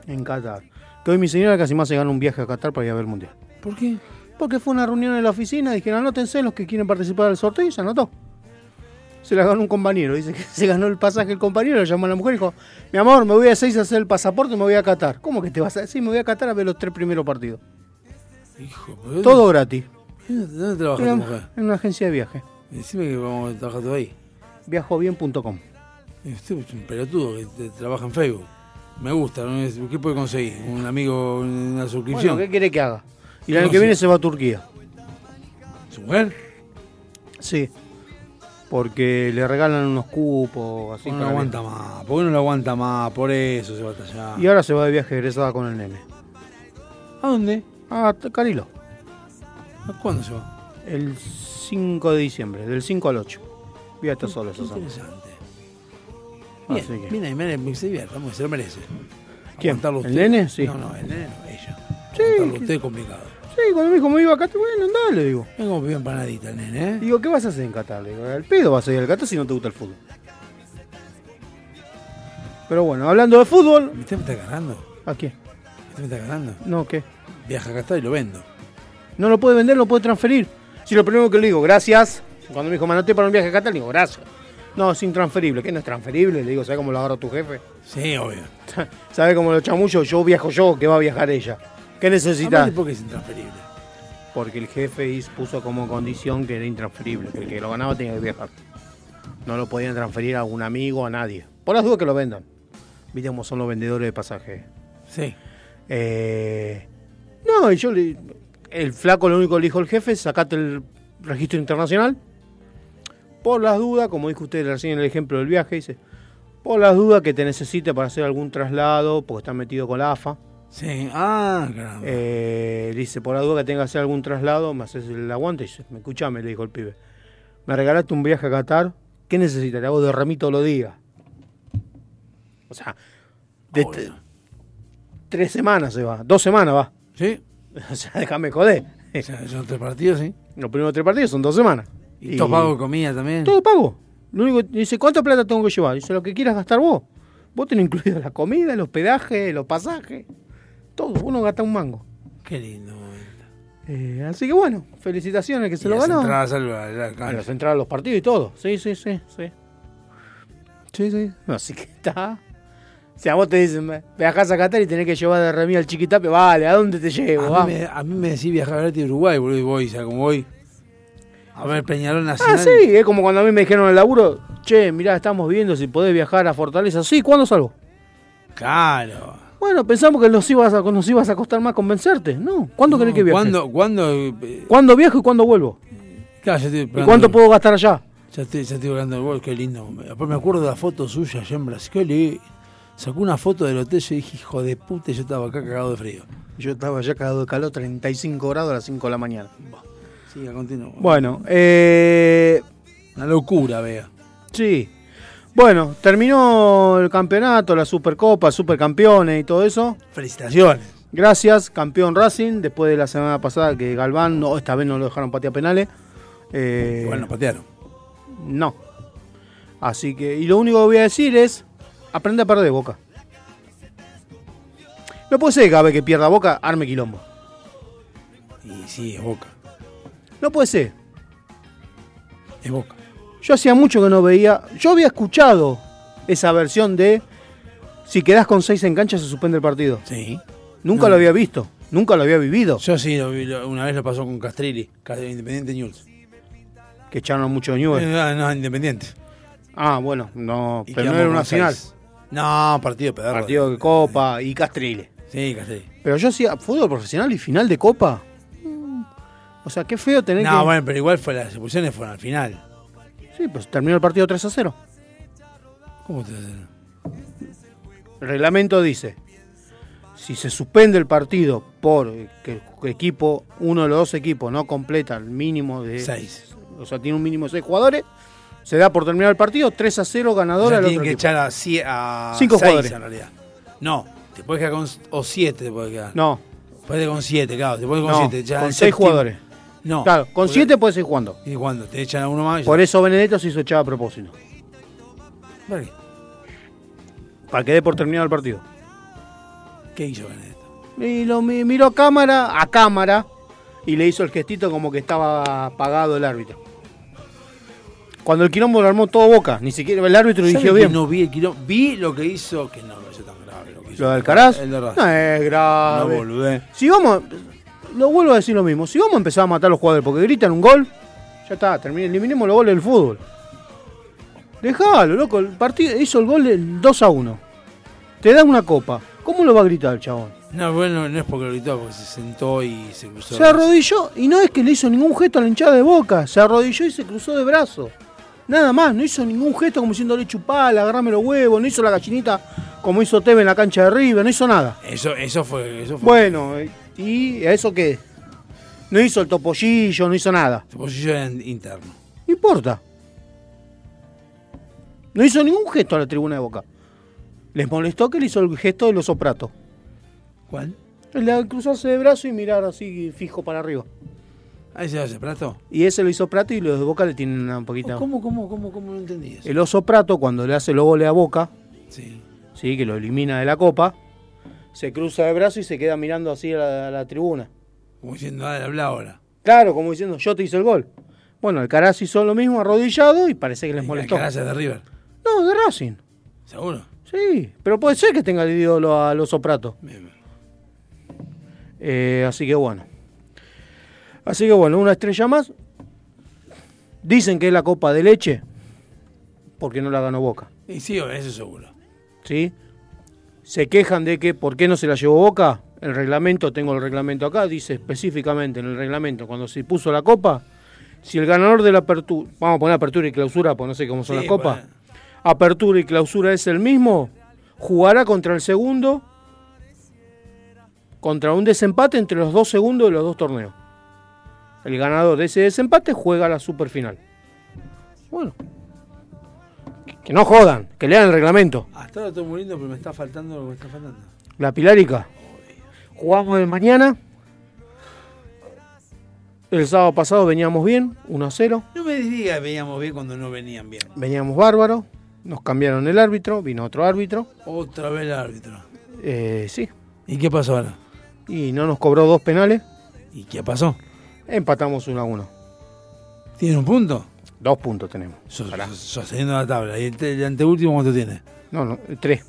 En Qatar. Que hoy mi señora casi más se gana un viaje a Qatar para ir a ver el mundial. ¿Por qué? Porque fue una reunión en la oficina, dijeron anótense los que quieren participar del sorteo y se anotó. Se la ganó un compañero, dice que se ganó el pasaje el compañero, lo llamó a la mujer y dijo, mi amor, me voy a seis a hacer el pasaporte y me voy a Qatar. ¿Cómo que te vas a decir? me voy a Qatar a ver los tres primeros partidos. Hijo, pero- Todo gratis. ¿Dónde trabaja En tu mujer? en una agencia de viaje. Decime que vamos a trabajar todo ahí. viajobien.com. Este es un pelotudo que trabaja en Facebook. Me gusta, ¿qué puede conseguir? ¿Un amigo, una suscripción? Bueno, ¿qué quiere que haga? Y el año No que viene se va a Turquía. ¿Su mujer? Sí. Porque le regalan unos cupos, así ¿Por qué no lo aguanta más? ¿Por qué no lo aguanta más? Por eso se va hasta allá. Y ahora se va de viaje egresada con el nene. ¿A dónde? A Carilo. ¿A ¿Cuándo se va? El 5 de diciembre, del 5 al 8. Voy a estar solo esa semana. Interesante. Así Bien, que- bien ahí, mere- se divierta, se lo merece. ¿Quién? ¿El nene? Sí. No, no, el nene no, ella. Sí, que- usted es complicado. Sí, cuando me dijo me iba a Qatar, bueno, andá, le digo. Como pibe empanadita el nene, ¿eh? Digo, ¿qué vas a hacer en Qatar? Le digo, el pedo vas a ir al Qatar si no te gusta el fútbol. Pero bueno, hablando de fútbol. ¿Usted me está ganando? ¿A quién? ¿Usted me está ganando? No, ¿qué? Viaja acá está y lo vendo. No lo puede vender, lo puede transferir. Si lo primero que le digo, gracias. Cuando me dijo, manote para un viaje a Qatar, le digo, gracias. No, es intransferible. ¿Qué no es transferible? Le digo, ¿sabes cómo lo agarra tu jefe? Sí, obvio. ¿Sabes cómo lo chamullo? Yo viajo yo, que va a viajar ella. ¿Qué necesitas? ¿Por qué es intransferible? Porque el jefe puso como condición que era intransferible, que el que lo ganaba tenía que viajar. No lo podían transferir a un amigo, a nadie. Por las dudas que lo vendan. Viste cómo son los vendedores de pasajes. Sí. Eh, no, y yo le. El flaco lo único que le dijo el jefe sacate el registro internacional. Por las dudas, como dijo usted recién en el ejemplo del viaje, dice. Por las dudas que te necesite para hacer algún traslado, porque está metido con la AFA. Sí, ah, caramba. Eh, dice, por la duda que tenga que hacer algún traslado, me haces el aguante. Y dice, me escuchame, le dijo el pibe. Me regalaste un viaje a Qatar. ¿Qué necesitas? Le hago de todos los días. O sea, de t- tres semanas se va. Dos semanas va. Sí. O sea, déjame joder. O sea, son tres partidos, sí. Los primeros tres partidos son dos semanas. Y todo pago comida también. Todo pago. Lo único, dice, ¿cuánta plata tengo que llevar? Dice, lo que quieras gastar vos. Vos tenés incluido la comida, el hospedaje, los pasajes. Todo. Uno gasta un mango. Qué lindo. Eh, así que bueno, felicitaciones que se Y lo las ganó. entradas al- a la A cancha. las entradas a los partidos y todo. Sí, sí, sí, sí. Sí, sí. Así que está. Si a vos te dicen, "Ve- viajás a Qatar y tenés que llevar de remí al chiquitape, vale, ¿a dónde te llevo? A mí, me, a mí me decís viajar gratis a Uruguay, boludo, y voy, o sea, como voy. A ver, Peñarol Ah, Nacional. sí, es como cuando a mí me dijeron en el laburo, che, mirá, estamos viendo si podés viajar a Fortaleza. Sí, ¿cuándo salgo? Claro. Bueno, pensamos que nos ibas a, nos ibas a costar más convencerte. No, ¿cuándo querés que viaje? ¿Cuándo? ¿Cuándo? eh, ¿Cuándo viajo y cuándo vuelvo? Claro, ya estoy ¿Y cuánto puedo gastar allá? Ya estoy, ya estoy hablando del gol, qué lindo. Después me acuerdo de la foto suya allá en Brasil. Qué Sacó una foto del hotel y dije, hijo de puta, y yo estaba acá cagado de frío. Yo estaba ya cagado de calor, 35 grados a las 5 de la mañana. Siga. Bueno, eh, Una locura, vea. Sí. Bueno, terminó el campeonato, la Supercopa, Supercampeones y todo eso. Felicitaciones. Gracias, campeón Racing, después de la semana pasada que Galván, no, esta vez no lo dejaron patear penales. Eh, Igual nos patearon. No. Así que, y lo único que voy a decir es, aprende a perder Boca. No puede ser que cada vez que pierda Boca, arme quilombo. Y sí, es Boca. No puede ser. Es Boca. Yo hacía mucho que no veía. Yo había escuchado esa versión de si quedás con seis en cancha se suspende el partido. Sí. Nunca No. lo había visto. Nunca lo había vivido. Yo sí, lo vi- lo- una vez lo pasó con Castrilli, Ca- Independiente News. Que echaron a muchos Newell. No, no, Independiente. Ah, bueno, no. Y Pero no era una final. seis. No, partido pedorro. Partido de Copa y Castrile. Sí, Castrilli. Pero yo hacía fútbol profesional y final de Copa. Mm. O sea, qué feo tener No, que. bueno, pero igual fue las expulsiones fueron al final. Sí, pues terminó el partido 3 a 0. ¿Cómo te El reglamento dice: si se suspende el partido por que el equipo, uno de los dos equipos no completa el mínimo de. Seis. O sea, tiene un mínimo de 6 jugadores, se da por terminar el partido 3 a 0 O ganador sea, al tienen otro que equipo. echar a, cie- a Cinco seis, jugadores. en realidad. No, te puedes quedar con o siete te puedes quedar. No, Puedes con siete, claro, te puedes con no, siete. echar con al 6 séptimo. jugadores. No. Claro, con porque- 7 puedes ir jugando. ¿Y cuándo? Te echan a uno más. Por eso Benedetto se hizo echar a propósito. ¿Para que dé por terminado el partido. ¿Qué hizo Benedetto? Y lo mi- miró a cámara, a cámara, y le hizo el gestito como que estaba apagado el árbitro. Cuando el quilombo lo armó todo boca, ni siquiera el árbitro ¿Sabe dirigió bien. No vi el quilombo? Vi lo que hizo, que no me parece tan grave lo que hizo. Lo del Alcaraz, El de no es grave. No boludé. si vamos, lo vuelvo a decir lo mismo, si vamos a empezar a matar a los jugadores porque gritan un gol, ya está, termina, eliminemos los goles del fútbol. Dejalo, loco. El partido hizo el gol del 2 a 1. Te da una copa. ¿Cómo lo va a gritar el chabón? No, bueno, no es porque lo gritó, porque se sentó y se cruzó. Se arrodilló y no es que le hizo ningún gesto a la hinchada de boca. Se arrodilló y se cruzó de brazo. Nada más, no hizo ningún gesto como diciéndole chupala, agarrame los huevos, no hizo la gallinita como hizo Teve en la cancha de River, no hizo nada. Eso, eso fue, eso fue. Bueno, ¿y a eso qué? No hizo el topollillo, no hizo nada. Era interno. No importa. No hizo ningún gesto a la tribuna de Boca. Les molestó que le hizo el gesto de los sopratos. ¿Cuál? El de cruzarse de brazo y mirar así fijo para arriba. ¿Ahí se hace Prato? Y ese lo hizo Prato y los de Boca le tienen un poquito. ¿Cómo, cómo, cómo, cómo no entendí eso? El oso Prato, cuando le hace los goles a Boca, Sí. sí, que lo elimina de la copa, se cruza de brazo y se queda mirando así a la, a la tribuna. Como diciendo, dale, habla ahora. Claro, como diciendo, yo te hice el gol. Bueno, el Caraz hizo lo mismo arrodillado y parece que les molestó. Alcaraz es de River. No, de Racing. ¿Seguro? Sí, pero puede ser que tenga el ídolo a los Soprato. Eh, así que bueno. Así que bueno, una estrella más. Dicen que es la copa de leche porque no la ganó Boca. Y sí, eso seguro. ¿Sí? Se quejan de que por qué no se la llevó Boca. El reglamento, tengo el reglamento acá, dice específicamente en el reglamento, cuando se puso la copa, si el ganador de la apertura, vamos a poner apertura y clausura, pues no sé cómo son Sí, las copas, bueno. apertura y clausura es el mismo, jugará contra el segundo, contra un desempate entre los dos segundos de los dos torneos. El ganador de ese desempate juega la superfinal. Bueno, que- no jodan, que lean el reglamento. Hasta ahora muy lindo, pero me está faltando lo que me está faltando. La Pilarica. Jugamos el mañana. El sábado pasado veníamos bien, 1 a 0. No me diga que veníamos bien cuando no venían bien. Veníamos bárbaro. Nos cambiaron el árbitro, vino otro árbitro. Otra vez el árbitro. Eh, sí. ¿Y qué pasó ahora? Y no nos cobró dos penales. ¿Y qué pasó? Empatamos 1 a 1. ¿Tiene un punto? Dos puntos tenemos. Sos- Sosteniendo la tabla. ¿Y el, te- el anteúltimo cuánto tiene? No, no, tres.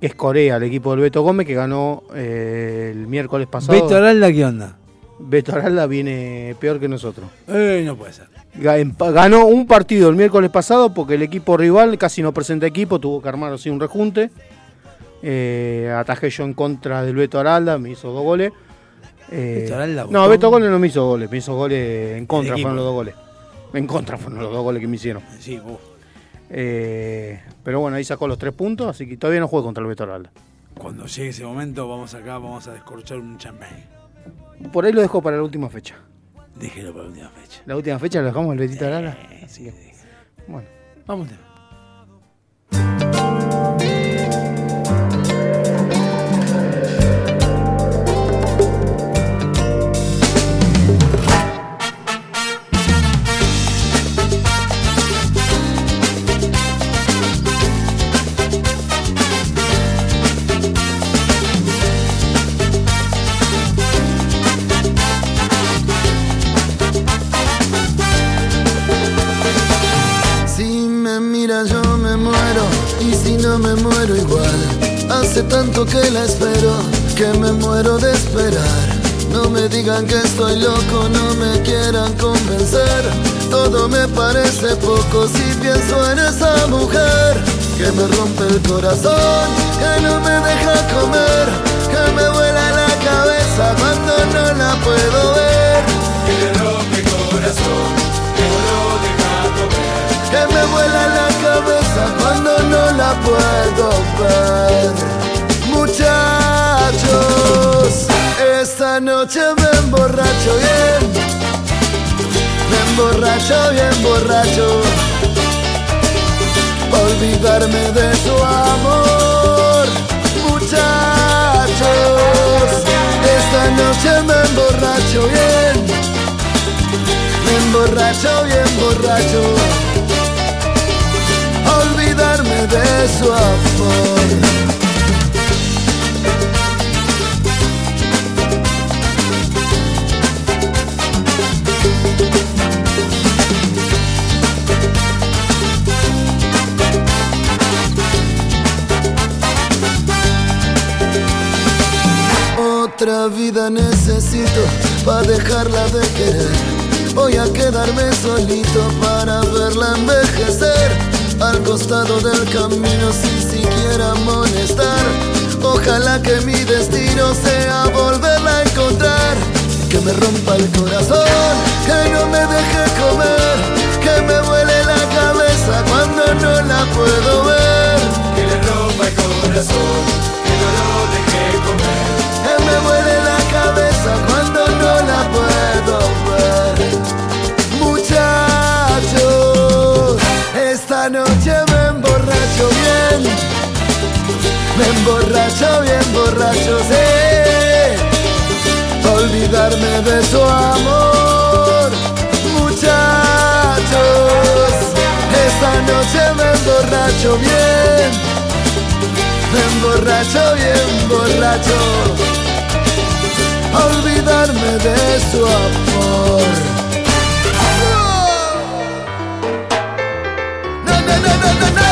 Es Corea, el equipo del Beto Gómez que ganó eh, el miércoles pasado. Beto Aralda, ¿qué onda? Beto Aralda viene peor que nosotros. Eh, no puede ser. Empa- Ganó un partido el miércoles pasado porque el equipo rival casi no presenta equipo, tuvo que armar así un rejunte. Eh, atajé yo en contra del Beto Aralda, me hizo dos goles. Eh, Beto Aralda no. Beto Goles no me hizo goles, me hizo goles en contra, fueron los dos goles. En contra fueron los dos goles que me hicieron. Sí, vos. Eh, pero bueno, ahí sacó los tres puntos, así que todavía no juego contra el Beto Aralda. Cuando llegue ese momento, vamos acá, vamos a descorchar un champagne. Por ahí lo dejo para la última fecha. Déjelo para la última fecha. La última fecha lo dejamos el Betito Aralda. Así que, bueno. Vamos. Y si no me muero igual. Hace tanto que la espero que me muero de esperar. No me digan que estoy loco, no me quieran convencer. Todo me parece poco si pienso en esa mujer que me rompe el corazón, que no me deja comer, que me vuela la cabeza cuando no la puedo ver. Que me rompe el corazón, Que me vuela la cabeza cuando no la puedo ver. Muchachos, esta noche me emborracho bien. Me emborracho bien borracho. Olvidarme de su amor. Muchachos, esta noche me emborracho bien. Me emborracho bien borracho de su amor. Otra vida necesito para dejarla de querer. Voy a quedarme solito para verla envejecer al costado del camino sin siquiera molestar. Ojalá que mi destino sea volverla a encontrar, que me rompa el corazón, que no me deje comer, que me vuele la cabeza cuando no la puedo ver. Que le rompa el corazón, que no lo deje comer. Que me vuele la cabeza cuando Me emborracho bien, borracho, sé. Olvidarme de su amor. Muchachos, esta noche me emborracho bien. Me emborracho bien, borracho. Olvidarme de su amor. No, no, no, no,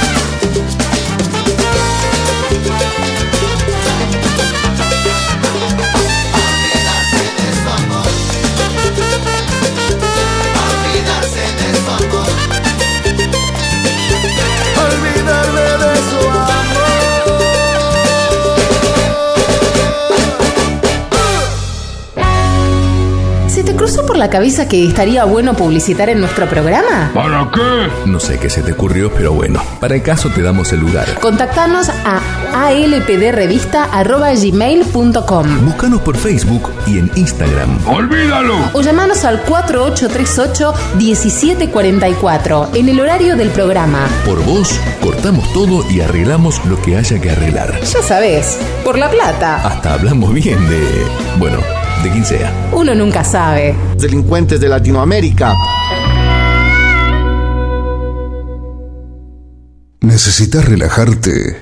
por la cabeza que estaría bueno publicitar en nuestro programa? ¿Para qué? No sé qué se te ocurrió, pero bueno, para el caso te damos el lugar. Contactanos a alpdrevista.gmail.com Búscanos por Facebook y en Instagram. ¡Olvídalo! o llamanos al 4838-1744 en el horario del programa. Por vos, cortamos todo y arreglamos lo que haya que arreglar. Ya sabes, por la plata. Hasta hablamos bien de... Bueno, de quien sea. Uno nunca sabe. Delincuentes de Latinoamérica. ¿Necesitas relajarte?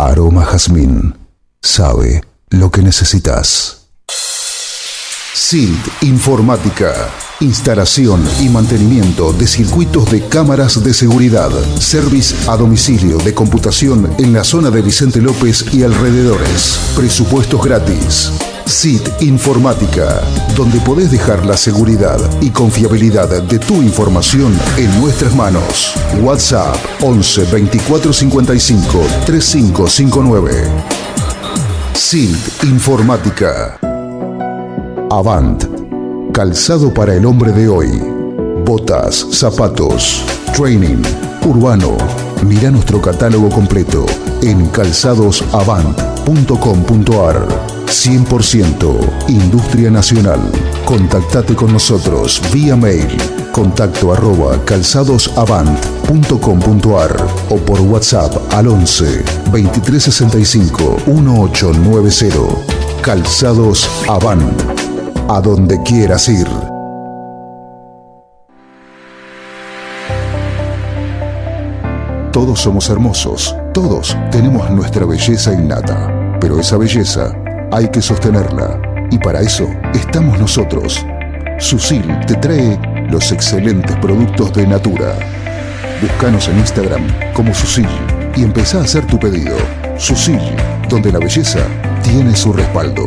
Aroma Jazmín sabe lo que necesitas. SILT Informática. Instalación y mantenimiento de circuitos de cámaras de seguridad. Service a domicilio de computación en la zona de Vicente López y alrededores. Presupuestos gratis. SIT Informática, donde podés dejar la seguridad y confiabilidad de tu información en nuestras manos. WhatsApp 11 24 55 3559. SIT Informática. Avant. Calzado para el hombre de hoy. Botas, zapatos, training, urbano. Mira nuestro catálogo completo en calzadosavant.com.ar. 100% Industria Nacional. Contactate con nosotros vía mail contacto arroba calzadosavant.com.ar o por WhatsApp al 11 2365 1890. Calzados Avant. A donde quieras ir. Todos somos hermosos, todos tenemos nuestra belleza innata, pero esa belleza hay que sostenerla y para eso estamos nosotros. Susil te trae los excelentes productos de Natura. Búscanos en Instagram como Susil y empezá a hacer tu pedido. Susil, donde la belleza tiene su respaldo.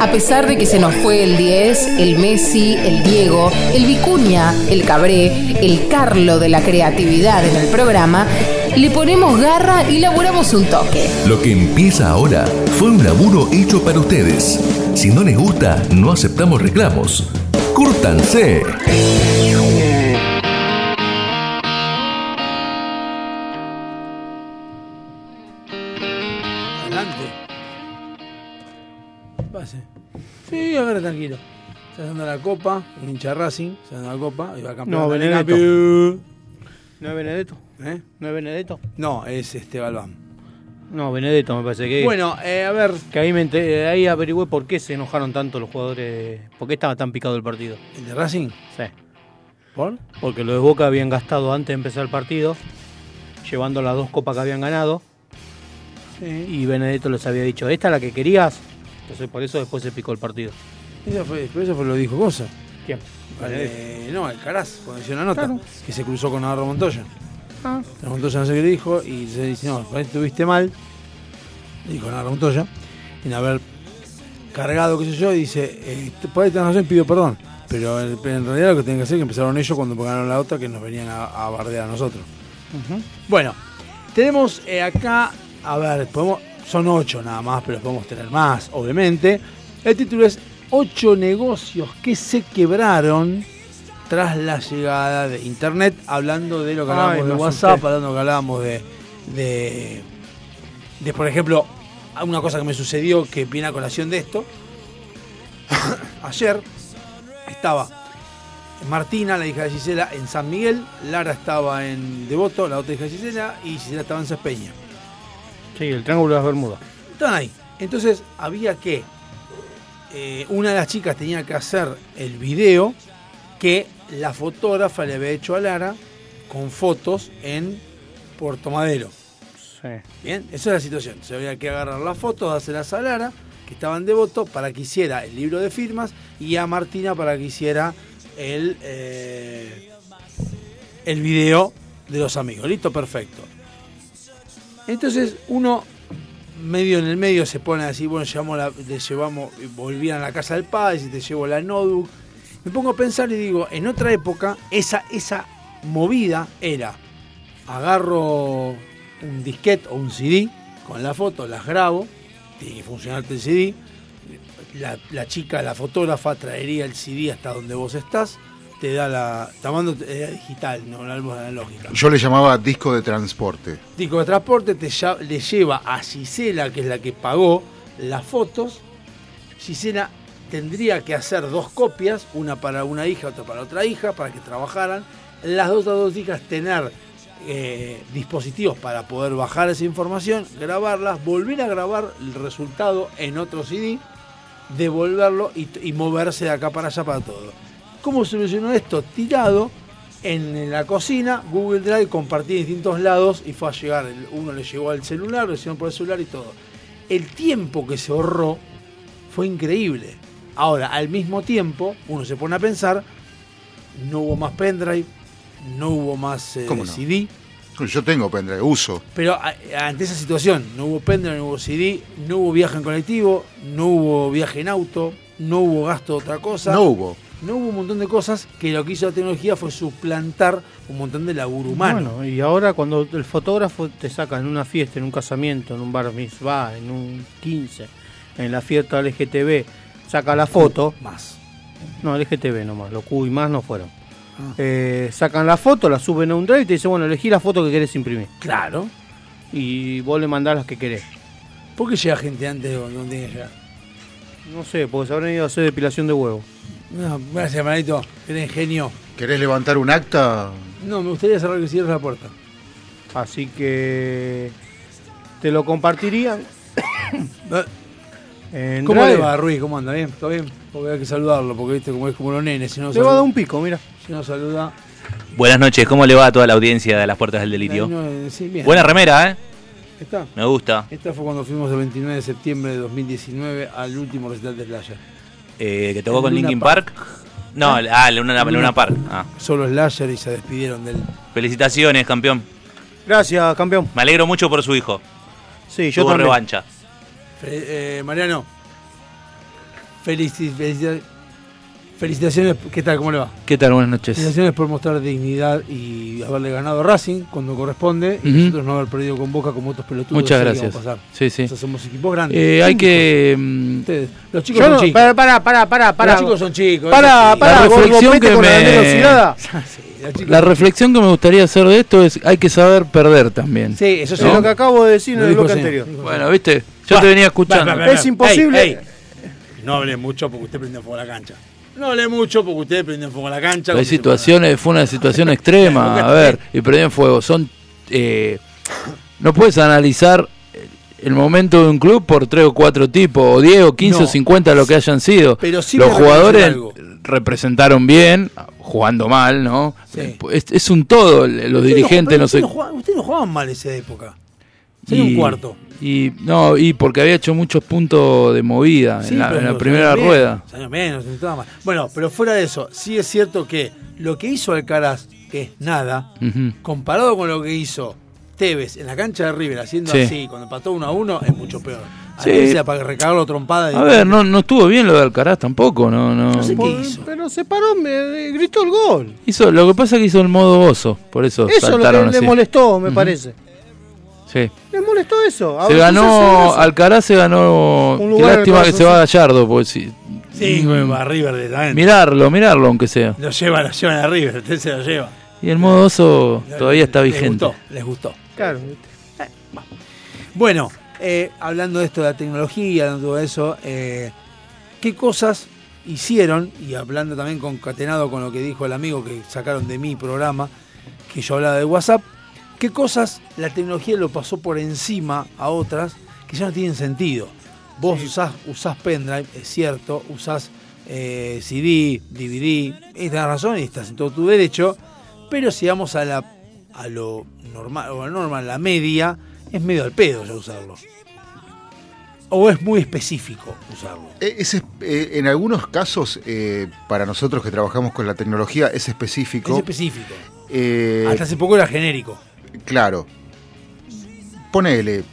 A pesar de que se nos fue el 10, el Messi, el Diego, el Vicuña, el Cabré, el Carlo de la creatividad en el programa, le ponemos garra y laburamos un toque. Lo que empieza ahora fue un laburo hecho para ustedes. Si no les gusta, no aceptamos reclamos. ¡Cúrtanse! Adelante. Pase. Sí, a ver tranquilo. Se dando la copa, un hincha Racing, se dando la copa, y va a campeón. No, Benedetto. No, Benedetto. ¿Eh? ¿No es Benedetto? No, es este Balbán. No, Benedetto me parece que. Bueno, eh, a ver. Que ahí, me enteré- ahí averigüé por qué se enojaron tanto los jugadores. ¿Por qué estaba tan picado el partido? ¿El de Racing? Sí. ¿Por? Porque los de Boca habían gastado antes de empezar el partido, llevando las dos copas que habían ganado. Y Benedetto les había dicho, ¿esta es la que querías? Entonces por eso después se picó el partido. Eso fue, eso fue lo dijo Cosa. ¿Quién? Eh, no, el Caraz, cuando hizo una nota, Claro. que se cruzó con Navarro Montoya. Ah. Navarro Montoya no sé qué le dijo y se dice, no, estuviste mal. Le dijo Navarro Montoya. En haber cargado, qué sé yo, y dice, eh, por ahí tenés razón, pido perdón. Pero en, en realidad lo que tienen que hacer es que empezaron ellos cuando ganaron la otra, que nos venían a, a bardear a nosotros. Bueno, tenemos eh, acá, a ver, podemos, son ocho nada más, pero podemos tener más, obviamente. El título es Ocho negocios que se quebraron tras la llegada de Internet, hablando de lo que Ay, hablábamos de WhatsApp, hablando de lo que hablábamos de, de, de, por ejemplo, una cosa que me sucedió que viene a colación de esto. Ayer estaba Martina, la hija de Gisela, en San Miguel, Lara estaba en Devoto, la otra hija de Gisela, y Gisela estaba en Cespeña. Sí, el Triángulo de las Bermudas. Estaban ahí. Entonces había que. eh, una de las chicas tenía que hacer el video que la fotógrafa le había hecho a Lara con fotos en Puerto Madero. Sí. Bien, esa es la situación. Se había que agarrar las fotos, dárselas a Lara, que estaban de voto, para que hiciera el libro de firmas, y a Martina para que hiciera el, eh, el video de los amigos. Listo, perfecto. Entonces uno medio en el medio se pone así, bueno, llevamos la, le llevamos, volvían a la casa del padre, si te llevo la notebook. Me pongo a pensar y digo, en otra época, esa, esa movida era, agarro un disquete o un CD con la foto, las grabo, tiene que funcionarte el CD, la, la chica, la fotógrafa, traería el CD hasta donde vos estás, te da la. Tomando era digital, no la álbum analógica. Yo le llamaba disco de transporte. Disco de transporte te le lleva a Gisela, que es la que pagó las fotos. Gisela tendría que hacer dos copias, una para una hija, otra para otra hija, para que trabajaran. Las dos, las dos hijas tener eh, dispositivos para poder bajar esa información, grabarlas, volver a grabar el resultado en otro CD, devolverlo y, moverse de acá para allá para todo. ¿Cómo solucionó esto? Tirado en la cocina, Google Drive compartía en distintos lados y fue a llegar. Uno le llegó al celular, lo hicieron por el celular y todo. El tiempo que se ahorró fue increíble. Ahora, al mismo tiempo, uno se pone a pensar, no hubo más pendrive, no hubo más eh, ¿Cómo no? CD. Yo tengo pendrive, uso. Pero a- ante esa situación, no hubo pendrive, no hubo CD, no hubo viaje en colectivo, no hubo viaje en auto, no hubo gasto de otra cosa. No hubo. No hubo un montón de cosas que lo que hizo la tecnología fue suplantar un montón de laburo humano. Bueno, y ahora cuando el fotógrafo te saca en una fiesta, en un casamiento, en un bar mitzvah, en un 15, en la fiesta LGTB, saca la foto. Más. No, LGTB nomás, los Q y más no fueron. Ah. Eh, sacan la foto, la suben a un drive y te dicen, bueno, elegí la foto que querés imprimir. Claro. Y vos le mandás las que querés. ¿Por qué llega gente antes de donde tiene que llegar? No sé, porque se habrán ido a hacer depilación de huevo. No, gracias, Manito. Eres genio. ¿Querés levantar un acta? No, me gustaría cerrar que cierres la puerta. Así que te lo compartirían. En ¿Cómo Drive. le va, Ruiz? ¿Cómo anda? ¿Bien? ¿Todo bien? Porque hay que saludarlo, porque viste como es como los nenes. Si no Le va a dar un pico, mira. Si no saluda. Buenas noches, ¿cómo le va a toda la audiencia de las puertas del delirio? Ahí no, sí, bien. Buena remera, ¿eh? Está. Me gusta. Esta fue cuando fuimos el 29 de septiembre de 2019 al último recital de Slayer. Eh, que tocó En con Luna Linkin Park. Park. No, ah, Luna, Luna Park. Ah. Solo Slayer y se despidieron del. Felicitaciones, campeón. Gracias, campeón. Me alegro mucho por su hijo. Sí, yo Tuvo también. revancha. Eh, Mariano, felici- felici- felicitaciones. ¿Qué tal? ¿Cómo le va? ¿Qué tal? Buenas noches. Felicitaciones por mostrar dignidad y haberle ganado a Racing cuando corresponde y nosotros no haber perdido con Boca como otros pelotudos. Muchas gracias. pasar. Sí, sí. O sea, somos equipos grandes. Eh, hay que. Ustedes, los chicos Yo son no, chicos. para, para, para, para, para. Los chicos son chicos. Para, para, La reflexión que la me-. Sí, la reflexión que me gustaría hacer de esto es hay que saber perder también. Sí, eso. Es lo que acabo de decir en el bloque sí. anterior. Bueno, viste, yo Va, te venía va, escuchando. va, va, va. Es imposible. Ey, ey. No hable mucho porque usted prende fuego a la cancha. No hable mucho porque usted prende fuego a la cancha. Hay situaciones, fue una situación extrema, a ver, y perdió en fuego. Son, eh, no puedes analizar el momento de un club por tres o cuatro tipos, o 10 o 15 No. o 50 lo que hayan sido. Pero sí Los jugadores representaron bien, jugando mal, ¿no? Sí. Es, es un todo, los dirigentes no, no sé. Usted no, jugaban mal esa época. Sería un cuarto. Y no, y porque había hecho muchos puntos de movida Sí, en la, en la primera años rueda. menos, menos, mal. Bueno, pero fuera de eso, sí es cierto que lo que hizo Alcaraz, que es nada, comparado con lo que hizo Tevez en la cancha de River haciendo Sí. así, cuando empató uno a uno, es mucho peor. Sí. Ahí sea para recagarlo trompada. y- A ver, no, no estuvo bien lo de Alcaraz tampoco, no, no. No sé qué hizo. Pero se paró, me gritó el gol. Hizo, lo que pasa es que hizo el modo oso, por eso, Eso es lo que le así. molestó, me parece. Sí. Le molestó eso. A Se ganó, eso. Alcaraz se ganó. Qué lástima que se va corazoncito. Gallardo, porque si. Sí, Mm, va a River directamente. Mirarlo, mirarlo, aunque sea. Lo lleva, lo llevan a River, usted se lo lleva. Y el modo oso todavía está Les vigente. gustó, les gustó. Claro. Bueno, eh, hablando de esto de la tecnología, de todo eso, eh, ¿qué cosas hicieron? Y hablando también concatenado con lo que dijo el amigo que sacaron de mi programa, que yo hablaba de WhatsApp, ¿qué cosas la tecnología lo pasó por encima a otras que ya no tienen sentido? Vos usás, usás pendrive, es cierto, usás eh, CD, DVD, y tenés razón y estás en todo tu derecho, pero si vamos a, la, a lo normal, o a lo normal, la media, es medio al pedo ya usarlo. O es muy específico usarlo. Eh, es es- eh, en algunos casos, eh, para nosotros que trabajamos con la tecnología, es específico. Es específico. Eh, Hasta hace poco era genérico. Claro. Ponele.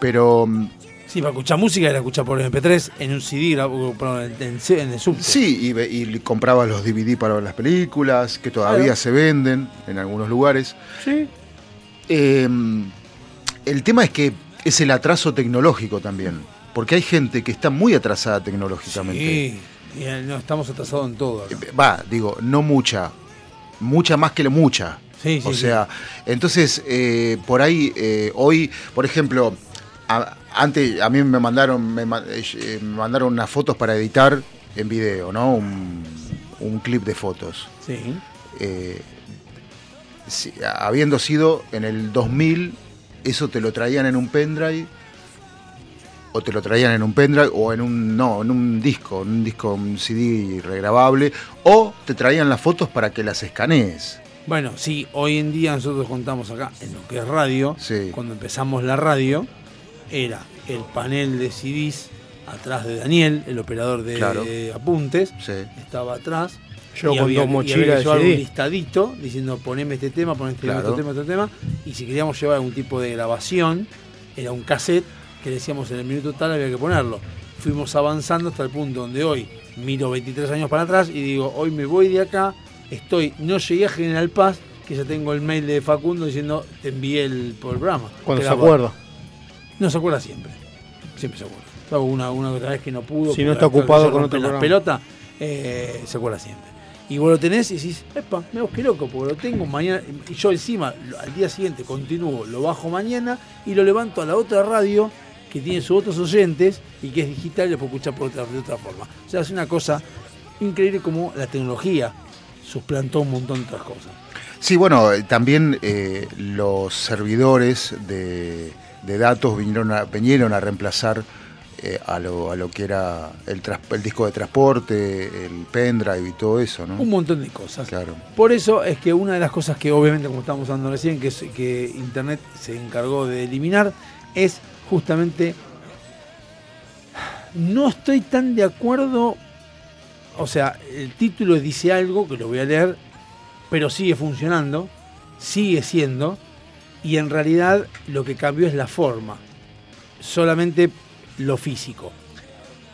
Pero. mm, Sí, para escuchar música era escuchar por MP3 en un CD, en, el subte. Sí, y, y compraba los DVD para ver las películas, que todavía Claro. se venden en algunos lugares. Sí. Eh, el tema es que es el atraso tecnológico también. Porque hay gente que está muy atrasada tecnológicamente. Sí, y, eh, no, estamos atrasados en todo. acá. Va, digo, no mucha. Mucha más que la mucha. Sí, o sí. sea, entonces, eh, por ahí, eh, hoy, por ejemplo, a- antes a mí me mandaron, me, eh, me mandaron unas fotos para editar en video, ¿no? Un, un clip de fotos. Sí. Eh, si- habiendo sido en el 2000, eso te lo traían en un pendrive o te lo traían en un pendrive o en un no, en un disco, en un disco, un CD regrabable o te traían las fotos para que las escanees. Bueno, sí, hoy en día nosotros contamos acá en lo que es radio. Cuando empezamos la radio, era el panel de CDs atrás de Daniel, el operador de Claro. apuntes. Estaba atrás. Yo y con había dos y mochilas había de CD. un listadito diciendo poneme este tema, poneme este, Claro. otro tema, otro tema. Y si queríamos llevar algún tipo de grabación, era un cassette que decíamos en el minuto tal había que ponerlo. Fuimos avanzando hasta el punto donde hoy miro 23 años para atrás y digo, hoy me voy de acá, estoy, no llegué a General Paz, que ya tengo el mail de Facundo diciendo te envié el, programa. Cuando se acuerda. No se acuerda siempre. Siempre se acuerda. Salvo una, una otra vez que no pudo. Si no está ocupado con otro las pelotas, eh, se acuerda siempre. Y vos lo tenés y decís, epa, me vos qué loco, porque lo tengo mañana. Y yo encima, al día siguiente continúo, lo bajo mañana y lo levanto a la otra radio que tiene sus otros oyentes y que es digital y lo puedo escuchar por otra, de otra forma. O sea, es una cosa increíble como la tecnología suplantó un montón de otras cosas. Sí, bueno, eh, también eh, los servidores de, de datos vinieron a, vinieron a reemplazar eh, a, lo, a lo que era el, disco de transporte, el pendrive y todo eso, ¿no? Un montón de cosas. Claro. Por eso es que una de las cosas que obviamente, como estábamos hablando recién, que, es- que Internet se encargó de eliminar, es justamente... No estoy tan de acuerdo, o sea, el título dice algo, que lo voy a leer, pero sigue funcionando, sigue siendo, y en realidad lo que cambió es la forma, solamente lo físico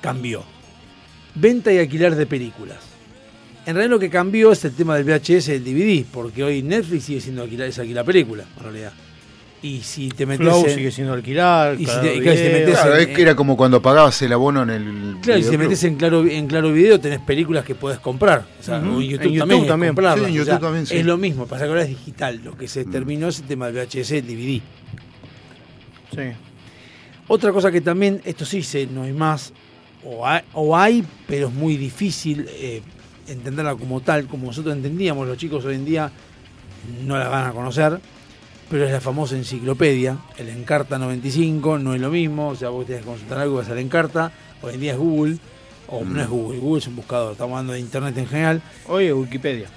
cambió. Venta y alquiler de películas. En realidad lo que cambió es el tema del VHS y el DVD, porque hoy Netflix sigue siendo alquilar, es alquilar película, en realidad. Y si te metes Flow en- sigue siendo alquilar. Y si Claro te- y claro, si te Video. metes Claro, en- es que era como cuando pagabas el abono en el. Claro, y si te metes en claro, en claro Video tenés películas que puedes comprar. O sea, en YouTube, En YouTube también, es también. Sí, en O sea, YouTube también, sí. Es lo mismo, pasa que ahora es digital. Lo que se terminó es el tema del VHS, el DVD. Sí. Otra cosa que también, esto sí se, no hay más, o hay, o hay, pero es muy difícil eh, entenderla como tal, como nosotros entendíamos, los chicos hoy en día no la van a conocer, pero es la famosa enciclopedia, el Encarta 95, no es lo mismo, o sea, vos tenés que consultar algo, vas al Encarta, hoy en día es Google, o no es Google, Google es un buscador, estamos hablando de Internet en general. Oye, Wikipedia.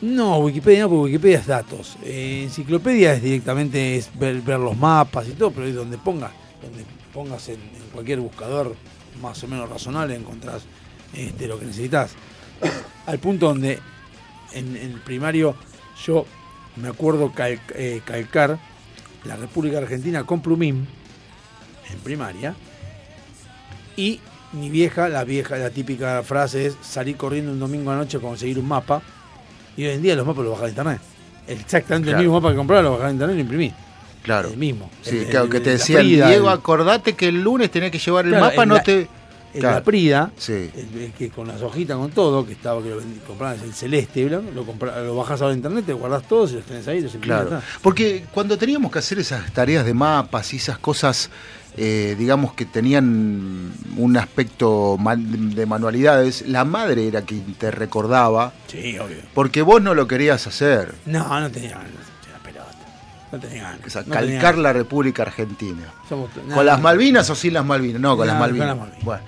No, Wikipedia no, porque Wikipedia es datos. Eh, enciclopedia es directamente es ver, ver los mapas y todo, pero es donde pongas, donde pongas en, en cualquier buscador más o menos razonable encontrás este, lo que necesitas. Al punto donde en, en el primario yo me acuerdo cal- eh, calcar la República Argentina con Plumín en primaria y mi vieja, la vieja, la típica frase es salir corriendo un domingo a noche a conseguir un mapa y hoy en día los mapas los bajás de internet. Exactamente Claro. el mismo mapa que compraba lo bajás de internet y lo imprimí. Claro. El mismo. Sí, El- claro, el- que te Prida, Diego, acordate que el lunes tenés que llevar el Claro, mapa, no la- te. En Claro. la Prida, Sí. el- el que con las hojitas, con todo, que estaba que lo comprabas el celeste lo, compra- lo bajás ahora internet, te guardás todos y los tenés ahí, los. Claro. Porque cuando teníamos que hacer esas tareas de mapas y esas cosas, eh, digamos que tenían un aspecto de manualidades, la madre era quien te recordaba. Sí, obvio. Porque vos no lo querías hacer. No, no tenía. No tenía ganas. O sea, no tenía calcar la República Argentina. Somos- ¿Con no, las. Malvinas o sin las Malvinas? No, con las con Malvinas. las Malvinas. Bueno,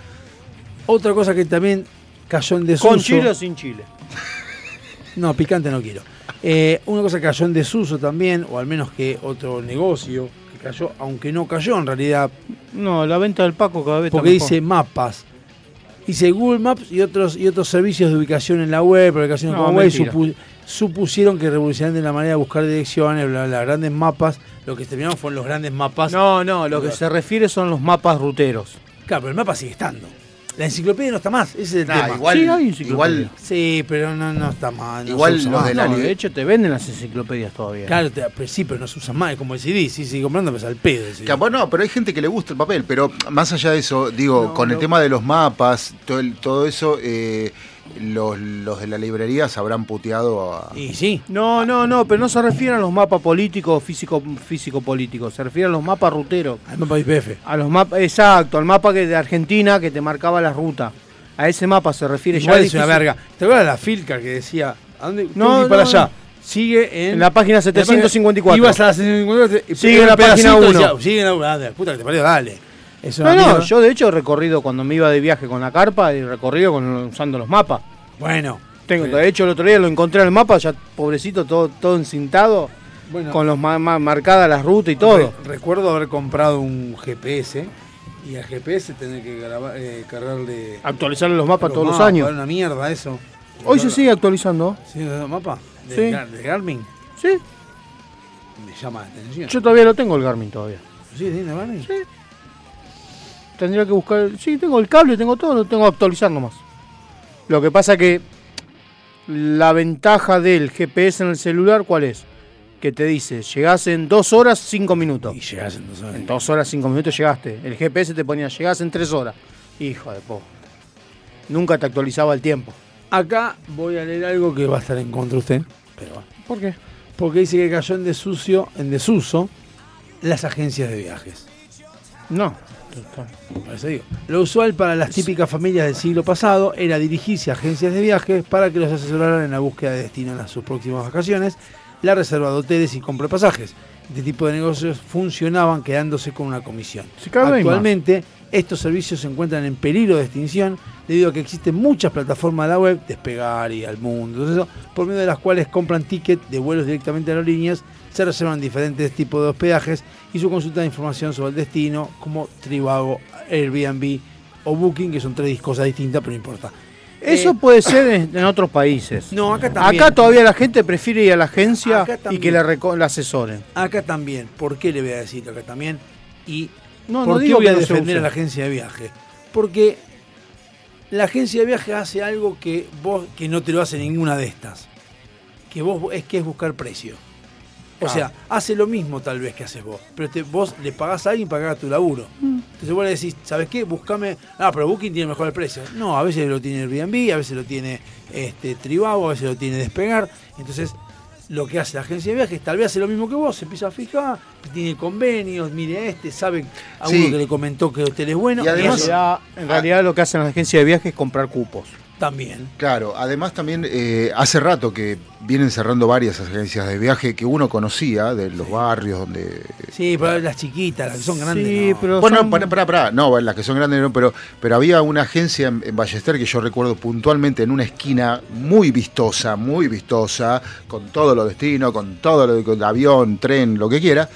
Otra cosa que también cayó en desuso. ¿Con Chile o sin Chile? No, picante no quiero. Eh, una cosa que cayó en desuso también, o al menos que otro negocio que cayó, aunque no cayó en realidad, No, la venta del Paco cada vez está porque mejor. dice mapas. Dice Google Maps y otros y otros servicios de ubicación en la web, ubicación No, como web, supu- supusieron que revolucionaron la manera de buscar direcciones, bla, bla, grandes mapas. Lo que terminaron fueron los grandes mapas. No, no, lo que se refiere son los mapas ruteros. Claro, pero el mapa sigue estando. La enciclopedia no está más, ese es el Nah, tema. igual- Sí, hay enciclopedia. igual- Sí, pero no, no está más. no Igual los más. de la No, de hecho te venden las enciclopedias todavía. Claro, te- pero sí, pero no se usa más, es como el CD, sí, sigue comprando, pero es al pedo. Que, bueno, pero hay gente que le gusta el papel, pero más allá de eso, digo, con el tema de los mapas, todo, el- todo eso, eh, los, los de la librería se habrán puteado a... Y sí. No, no, no, pero no se refiere a los mapas políticos, físico, físico políticos, se refiere a los mapas ruteros. Al mapa IPF. A los mapas, exacto, al mapa que de Argentina que te marcaba la ruta. A ese mapa se refiere Igual ya es una difícil- verga. ¿Te acuerdas la Filcar que decía, ¿a dónde? No, ir para no, allá. no. Sigue en, En la página 754. Ibas a la 754 y Sigue en la página decía, uno. Sigue en la ah, de la puta que te parió, dale. Es No, no, yo de hecho he recorrido cuando me iba de viaje con la carpa y recorrido con, usando los mapas. Bueno. Tengo, de hecho el otro día lo encontré en el mapa, ya pobrecito, todo, todo encintado, Bueno. con los ma- ma- marcadas las rutas y todo. Re- recuerdo haber comprado un GPS y al GPS tener que grabar, eh, cargarle. Actualizar los mapas los todos los mapas, años. Era una mierda eso. Hoy se sigue actualizando. ¿Sí? ¿El mapa? ¿De, Sí. Gar- de Garmin? Sí. Me llama la atención. Yo todavía lo tengo el Garmin todavía. ¿Sí? ¿Tiene Garmin? Sí. Tendría que buscar. Sí, tengo el cable, tengo todo, lo tengo que actualizar nomás. Lo que pasa que la ventaja del GPS en el celular, ¿cuál es? Que te dice, llegás en dos horas, cinco minutos. Y llegás en dos horas. En dos horas, cinco minutos llegaste. El GPS te ponía, llegás en tres horas. Hijo de po. Nunca te actualizaba el tiempo. Acá voy a leer algo que va a estar en contra usted. Pero. ¿Por qué? Porque dice que cayó en desuso, en desuso las agencias de viajes. No. Lo usual para las típicas familias del siglo pasado era dirigirse a agencias de viajes para que los asesoraran en la búsqueda de destino en sus próximas vacaciones, la reserva de hoteles y compra de pasajes. Este tipo de negocios funcionaban quedándose con una comisión. Actualmente, estos servicios se encuentran en peligro de extinción debido a que existen muchas plataformas de la web, Despegar y Al Mundo, todo eso, por medio de las cuales compran tickets de vuelos directamente a aerolíneas, se reservan diferentes tipos de hospedajes y su consulta de información sobre el destino, como Trivago, Airbnb o Booking, que son tres cosas distintas, pero no importa. Eso Eh, puede ser en, en otros países. No, acá también. Acá todavía la gente prefiere ir a la agencia y que la, la asesoren. Acá también. ¿Por qué le voy a decir acá también? Y No, ¿por no qué digo voy a defender a la agencia de viaje? Porque la agencia de viaje hace algo que vos que no te lo hace ninguna de estas. Que vos es que es buscar precio. O sea, hace lo mismo tal vez que haces vos, pero te- vos le pagás a alguien para que haga tu laburo. Entonces vos le decís, ¿sabes qué? Buscame. Ah, pero Booking tiene mejor el precio. No, a veces lo tiene Airbnb, a veces lo tiene este, Tribago, a veces lo tiene Despegar. Entonces, lo que hace la agencia de viajes, tal vez hace lo mismo que vos, se empieza a fijar, tiene convenios, mire este, sabe a Sí. uno que le comentó que el hotel es bueno. Y además, eso en realidad lo que hacen las agencias de viajes es comprar cupos. También. Claro, además también eh, hace rato que vienen cerrando varias agencias de viaje que uno conocía de los barrios donde... Sí, pero las chiquitas, las que son grandes. Sí, no. pero Bueno, son- pará, pará, pará. No, las que son grandes no, pero, pero había una agencia en, en Ballester que yo recuerdo puntualmente en una esquina muy vistosa, muy vistosa, con todo lo destino, con todo lo de con avión, tren, lo que quiera.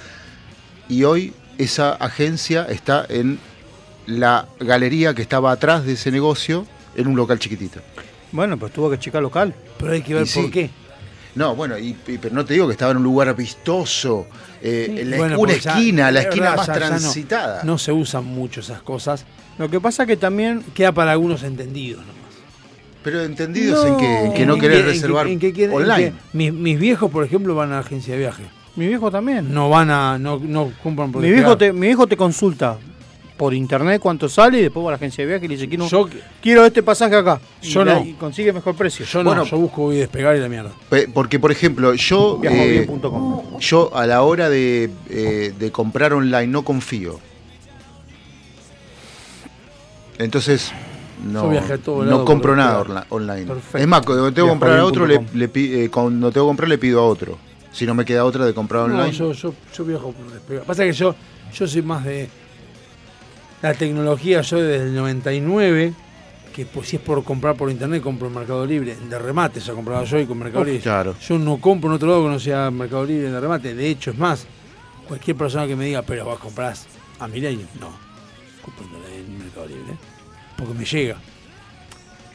Y hoy esa agencia está en la galería que estaba atrás de ese negocio, en un local chiquitito. Bueno, pues tuvo que checar local. Pero hay que ver Y sí. por qué. No, bueno, y, y- pero no te digo que estaba en un lugar vistoso, eh, en la- Bueno, una ya- esquina, la es esquina verdad, más ya- ya no- transitada. No, se usan mucho esas cosas. Lo que pasa que también. Queda para algunos entendidos nomás. Pero entendidos en que, en que no En querés que- reservar en que online. mis, mis viejos, por ejemplo, van a la agencia de viaje. Mi viejo también. No van a. No, no compran por Mi viejo, te, mi viejo te consulta por internet cuánto sale y después va a la agencia de viaje y le dice, quiero, Yo- quiero este pasaje acá. Y Yo la- no. y consigue mejor precio. Yo no, yo busco voy a despegar y la mierda. Porque, por ejemplo, yo, eh, yo a la hora de, eh, de comprar online no confío. Entonces, no, Yo viajé a todo no lado compro nada orla- online. Perfecto. Es más, cuando tengo que comprar a otro, le, eh, cuando tengo que comprar le pido a otro. Si no me queda otra de comprar No, online. yo, yo, yo viajo por despegar. Pasa que yo, yo soy más de la tecnología, yo desde el 99, que pues si es por comprar por internet, compro en Mercado Libre. De remate se compraba yo y con Mercado Libre. claro. Yo no compro en otro lado que no sea Mercado Libre de remate. De hecho, es más, cualquier persona que me diga, pero vos comprás a Milenio, no. Compro en Mercado Libre. Porque me llega.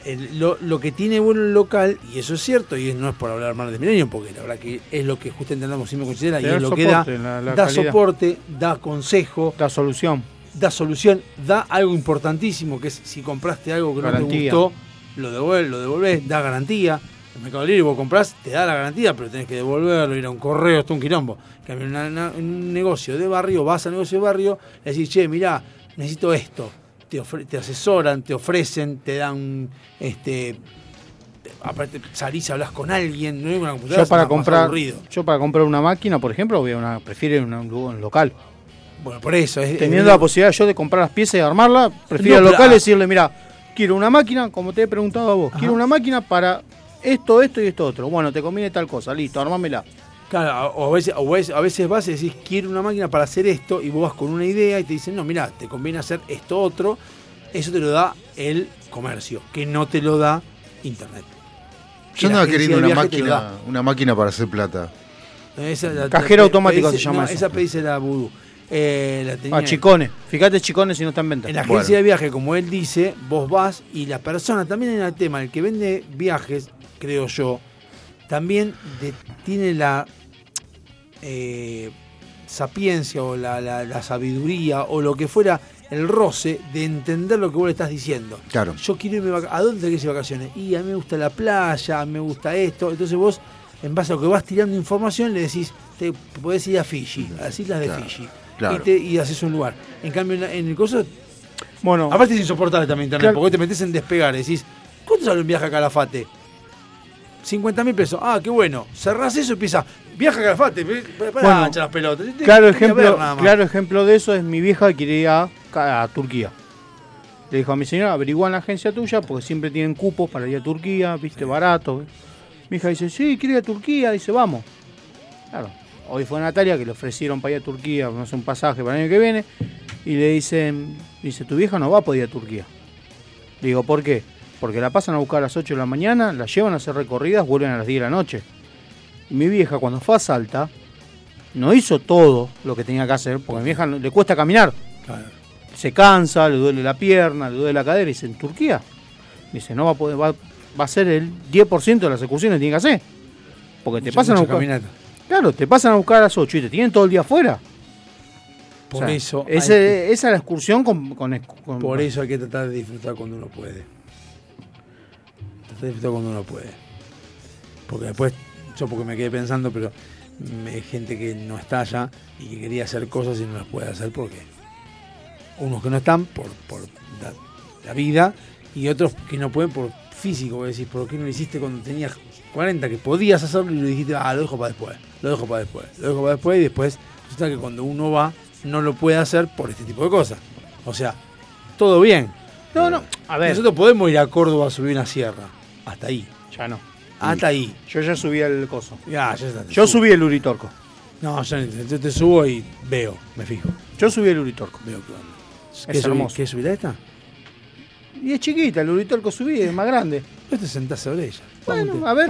El- lo, lo que tiene bueno el local, y eso es cierto, y no es por hablar mal de Milenio, porque la verdad que es lo que justamente andamos siempre considera, y es lo que da, la- la da calidad. soporte, da consejo, Da solución. Da solución, da algo importantísimo, que es si compraste algo que Garantía. no te gustó, lo devuelves, lo devolvés, da garantía. En Mercado Libre vos comprás, te da la garantía, pero tenés que devolverlo, ir a un correo, esto es un quilombo. En cambio, en, una- una- en un negocio de barrio, vas al negocio de barrio, le decís, che, mirá, necesito esto. Te, ofre- te asesoran, te ofrecen, te dan, este, aparte salís, hablas con alguien, no es una computadora, Yo para comprar, yo para comprar una máquina, por ejemplo, voy a una, prefiero un lugar- un local. Bueno, por eso. Es, Teniendo la posibilidad yo de comprar las piezas y armarla, prefiero No, al pero- local ah. decirle, mira, quiero una máquina, como te he preguntado a vos, quiero una máquina para esto, esto y esto otro. Bueno, te conviene tal cosa, listo, armámela. Claro, o a veces, o a veces- vas y decís, quiero una máquina para hacer esto, y vos vas con una idea y te dicen, no, mira, te conviene hacer esto otro. Eso te lo da el comercio, que no te lo da Internet. Yo andaba queriendo una máquina, una máquina para hacer plata. Esa la- Cajero la- automático pedí- se llama no, eso. Esa pedíse la Voodoo. Eh, la tenía- Ah, chicones. Fíjate chicones si no está en venta. En la agencia de viaje, como él dice, vos vas y la persona, también en el tema, el que vende viajes, creo yo, también de- tiene la eh, sapiencia o la, la- la sabiduría o lo que fuera el roce de entender lo que vos le estás diciendo. Claro. Yo quiero irme ¿A dónde querés ir de vacaciones? Y a mí me gusta la playa, me gusta esto. Entonces vos, en base a lo que vas tirando información, le decís, te podés ir a Fiji, a las islas de Claro, Fiji. Claro. Y, te, y haces un lugar. En cambio, en, el coso Bueno, Aparte es insoportable también internet, Claro. porque te metes en despegar y decís, ¿cuánto sale un viaje a Calafate? 50 mil pesos. Ah, qué bueno. Cerrás eso y empieza, viaje a Calafate. Para, Bueno, las pelotas. Claro ejemplo, claro ejemplo de eso es mi vieja que quiere ir a, a Turquía. Le dijo a mi señora, averigua en la agencia tuya, porque siempre tienen cupos para ir a Turquía, viste, barato. Mi hija dice, sí, quiero ir a Turquía, dice, vamos. Claro, hoy fue Natalia que le ofrecieron para ir a Turquía, no sé, un pasaje para el año que viene, y le dicen, dice, tu vieja no va a poder ir a Turquía. Le digo, ¿por qué? Porque la pasan a buscar a las 8 de la mañana, la llevan a hacer recorridas, vuelven a las 10 de la noche. Y mi vieja cuando fue a Salta, no hizo todo lo que tenía que hacer, porque a mi vieja le cuesta caminar. Se cansa, le duele la pierna, le duele la cadera, y dice, en Turquía. Dice, no va a poder, va, va a ser el 10% de las excursiones que tiene que hacer. Porque te Mucha- pasan a buscar. caminata. Claro, te pasan a buscar a las 8 y te tienen todo el día afuera. Por O sea, eso hay ese- que- esa es la excursión con, con- con- Por eso hay que tratar de disfrutar cuando uno puede. Tratar de disfrutar cuando uno puede. Porque después, yo porque me quedé pensando, pero mm, hay gente que no está allá y que quería hacer cosas y no las puede hacer porque unos que no están por, por la, la vida y otros que no pueden por físico. Vos decís, ¿por qué no lo hiciste cuando tenías 40? Que podías hacerlo y lo dijiste, ah, lo dejo para después, lo dejo para después, lo dejo para después y después resulta que cuando uno va no lo puede hacer por este tipo de cosas. O sea, todo bien. No, no, a ver. Nosotros podemos ir a Córdoba a subir una sierra. Hasta ahí. Ya no. Hasta ahí. Yo ya subí el coso. Ya, ya está. Yo subí el Uritorco. No, yo, yo te subo y veo, me fijo. Yo subí el Uritorco. Veo. Es ¿Qué subí- hermoso. ¿Qué subirá esta? Y es chiquita, el Uritorco subí, es más grande. Vos te sentás sobre ella. Bueno, a ver.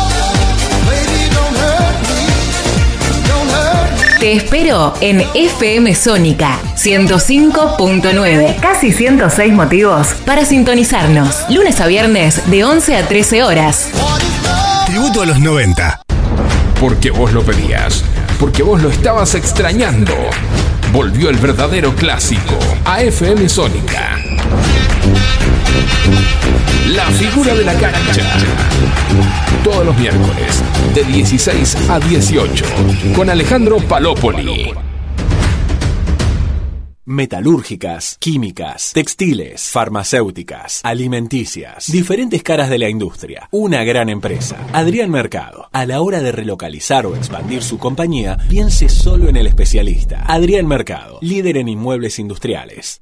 Te espero en FM Sónica 105.9. Casi 106 motivos para sintonizarnos. Lunes a viernes de 11 a 13 horas. Tributo a los 90. Porque vos lo pedías. Porque vos lo estabas extrañando. Volvió el verdadero clásico a FM Sónica. La figura de la cancha. Todos los miércoles, de 16 a 18, con Alejandro Palópoli. Metalúrgicas, químicas, textiles, farmacéuticas, alimenticias, diferentes caras de la industria. Una gran empresa. Adrián Mercado. A la hora de relocalizar o expandir su compañía, piense solo en el especialista. Adrián Mercado, líder en inmuebles industriales.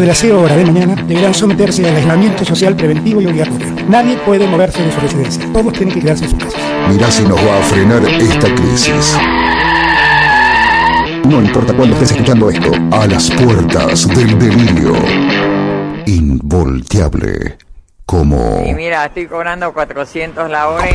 De las 0 horas de mañana deberán someterse al aislamiento social preventivo y obligatorio. Nadie puede moverse de su residencia. Todos tienen que quedarse en su casa. Mirá si nos va a frenar esta crisis. No importa cuándo estés escuchando esto, a las puertas del delirio. Involteable. Como... Y mira, estoy cobrando 400 la hora. y-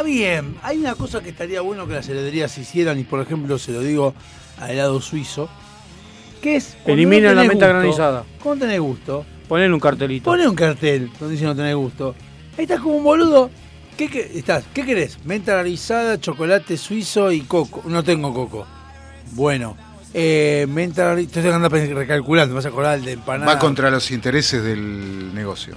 Está bien, hay una cosa que estaría bueno que las heladerías hicieran, y por ejemplo se lo digo al helado suizo, que es... Elimina no la menta gusto, granizada. Cuando tenés gusto, ponen un cartelito. Poné un cartel donde dice no tenés gusto. Ahí estás como un boludo. ¿Qué, qué- estás? ¿Qué querés? Menta granizada, chocolate suizo y coco. No tengo coco. Bueno. Eh, menta granizada. Entonces anda recalculando. Vas a acordar el de empanada. Va contra los intereses del negocio.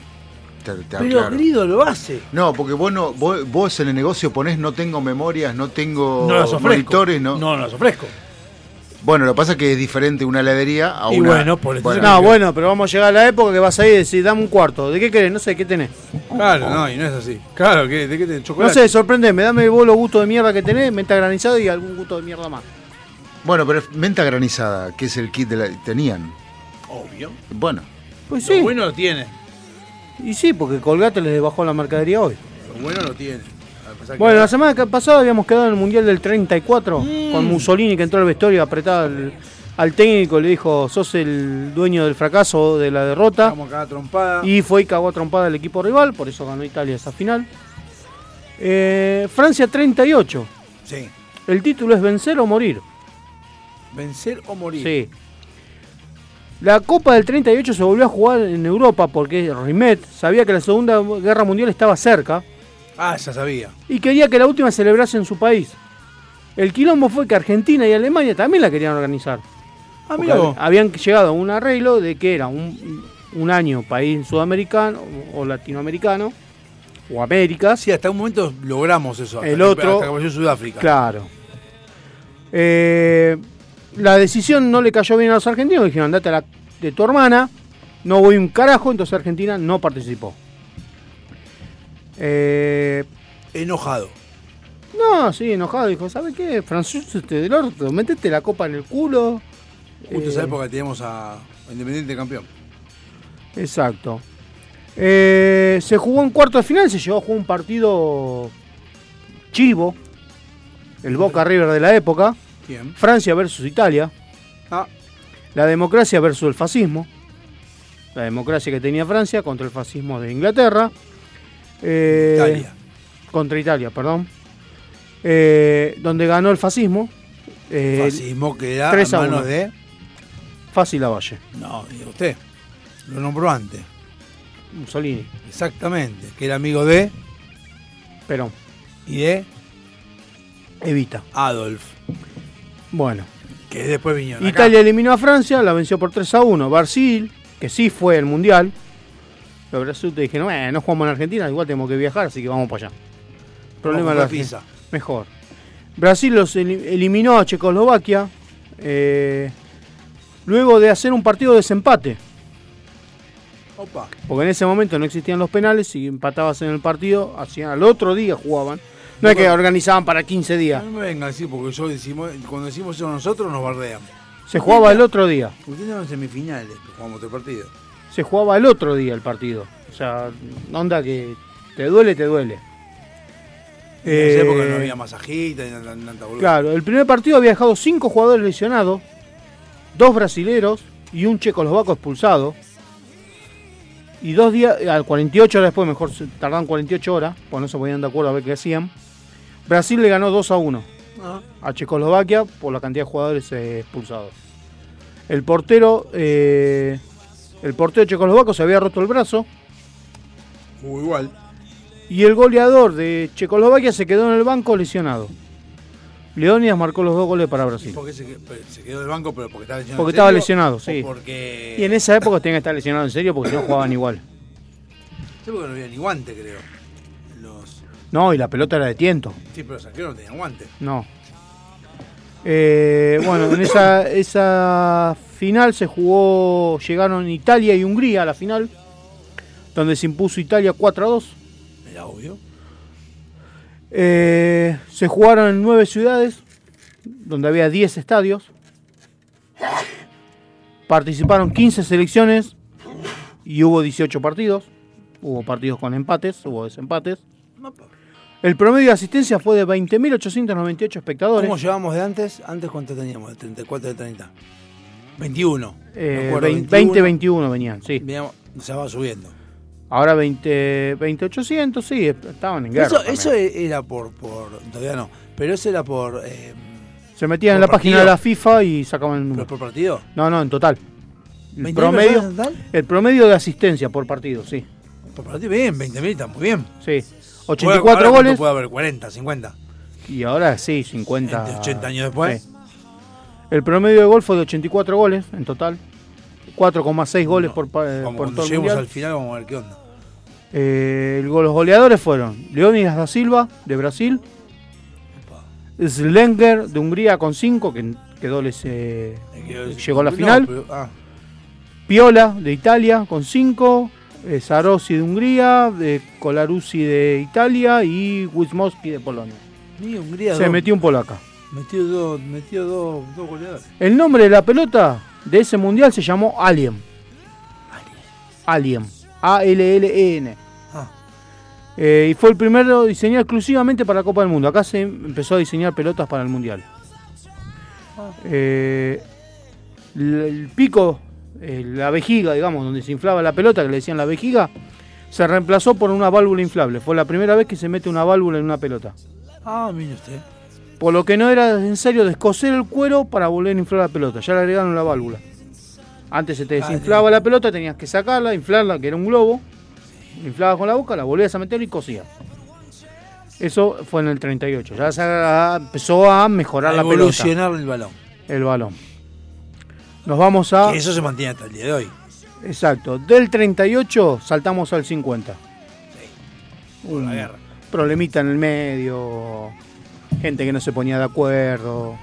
Te- te Pero aclaro. Grido lo hace. No, porque vos, no, vos, vos en el negocio ponés no tengo memorias, no tengo No las monitores, no. No, no las ofrezco. Bueno, lo que pasa es que es diferente una heladería a Y una. bueno, por No, bueno, pero vamos a llegar a la época que vas a ir y decir, dame un cuarto. ¿De qué querés? No sé, ¿qué tenés? Claro, no, y no es así. Claro, ¿qué, ¿de qué tenés? No ¿Chocolate? sé, sorprendeme, dame vos los gustos de mierda que tenés, menta granizada y algún gusto de mierda más. Bueno, pero menta granizada, que es el kit de la. Tenían. Obvio. Bueno. Pues sí. Lo bueno lo tiene. Y sí, porque Colgate les bajó la mercadería hoy. Lo bueno lo tiene. Bueno, la semana que- pasada habíamos quedado en el Mundial del 34 Mm. con Mussolini que entró al vestuario apretado al, al técnico, le dijo, sos el dueño del fracaso, de la derrota. Vamos acá trompada. Y fue y cagó a trompada al equipo rival, por eso ganó Italia esa final. Eh, Francia 38. Sí. El título es vencer o morir. Vencer o morir. Sí. La Copa del 38 se volvió a jugar en Europa porque Rimet sabía que la Segunda Guerra Mundial estaba cerca Ah, ya sabía. y quería que la última celebrase en su país. El quilombo fue que Argentina y Alemania también la querían organizar. Ah, vos. habían llegado a un arreglo de que era un, un año país sudamericano o latinoamericano o América. Sí, hasta un momento logramos eso. hasta El otro. Hasta que Sudáfrica. Claro. Eh, la decisión no le cayó bien a los argentinos. Dijeron, andate a la de tu hermana. No voy un carajo. Entonces Argentina no participó. Eh, Enojado. no, sí, enojado. Dijo, ¿sabe qué? Francis este del orto. Métete la copa en el culo. Justo Eh, esa época teníamos a Independiente campeón. Exacto. Eh, se jugó en cuarto de final, se llevó a jugar un partido chivo, el Boca River de la época, Bien. Francia versus Italia, Ah. la democracia versus el fascismo, la democracia que tenía Francia contra el fascismo de Inglaterra, eh, Italia. contra Italia, perdón, eh, donde ganó el fascismo, eh, Fascismo que era 3 a manos 1. de. Fácil Lavalle, No, usted. Lo nombró antes. Mussolini, Exactamente. Que era amigo de. Perón, Y de Evita. Adolf. Bueno. Que después vinieron. acá. Italia eliminó a Francia, la venció por 3 a 1. Brasil, que sí fue el mundial. Los brasileños dijeron, eh, no jugamos en Argentina, igual tenemos que viajar, así que vamos para allá. Problema de la pizza. Mejor. Brasil los eli- eliminó a Checoslovaquia. eh, luego de hacer un partido de desempate. Opa. Porque en ese momento no existían los penales y empatabas en el partido, hacían al otro día jugaban. No es que organizaban para 15 días. No me venga a decir, porque yo decimos, cuando decimos eso nosotros nos bardean. Se jugaba el otro día. Ustedes en semifinales, que jugamos otro partido. se jugaba el otro día el partido. O sea, onda que te duele, te duele. En esa época Eh, no había masajita ni tanta, boluda. Claro, el primer partido había dejado cinco jugadores lesionados, dos brasileros y un checoslovaco expulsado. Y dos días, al 48 horas después, mejor tardaron 48 horas, pues no se ponían de acuerdo a ver qué hacían. Brasil le ganó 2 a 1 Ah. a Checoslovaquia por la cantidad de jugadores eh, expulsados. El portero, eh, el portero checoslovaco se había roto el brazo. Jugó igual. Y el goleador de Checoslovaquia se quedó en el banco lesionado. Leónidas marcó los dos goles para Brasil. ¿Por qué se, se quedó del banco? Pero porque estaba lesionado. Porque en estaba lesionado, ¿O sí. Porque. Y en esa época tenía que estar lesionado en serio porque si no jugaban igual. Sí, porque no había ni guante, creo. No, y la pelota era de tiento. Sí, pero arqueros no tenían guante. No. Eh, bueno, en esa, esa final se jugó, llegaron Italia y Hungría a la final, donde se impuso Italia 4 a 2. Era obvio. Eh, se jugaron en nueve ciudades, donde había 10 estadios. Participaron 15 selecciones y hubo 18 partidos. Hubo partidos con empates, hubo desempates. El promedio de asistencia fue de 20.898 espectadores. ¿Cómo llevamos de antes? ¿Antes cuánto teníamos? ¿De 34 de 30? 21. Eh, Me acuerdo, 20, 21 venían, sí. Veníamos- se va subiendo. Ahora 20, 20.800, sí, estaban en guerra. Eso, eso era por, por. Todavía no. Pero eso era por. eh, Se metían en por la página de partido. la FIFA y sacaban el número. ¿Pero por partido? No, no, en total. El 20.000 promedio, en total? el promedio de asistencia por partido, sí. Por partido, bien, 20.000 está muy bien. Sí. Ahora- 84 ahora cuánto goles. puede haber? 40, 50. Y ahora sí, 50. Entre 80 años después. Sí. El promedio de gol fue de 84 goles en total. 4,6 goles por, pa- eh, Como por todo el lleguemos mundial. al final, vamos a ver qué onda. Eh, el los goleadores fueron Leónidas da Silva, de Brasil. Slenger, de Hungría, con 5, que quedó les, eh, llegó a la No, final. pero- ah, Piola, de Italia, con 5. Sarossi, de Hungría. De Colaruzzi, de Italia. Y Wismowski, de Polonia. ni Hungría. Se dos- metió un polaca. Metió dos, metió dos, dos goleadores. El nombre de la pelota de ese mundial se llamó Alien. Alien. A-L-L-E-N. Ah. Eh, y fue el primero diseñado exclusivamente para la Copa del Mundo. Acá se empezó a diseñar pelotas para el mundial. Eh, l- el pico, eh, la vejiga, digamos, donde se inflaba la pelota, que le decían la vejiga, se reemplazó por una válvula inflable. Fue la primera vez que se mete una válvula en una pelota. Ah, mire usted. Por lo que no era en serio descoser el cuero para volver a inflar la pelota. Ya le agregaron la válvula. Antes se te desinflaba la pelota, tenías que sacarla, inflarla, que era un globo. Inflabas con la boca, la volvías a meter y cosías. Eso fue en el 38. Ya se ah, empezó a mejorar A la pelota. evolucionar el balón. El balón. Nos vamos a. Que eso se mantiene hasta el día de hoy. Exacto. Del 38 saltamos al 50. por la guerra. Problemita en el medio. Gente que no se ponía de acuerdo.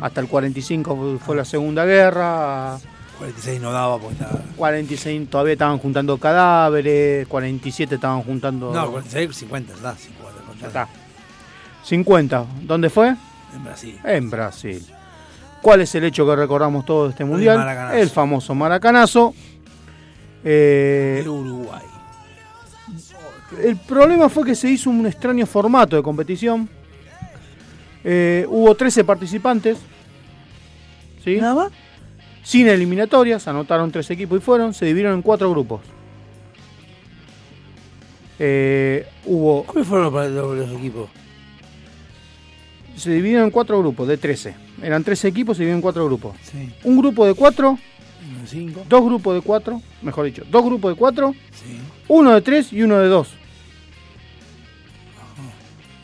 Hasta el 45 fue- la Segunda Guerra. 46 no daba porque estaba. 46 todavía estaban juntando cadáveres. 47 estaban juntando. No, 46, 50, da, 50. Ya está. 50. ¿Dónde fue? En Brasil. En Brasil. ¿Cuál es el hecho que recordamos todo de este mundial? El famoso maracanazo. Eh, Uruguay. el problema fue que se hizo un extraño formato de competición. Eh, hubo 13 participantes. ¿sí? ¿Nada más? Sin eliminatorias, anotaron tres equipos y fueron. Se dividieron en cuatro grupos. Eh, hubo. ¿Cuáles fueron los, los- los equipos? Se dividieron en cuatro grupos de 13. Eran 13 equipos, se dividieron en cuatro grupos. Sí. Un grupo de cuatro, Uno, cinco. dos grupos de cuatro, mejor dicho, dos grupos de cuatro, uno de tres y uno de dos.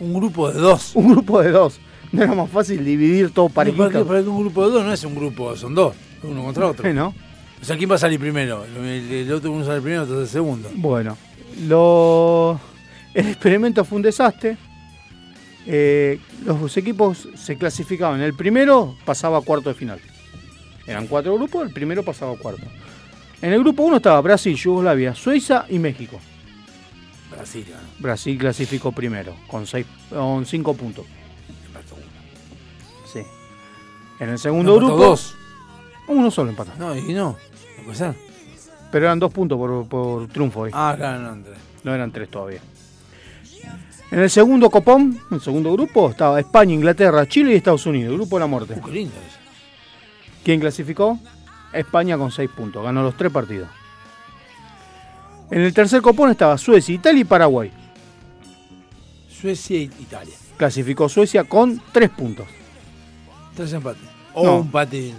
Un grupo de dos. Un grupo de dos. No era más fácil dividir todo ¿Para parejito. para qué un grupo de dos no es un grupo, son dos. Uno contra otro. ¿No? O sea, ¿quién va a salir primero? El, el otro uno sale primero, otro el segundo. Bueno, lo... el experimento fue un desastre. Eh, los equipos se clasificaban. El primero pasaba a cuarto de final. Eran cuatro grupos, el primero pasaba a cuarto. En el grupo 1 estaba Brasil, Yugoslavia, Suiza y México. Brasil, ¿no? Brasil clasificó primero, con, seis, con cinco puntos. Sí. En el segundo No, empató grupo. dos. Uno solo empató. No, y no. No puede ser. Pero eran dos puntos por, por triunfo ahí. Ah, claro, no, Andrés. No eran tres todavía. En el segundo copón, el segundo grupo, estaba España, Inglaterra, Chile y Estados Unidos, el grupo de la muerte. Qué lindo eso. ¿Quién clasificó? España con seis puntos, ganó los tres partidos. En el tercer copón estaba Suecia, Italia y Paraguay. Suecia e Italia. Clasificó Suecia con tres puntos. Tres empates. O No. un empate.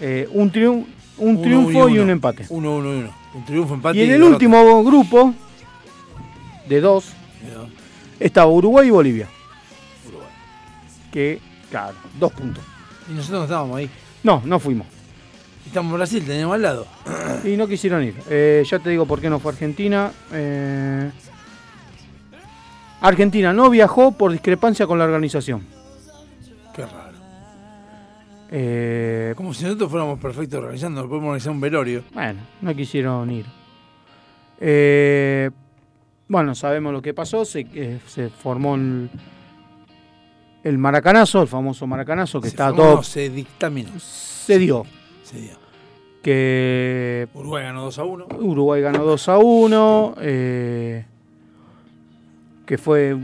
Eh, un triun- un Uno, triunfo uno y, uno. un empate. Uno, uno y uno. Un triunfo, empate Y en el derrota. último grupo, de dos, estaba Uruguay y Bolivia. Que, claro, dos puntos. Y nosotros no estábamos ahí. No, no fuimos. Estamos en Brasil, teníamos al lado. Y no quisieron ir. Eh, ya te digo por qué no fue Argentina. Eh, Argentina no viajó por discrepancia con la organización. Qué raro. Eh, Como si nosotros fuéramos perfectos organizando, podemos organizar un velorio. Bueno, no quisieron ir. Eh, bueno, sabemos lo que pasó. Se, eh, se formó el, el maracanazo, el famoso maracanazo, que Se estaba formó, todo. no, se dictaminó. Se dio. Se dio. Que Uruguay ganó 2 a 1. Uruguay ganó 2 a 1. eh, que fue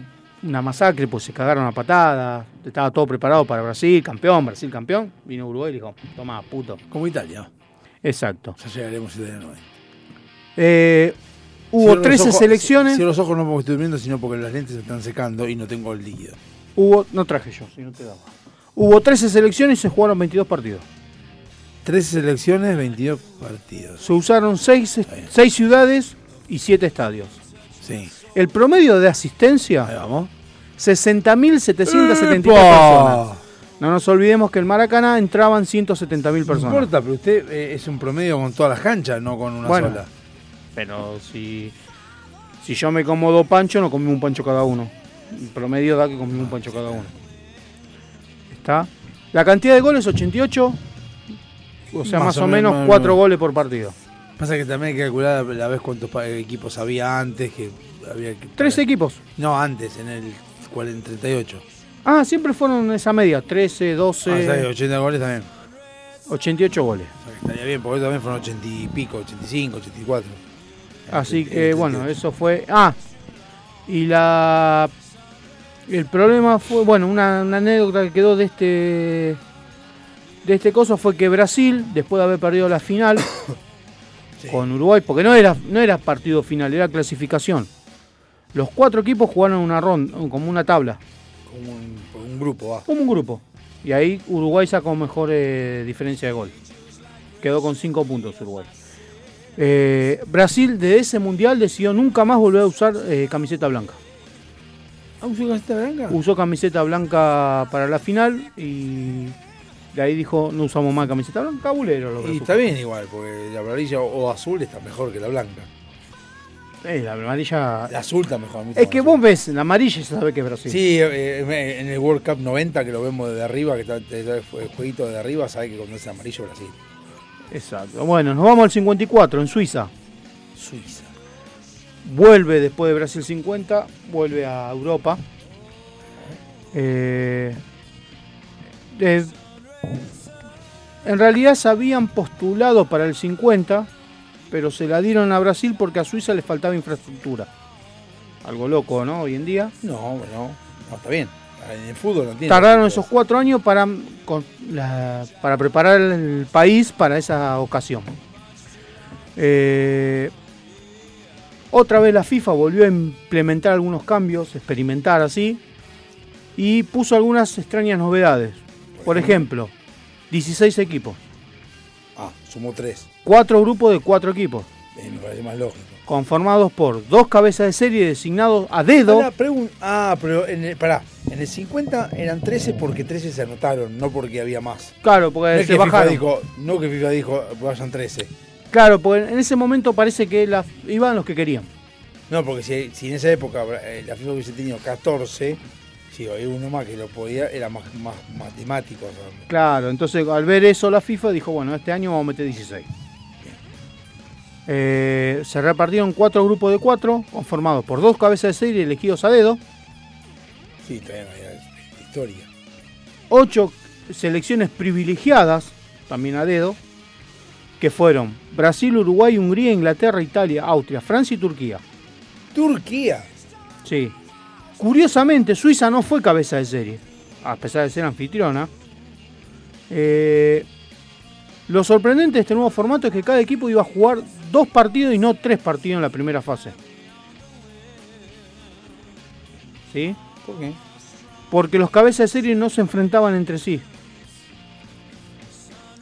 una masacre, pues se cagaron a patadas. Estaba todo preparado para Brasil, campeón, Brasil campeón. Vino Uruguay y dijo: Toma, puto. Como Italia. Exacto. Ya llegaremos italiano. Eh, hubo Cierro los 13 ojos- selecciones. Cierro los ojos no porque estoy durmiendo, sino porque las lentes se están secando y no tengo el líquido. Hubo, no traje yo, si no te daba. Hubo 13 selecciones y se jugaron 22 partidos. 13 selecciones, 22 partidos. Se usaron 6, ciudades y 7 estadios. Sí. El promedio de asistencia, 60.773 ¡Epa! personas. No nos olvidemos que el Maracaná entraban 170.000 No personas. importa, pero usted eh, es un promedio con todas las canchas, no con una Bueno, sola. Pero si, si yo me como dos panchos, no comí un pancho cada uno. El promedio da que comí un pancho cada uno. ¿Está? La cantidad de goles, 88. O sea, más, o menos 4 goles por partido. Pasa que también hay que calcular la vez cuántos equipos había antes, que había que... Tres equipos. No, antes, en el 40, 38. Ah, siempre fueron esa media, 13, 12, Ah, bien, 80 goles también. 88 goles. O sea, que estaría bien, porque también fueron 80 y pico, 85, 84. Así que bueno, eso fue. Ah, y la. El problema fue, bueno, una, una anécdota que quedó de este. De este coso fue que Brasil, después de haber perdido la final con Uruguay, porque no era, no era partido final, era clasificación. Los cuatro equipos jugaron una ronda, como una tabla, Como un, un grupo, va. como un grupo. Y ahí Uruguay sacó mejor eh, diferencia de gol. Quedó con cinco puntos Uruguay. Eh, Brasil de ese mundial decidió nunca más volver a usar eh, camiseta blanca. ¿Ah, usó camiseta blanca? Usó camiseta blanca para la final y de ahí dijo no usamos más camiseta blanca, bulero lo Y está bien igual, porque la amarilla o azul está mejor que la blanca. Eh, la amarilla. La azul está mejor. Es que vos ves la amarilla y se sabe que es Brasil. Sí, eh, en el World Cup 90 que lo vemos desde arriba, que está está el jueguito desde arriba, sabe que cuando es amarillo Brasil. Exacto. Bueno, nos vamos al 54 en Suiza. Suiza. Vuelve después de Brasil 50, vuelve a Europa. Eh, eh, en realidad se habían postulado para el 50, pero se la dieron a Brasil porque a Suiza le faltaba infraestructura. Algo loco, ¿no? Hoy en día. No, bueno, no, está bien. En el fútbol no tiene. Tardaron esos cuatro años para, con la- para preparar el país para esa ocasión. Eh, otra vez la FIFA volvió a implementar algunos cambios, experimentar así, y puso algunas extrañas novedades. Por ejemplo, 16 equipos, Ah, sumó tres. cuatro grupos de cuatro equipos, Eh, me parece más lógico. Conformados por dos cabezas de serie designados a dedo. Ah, pero en el, pará, en el 50 eran 13 porque 13 se anotaron, no porque había más. Claro, porque no se que FIFA dijo, no que FIFA dijo vayan 13. Claro, porque en ese momento parece que la- iban los que querían. No, porque si, si en esa época eh, la FIFA hubiese tenido 14, si había uno más que lo podía, era más, más matemático. o sea, Claro, entonces al ver eso la FIFA dijo, bueno, este año vamos a meter 16. Eh, se repartieron cuatro grupos de cuatro, conformados por dos cabezas de serie elegidos a dedo, sí, todavía no había historia. ocho selecciones privilegiadas, también a dedo, que fueron Brasil, Uruguay, Hungría, Inglaterra, Italia, Austria, Francia y Turquía. Turquía. Sí. Curiosamente, Suiza no fue cabeza de serie, a pesar de ser anfitriona. Eh, lo sorprendente de este nuevo formato es que cada equipo iba a jugar dos partidos y no tres partidos en la primera fase. ¿Sí? ¿Por qué? Porque los cabezas de serie no se enfrentaban entre sí.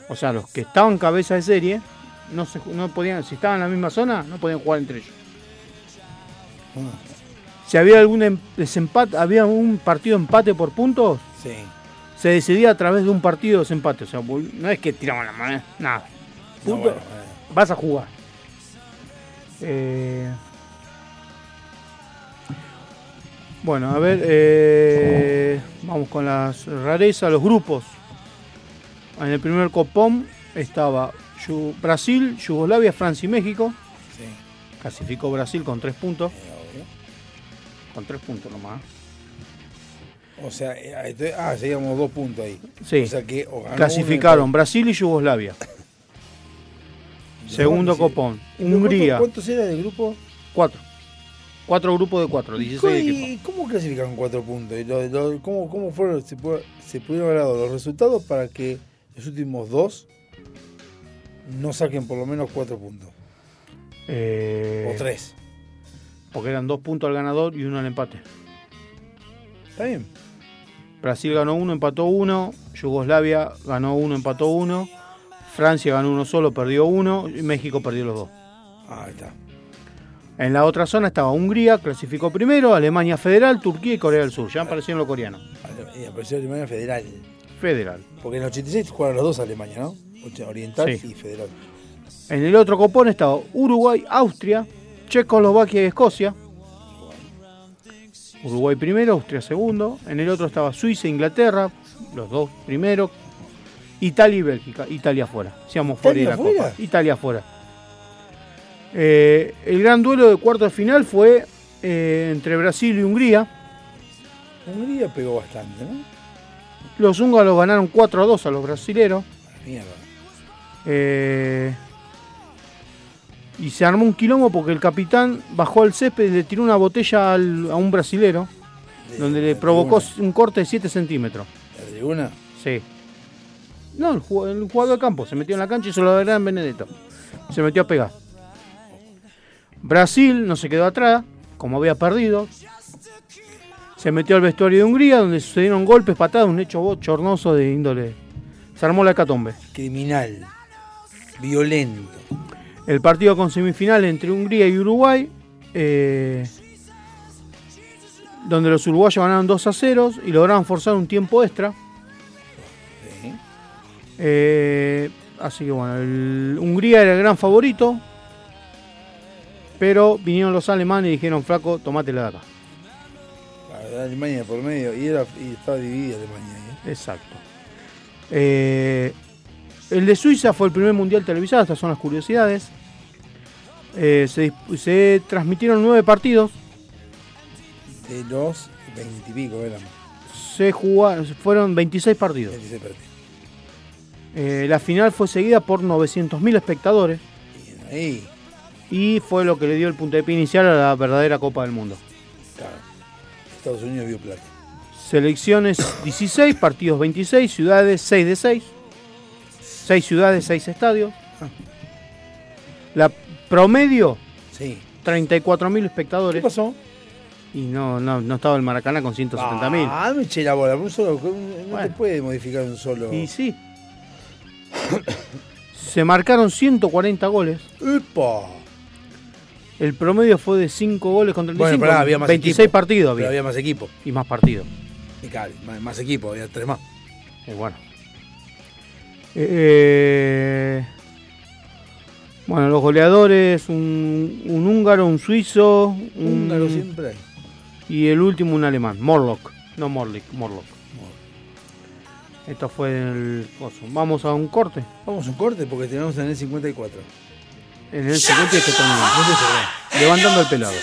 O sea, los que estaban cabeza de serie no se, no podían, si estaban en la misma zona, no podían jugar entre ellos. Si había algún em- desempate, había un partido empate por puntos, Sí. se decidía a través de un partido de desempate. O sea, no es que tiraban la mano, nada. No, Punto, bueno, vas a jugar. Eh, bueno, a ver, eh, vamos con las rarezas, los grupos. En el primer copón estaba Brasil, Yugoslavia, Francia y México. Clasificó Brasil con tres puntos. Con tres puntos nomás. O sea, eh, ah, seguíamos dos puntos ahí. Sí. O sea que ganó Clasificaron uno Brasil y Yugoslavia. Segundo copón. Hungría. ¿Cuántos era del grupo? Cuatro. Cuatro grupos de cuatro, 16 equipos. ¿Y cómo clasificaron cuatro puntos? ¿Y lo- lo- cómo, cómo fueron, se, pu- se pudieron haber dado los resultados para que los últimos dos no saquen por lo menos cuatro puntos? Eh, O tres. Porque eran dos puntos al ganador y uno al empate. Está bien. Brasil ganó uno, empató uno. Yugoslavia ganó uno, empató uno. Francia ganó uno solo, perdió uno. Y México perdió los dos. Ah, ahí está. En la otra zona estaba Hungría, clasificó primero. Alemania Federal, Turquía y Corea del Sur. Ya aparecieron los coreanos. Y apareció Alemania Federal. Federal. Porque en el 86 jugaron los dos Alemania, ¿no? Oriental Sí. y Federal. En el otro copón estaba Uruguay, Austria, Checoslovaquia y Escocia. Uruguay primero, Austria segundo. En el otro estaba Suiza e Inglaterra, los dos primero. Italia y Bélgica, Italia fuera. Seamos fuera de la. Copa. Italia fuera. Eh, el gran duelo de cuarto de final fue eh, entre Brasil y Hungría. Hungría pegó bastante, ¿no? Los húngaros ganaron 4 a 2 a los brasileros. Mierda. Eh, y se armó un quilombo porque el capitán bajó al césped y le tiró una botella al- a un brasilero, donde le provocó un corte de 7 centímetros. ¿La tribuna? Sí. No, el ju- el jugador de campo se metió en la cancha y se lo en Benedetto. Se metió a pegar. Brasil no se quedó atrás, como había perdido. Se metió al vestuario de Hungría, donde sucedieron golpes, patadas, un hecho bochornoso de índole. Se armó la hecatombe. Criminal. Violento. El partido con semifinal entre Hungría y Uruguay, eh, donde los uruguayos ganaron 2 a 0 y lograron forzar un tiempo extra. Eh, así que bueno, el- Hungría era el gran favorito, pero vinieron los alemanes y dijeron, flaco, tomátela de acá. La Alemania por medio. Y, era, y estaba dividida Alemania. ¿eh? Exacto. Eh, el de Suiza fue el primer mundial televisado, estas son las curiosidades. Eh, se, transmitieron nueve partidos. De los veintipico eran. Se jugaron, fueron 26 partidos. 26 partidos. Eh, la final fue seguida por 900.000 espectadores Ahí. y fue lo que le dio el puntapié inicial a la verdadera Copa del Mundo. Claro. Estados Unidos vio plata. Selecciones 16, partidos 26, ciudades 6 de 6. 6 ciudades, 6 estadios. La promedio, Sí. 34.000 espectadores. ¿Qué pasó? Y no, no, no estaba el Maracaná con 170.000. Ah, me eché la bola. Un solo, no te puede modificar un solo. Y sí. Se marcaron 140 goles. ¡Epa! El promedio fue de 5 goles con 35. Bueno, pará, había más 26 equipo. partidos Pero había. había más equipo. Y más partidos. Y claro, más, más equipo, había tres más. Y bueno. Eh, bueno, los goleadores, un, un húngaro, un suizo, un, Húngaro siempre y el último un alemán, Morlock. No Morlick, Morlock. Esto fue el coso. Vamos a un corte. Vamos a un corte porque tenemos en el 54. En el siguiente que terminamos. Levantando el pelado.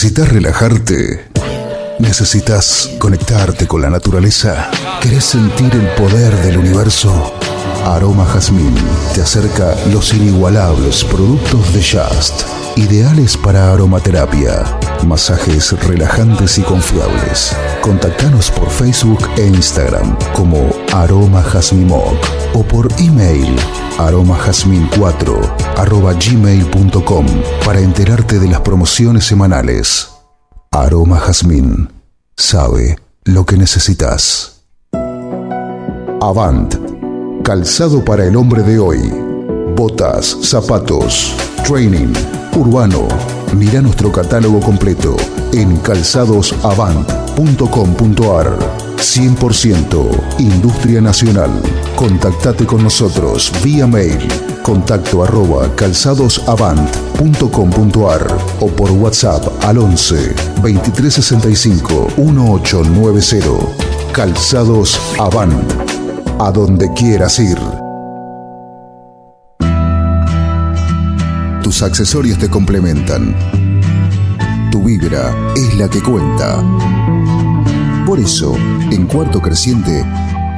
¿Necesitas relajarte? ¿Necesitas conectarte con la naturaleza? ¿Querés sentir el poder del universo? Aroma Jazmín te acerca los inigualables productos de Just, ideales para aromaterapia, masajes relajantes y confiables. Contactanos por Facebook e Instagram como Aroma Jazmín Moc o por email aromajazmin4 arroba gmail.com para enterarte de las promociones semanales. Aroma Jazmín sabe lo que necesitas. Avant, calzado para el hombre de hoy. Botas, zapatos, training, urbano. Mira nuestro catálogo completo en calzadosavant.com.ar. 100% Industria Nacional. Contactate con nosotros vía mail contacto arroba calzadosavant.com.ar o por WhatsApp al 11 2365 1890. Calzados Avant. A donde quieras ir. Tus accesorios te complementan. Tu vibra es la que cuenta. Por eso, en Cuarto Creciente,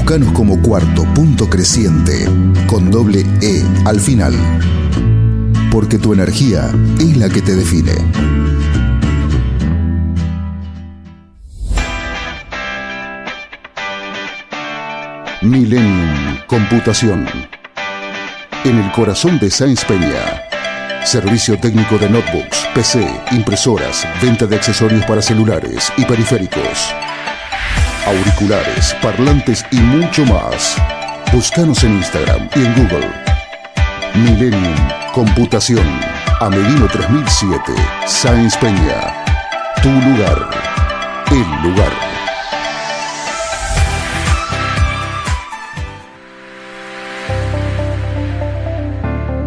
Buscanos como cuarto punto creciente con doble E al final. Porque tu energía es la que te define. Millennium Computación. En el corazón de Sáenz Peña. Servicio técnico de notebooks, PC, impresoras, venta de accesorios para celulares y periféricos. Auriculares, parlantes y mucho más. Búscanos en Instagram y en Google. Millennium Computación. Amelino 3007. Sáenz Peña. Tu lugar. El lugar.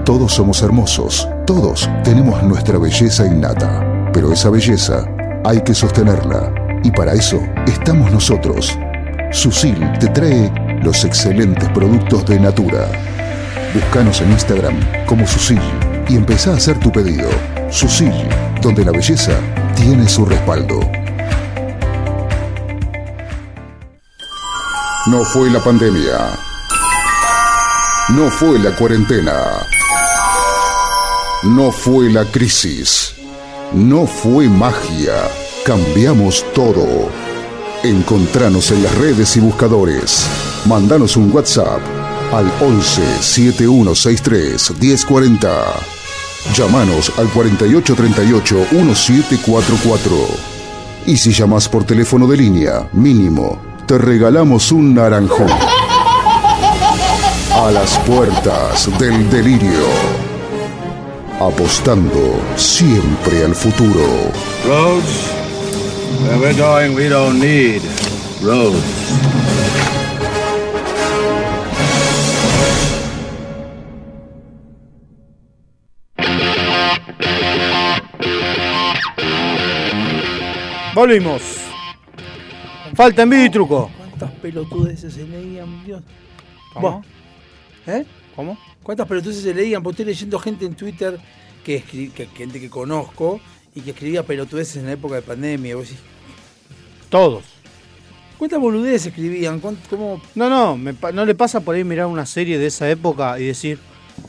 Todos somos hermosos, todos tenemos nuestra belleza innata, pero esa belleza hay que sostenerla y para eso estamos nosotros. Susil te trae los excelentes productos de Natura. Búscanos en Instagram como Susil y empezá a hacer tu pedido. Susil, donde la belleza tiene su respaldo. No fue la pandemia. No fue la cuarentena. No fue la crisis. No fue magia. Cambiamos todo. Encontranos en las redes y buscadores. Mandanos un WhatsApp al 11 7163 1040. Llámanos al 4838 1744. Y si llamas por teléfono de línea, mínimo, te regalamos un naranjón. A las puertas del delirio. Apostando siempre al futuro. Roads, where we're going, we don't need roads. Volvimos. Falta envidia y truco. ¿Cuántas pelotudeces se leían, Dios? ¿Cómo? ¿Eh? ¿Cómo? ¿Cuántas pelotudeces se leían? Porque estoy leyendo gente en Twitter, que, que gente que conozco, y que escribía pelotudeces en la época de pandemia. Vos decís, Todos. ¿Cuántas boludeces escribían? ¿Cuánt- ¿Cómo? No, no, me pa- no le pasa por ahí mirar una serie de esa época y decir,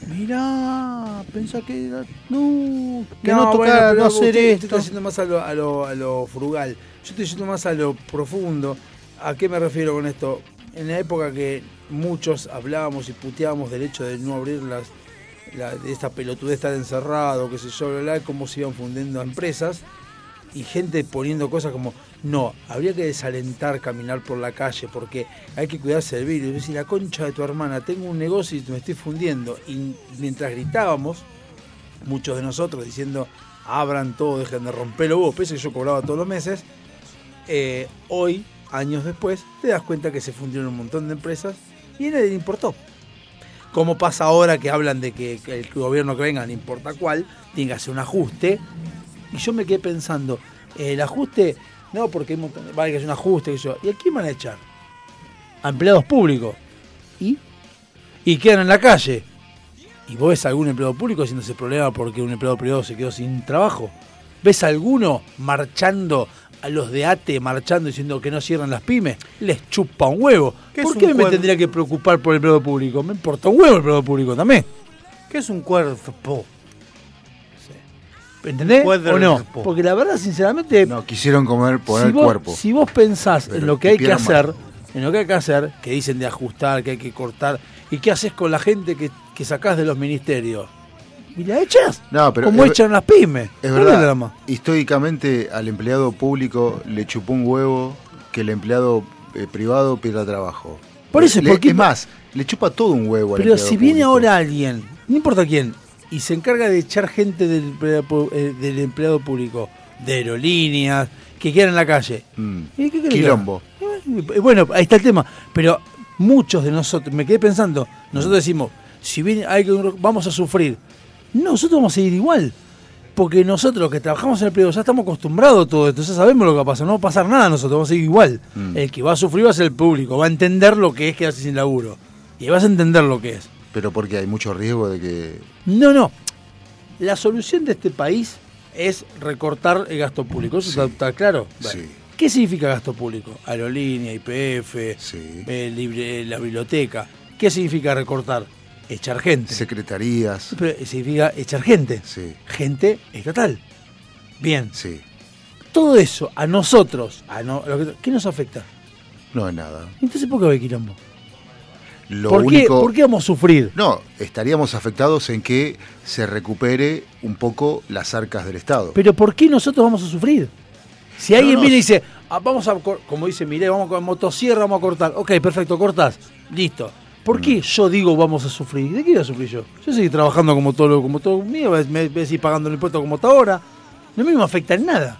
mirá, pensá que era- no, que no, bueno, tocara pero no vos hacer te- te esto. yendo más a lo, a, lo, a lo frugal. Yo estoy yendo más a lo profundo. ¿A qué me refiero con esto? En la época que muchos hablábamos y puteábamos del hecho de no abrir las de esta pelotudez de estar encerrado, qué sé yo, bla, bla, cómo se iban fundiendo empresas y gente poniendo cosas como, no, habría que desalentar caminar por la calle porque hay que cuidarse del virus. Es decir, la concha de tu hermana, tengo un negocio y me estoy fundiendo. Y mientras gritábamos, muchos de nosotros diciendo, abran todo, dejen de romperlo vos, pese que yo cobraba todos los meses, eh, hoy años después, te das cuenta que se fundieron un montón de empresas y a nadie le importó. Como pasa ahora que hablan de que, el gobierno que venga, no importa cuál, tiene que hacer un ajuste. Y yo me quedé pensando, el ajuste, no, porque hay vale que es un ajuste, yo. ¿Y a quién van a echar? A empleados públicos. ¿Y? Y quedan en la calle. ¿Y vos ves algún empleado público haciéndose problema porque un empleado privado se quedó sin trabajo? ¿Ves alguno marchando, a los de ATE marchando diciendo que no cierran las pymes? Les chupa un huevo. ¿Qué ¿Por qué me cuerpo? tendría que preocupar por el empleado público? Me importa un huevo el empleado público también. ¿Qué es un cuerpo? ¿Entendés? ¿O no? Porque la verdad, sinceramente, No, quisieron comer, poner si vos, cuerpo. si vos pensás Pero en lo que hay que mal. hacer, en lo que hay que hacer, que dicen de ajustar, que hay que cortar, ¿y qué haces con la gente que, que sacás de los ministerios? ¿Y la echas? No, pero Como es- echan las pymes. Es ¿Cuál el verdad, drama? históricamente al empleado público le chupó un huevo que el empleado eh, privado pierda trabajo. Por eso, Le- porque- es más, le chupa todo un huevo al Pero si viene público. ahora alguien, no importa quién, y se encarga de echar gente del empleado, eh, del empleado público, de aerolíneas, que quedan en la calle. Mm. ¿Y qué querés que Quilombo. Eh, Bueno, ahí está el tema. Pero muchos de nosotros, me quedé pensando, nosotros decimos, si viene hay que vamos a sufrir. No, nosotros vamos a ir igual. Porque nosotros los que trabajamos en el privado ya estamos acostumbrados a todo esto, ya sabemos lo que va a pasar, no va a pasar nada nosotros, vamos a ir igual. Mm. El que va a sufrir va a ser el público, va a entender lo que es quedarse sin laburo. Y vas a entender lo que es. Pero porque hay mucho riesgo de que... No, no. La solución de este país es recortar el gasto público. ¿Eso está, está claro? Bueno. ¿Qué significa gasto público? Aerolínea, IPF, eh, libre- la biblioteca. ¿Qué significa recortar? Echar gente. Secretarías. Pero significa echar gente. Sí. Gente estatal. Bien. Sí. Todo eso a nosotros, a no, lo que- ¿qué nos afecta? No es nada. Entonces, ¿por qué haber quilombo? Lo ¿Por, qué, único... ¿Por qué vamos a sufrir? No, estaríamos afectados en que se recupere un poco las arcas del Estado. Pero ¿por qué nosotros vamos a sufrir? Si alguien no. viene y dice, "Ah, vamos a, cor-", como dice Miré, vamos con motosierra, vamos a cortar. Ok, perfecto, cortás. Listo. ¿Por qué yo digo vamos a sufrir? ¿De qué voy a sufrir yo? Yo seguir trabajando como todo lo como todo mío, me voy a seguir pagando el impuesto como hasta ahora. No me afecta en nada.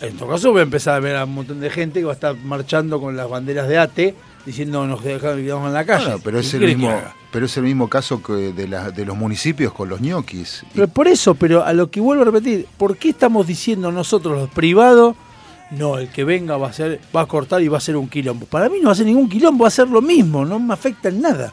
En todo caso voy a empezar a ver a un montón de gente que va a estar marchando con las banderas de ATE diciendo nos quedamos en la calle. Pero es ¿Qué el mismo, pero es el mismo caso que de, la- de los municipios con los ñoquis. Pero por eso, pero a lo que vuelvo a repetir, ¿por qué estamos diciendo nosotros los privados, no, el que venga va a ser, va a cortar y va a ser un quilombo? Para mí no va a ser ningún quilombo, va a ser lo mismo, no me afecta en nada.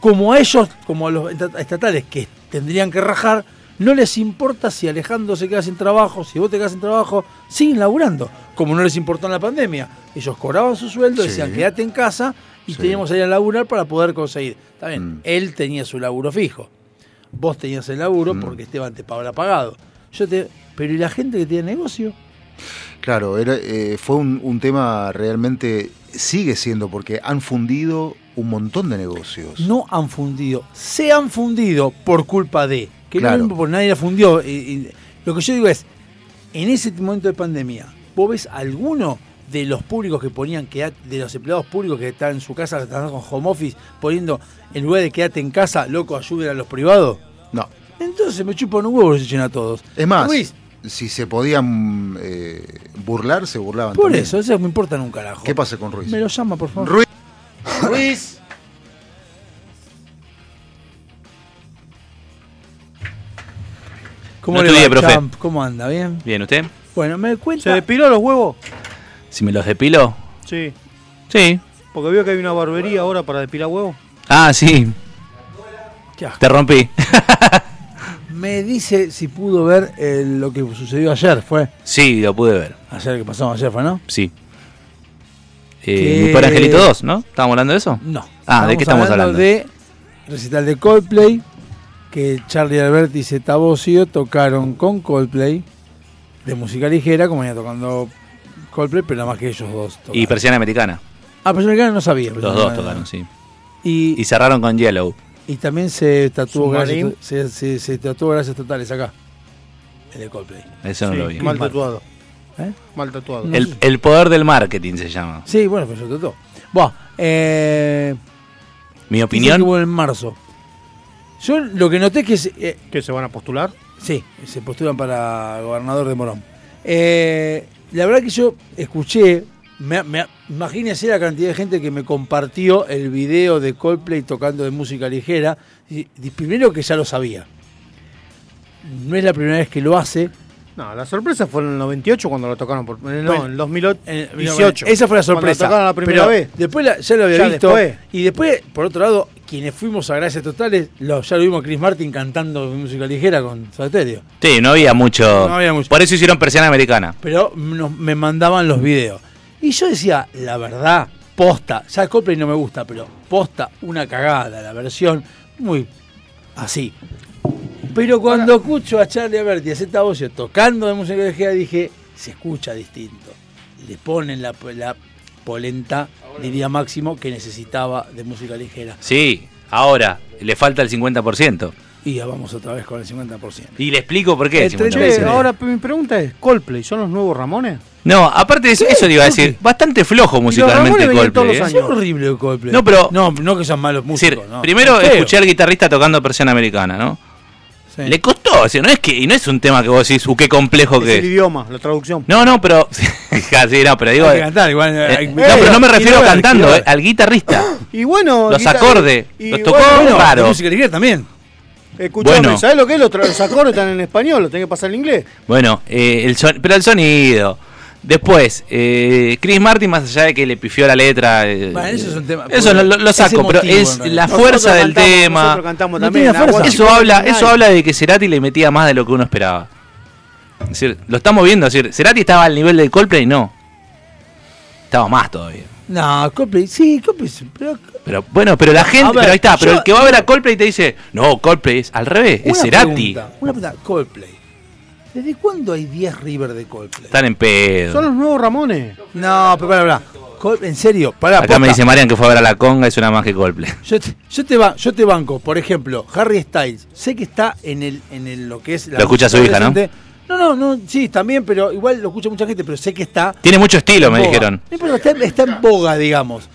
Como a ellos, como a los esta- estatales que tendrían que rajar, no les importa si Alejandro se queda sin trabajo, si vos te quedas sin trabajo, siguen laburando. Como no les importó en la pandemia. Ellos cobraban su sueldo, Sí. decían quédate en casa y Sí. teníamos ir a laburar para poder conseguir. Está bien, él tenía su laburo fijo. Vos tenías el laburo porque Esteban te habrá pagado. Yo te, pero ¿y la gente que tiene negocio? Claro, era, eh, fue un, un tema realmente, sigue siendo, porque han fundido un montón de negocios. No han fundido, se han fundido por culpa de. Que no porque nadie la fundió. y- y lo que yo digo es, en ese momento de pandemia, ¿vos ves alguno de los públicos que ponían, que de los empleados públicos que están en su casa, que están con home office, poniendo, en lugar de quedarte en casa, loco, ayuden a los privados? No. Entonces me chupan un huevo y se llena a todos. Es más, Ruiz, si se podían eh, burlar, se burlaban por también. eso, eso me importa un carajo. ¿Qué pasa con Ruiz? Me lo llama, por favor. Ruiz. Ruiz. ¿Cómo No le estudié, va, profe. Champ? ¿Cómo anda? ¿Bien? Bien, ¿usted? Bueno, me cuenta. ¿Se depiló los huevos? Si me los depilo. Sí. Sí. Porque vio que hay una barbería ahora para depilar huevos. Ah, sí. Te rompí. Me dice si pudo ver eh, lo que sucedió ayer, ¿fue? Sí, lo pude ver. Ayer que pasamos ayer, ¿fue, no? Sí. Eh. Mi Angelito 2, ¿no? ¿Estábamos hablando de eso? No. Ah, ¿de qué estamos hablando? de recital de Coldplay, que Charlie Alberti y Zeta Bosio tocaron con Coldplay, de música ligera, como venía tocando Coldplay, pero nada más que ellos dos tocaron. Y Persiana Americana. Ah, pero yo no sabía. Los dos tocaron, sí. Y, Y cerraron con Yellow. Y también se tatuó gracias, se, se, se tatuó gracias totales acá. El de Coldplay. Eso no Sí, lo vi. Mal tatuado. ¿Eh? Mal tatuado. No El, el poder del marketing se llama. Sí, bueno, pero se tatuó. Bueno, eh, Mi opinión. que hubo en marzo. Yo lo que noté es que... se- eh, ¿Que se van a postular? Sí, se postulan para gobernador de Morón. Eh, la verdad que yo escuché Me, me- imagínense la cantidad de gente que me compartió el video de Coldplay tocando de música ligera. Y, y primero que ya lo sabía. No es la primera vez que lo hace. No, la sorpresa fue en el 98 cuando lo tocaron por. eh, No, Bueno, en el 2018. Esa fue la Cuando sorpresa. lo tocaron la primera Pero vez. Después la- ya lo había Ya visto. después. Y después, por otro lado, quienes fuimos a Gracias Totales, lo- ya lo vimos a Chris Martin cantando música ligera con Soterio. Sí, no había mucho. No había mucho. Por eso hicieron persiana americana. Pero nos- me mandaban los videos. Y yo decía, la verdad, posta, ya Coldplay no me gusta, pero posta, una cagada, la versión muy así. Pero cuando escucho a Charlie Alberti y a Zeta Bosio tocando de música ligera, dije, se escucha distinto. Le ponen la, la polenta, diría Máximo, que necesitaba de música ligera. Sí, ahora le falta el 50%. Y ya vamos otra vez con el 50%. Y le explico por qué. el Che, 50%. ahora mi pregunta es: ¿Coldplay son los nuevos Ramones? No, aparte de eso, eso te iba a decir. Bastante flojo musicalmente Coldplay. ¿eh? Es horrible Coldplay. No, pero- No, no que sean malos decir, músicos. no. primero escuché al guitarrista tocando persiana americana, ¿no? Sí. Le costó, o sea, no es que, y no es un tema que vos decís, uh, qué complejo Es que el es. idioma, la traducción. No, no, pero. sí, no, pero digo. Hay que cantar, igual, eh, no, pero no me refiero cantando, eh, al guitarrista. Y bueno. Los acordes, y los tocó bueno, raro. de música ligera también. Escuchame, Bueno. ¿sabes lo que es? Los, tra- los acordes están en español, los tenés que pasar en inglés. Bueno, eh, el son- pero el sonido. Después, eh, Chris Martin, más allá de que le pifió la letra. eh, Bueno, eso es un tema- Eso lo, saco, pero es la Nosotros fuerza del cantamos, tema. Nosotros cantamos también. fuerza. Eso habla, eso habla de que Cerati le metía más de lo que uno esperaba. Es decir, lo estamos viendo, es decir, Cerati estaba al nivel de Coldplay, no. Estaba más todavía. No, Coldplay, sí, Coldplay, pero Pero bueno, pero la gente, ver, pero ahí está, pero el que va a ver a Coldplay te dice, no, Coldplay es al revés, es una Cerati. pregunta, una pregunta, Coldplay. ¿Desde cuándo hay 10 River de Coldplay? Están en pedo. Son los nuevos Ramones. No, pero para, para. Col- En serio, para Acá me dice Marian que fue a ver a la conga y suena más que Coldplay. Yo te, yo te ba- yo te banco, por ejemplo, Harry Styles. Sé que está en el, en el lo que es la Lo escucha su hija, ¿no? No, no, no, sí, también, pero igual lo escucha mucha gente, pero sé que está. Tiene mucho estilo, me boga. dijeron. No, pero está, está en boga, digamos.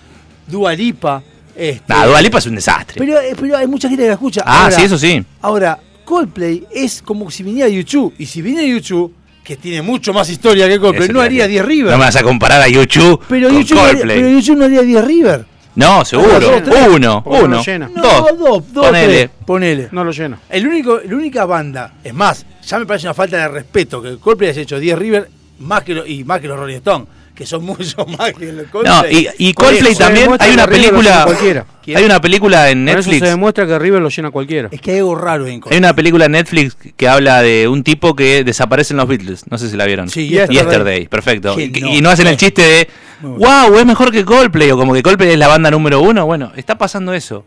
Dua Lipa. Este, Nah, Dua Lipa es un desastre. Pero, eh, pero hay mucha gente que la escucha. Ah, Ahora- sí, eso sí. Ahora, Coldplay es como si viniera YouTube. Y si viene YouTube, que tiene mucho más historia que Coldplay, Eso no haría iba a 10 decir. River. No me vas a comparar a YouTube pero, con YouTube no haría, Coldplay. pero YouTube no haría 10 River. No, seguro. dos, tres. Uno, Porque no uno. lo llena. No, Dos. dos, dos, Ponele. tres, ponele. No lo llena. El único, la única banda, es más, ya me parece una falta de respeto que Coldplay haya hecho 10 River más que lo- y más que los Rolling Stones, que son mucho más que los No, Coldplay. y, Coldplay también, hay una película, cualquiera. hay una película en eso Netflix, se demuestra que River lo llena cualquiera. Es que hay algo raro en hay una película en Netflix que habla de un tipo que desaparece en los Beatles, no sé si la vieron. Sí, Yesterday, Yesterday. perfecto. Y, no, y no hacen el chiste de, wow, es mejor que Coldplay, o como que Coldplay es la banda número uno, bueno, está pasando eso.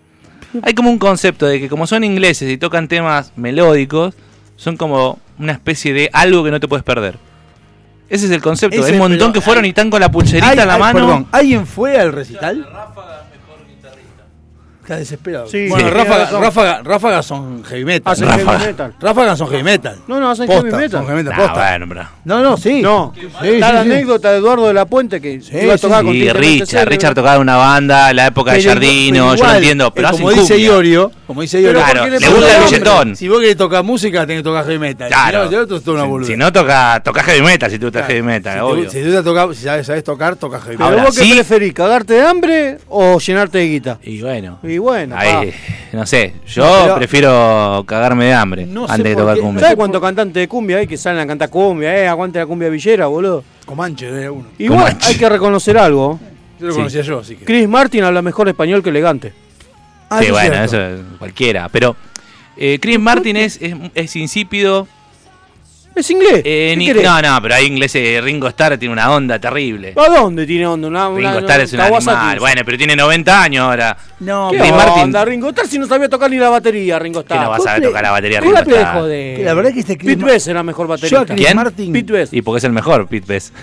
Hay como un concepto de que como son ingleses y tocan temas melódicos, son como una especie de algo que no te puedes perder. Ese es el concepto. Ese, Hay un montón pero que fueron hay- y están con la pulserita Ay, en la mano. Perdón, ¿alguien fue al recital? Está desesperado. Sí, bueno, sí, ráfaga- tiene razón. ráfaga- ráfagas son heavy metal. Hacen Ráfaga. heavy metal. Ráfagas son heavy metal. No, no, hacen Posta, heavy metal. son heavy metal, Nah, posta. bueno, pero- No, no, sí. No, Sí, está sí, la sí. anécdota de Eduardo de la Puente que iba a tocar sí. con Y Richard. Richard tocaba en una banda, la época de Pero- Jardino, pero yo lo entiendo, pero eh, hacen como dice. Iorio, como dice Pero Iorio, Claro, ¿por qué le le gusta el billetón. Si vos querés tocar música, tenés que tocar heavy metal. Claro. Si no, no, es una Si- no toca, toca heavy metal, si tú estás heavy metal, si, obvio. tú, si tú te sabes, tocar, toca heavy Pero Ahora, vos qué preferís, cagarte de hambre o llenarte de guita? Y bueno, Y bueno, ahí, no sé, yo No, pero- prefiero cagarme de hambre No antes de tocar qué- cumbia. ¿Sabes cuántos cantantes de cumbia hay que salen a cantar cumbia? Eh, aguante la cumbia villera, boludo. Comanche era uno. Igual Comanche. hay que reconocer algo. Yo lo Sí. conocía yo, así que. Chris Martin habla mejor español que elegante. Ah, sí, es bueno, eso es cualquiera. Pero eh, Chris Martin es, es, es insípido. Es inglés. Eh, ¿Qué ni- no, no, pero hay ingleses. Ringo Starr tiene una onda terrible. ¿A dónde tiene onda? Una, una, Ringo Starr es un animal. Bueno, pero tiene 90 años ahora. No, ¿Qué onda, Martin- Ringo Starr si no sabía tocar ni la batería, Ringo Starr? no va a tocar la batería Ringo Starr. de- Que la verdad que este Chris Pete Best era mejor baterista. Yo ¿Quién? Martin. Pete Best. Y porque es el mejor, Pete Best.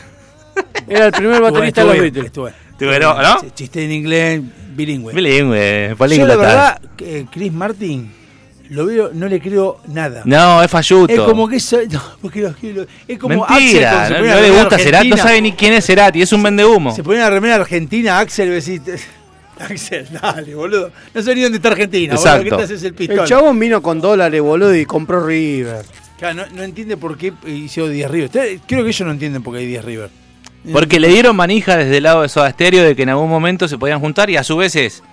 Era el primer baterista de los Beatles. Estuve. Estuve, ¿no? Chiste en inglés, bilingüe. Bilingüe, Yo la políglota. verdad, Chris Martin, lo veo, no le creo nada. No, es falluto. Es como que eso, no, porque es como Mentira, Axel, no, no le gusta Cerati, no sabe ni quién es Cerati, es un vende humo. Se pone la remera argentina, Axel, decís, Axel, dale, boludo. No sé ni dónde está Argentina, Exacto. boludo. ¿Qué te haces el pistón? El chabón vino con dólares, boludo, y compró River. Claro, no, no entiende por qué hizo 10 River. Ustedes- Creo que ellos no entienden por qué hay 10 River. Porque le dieron manija desde el lado de Soda Stereo de que en algún momento se podían juntar y a su vez es,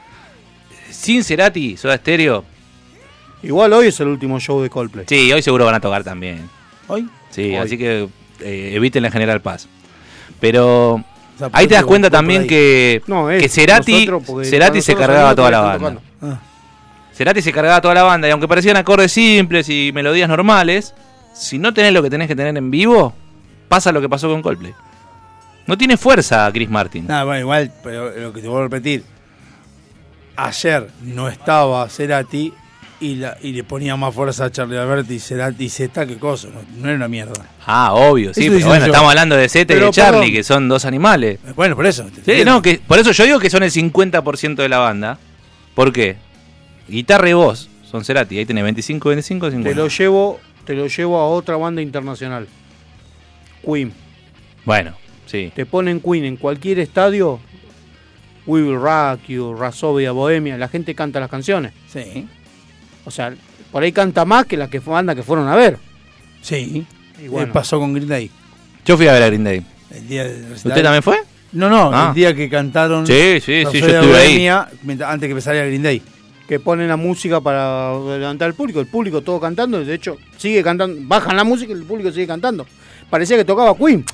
sin Cerati, Soda Stereo. Igual hoy es el último show de Coldplay. Sí, hoy seguro van a tocar también. ¿Hoy? Sí, Hoy. así que eh, eviten la General Paz. Pero sea, ahí te das cuenta también que, No, que Cerati, nosotros, Cerati se cargaba toda la banda. tocando. Cerati se cargaba toda la banda y aunque parecían acordes simples y melodías normales, si no tenés lo que tenés que tener en vivo, pasa lo que pasó con Coldplay. No tiene fuerza Chris Martin. Nada, bueno, igual, pero lo que te vuelvo a repetir. Ayer no estaba Cerati y, la, y le ponía más fuerza a Charlie Alberti y Cerati y Zeta que cosa. No, no era una mierda. Ah, obvio, sí, Eso pero bueno, yo. estamos hablando de Zeta y de Charlie, perdón. que son dos animales. Bueno, por eso. Sí, no, que por eso yo digo que son el 50% de la banda. ¿Por qué? Guitarra y voz son Cerati, ahí tenés 25, 25, 50. Te lo llevo, te lo llevo a otra banda internacional. Queen. Bueno, sí. Te ponen Queen en cualquier estadio. We Will Rock You, Rasovia, Bohemia. La gente canta las canciones. Sí. O sea, por ahí canta más que las que fue banda que fueron a ver. Sí. Y bueno. Eh, pasó con Green Day. Yo fui a ver a Green Day. El día del recital. ¿Usted también fue? No, no, Ah. el día que cantaron. Sí, sí, sí, yo estuve ahí. Bohemia, Antes que empezara Green Day. Que ponen la música para levantar al público. El público todo cantando. y De hecho, sigue cantando. Bajan la música y el público sigue cantando. Parecía que tocaba Queen.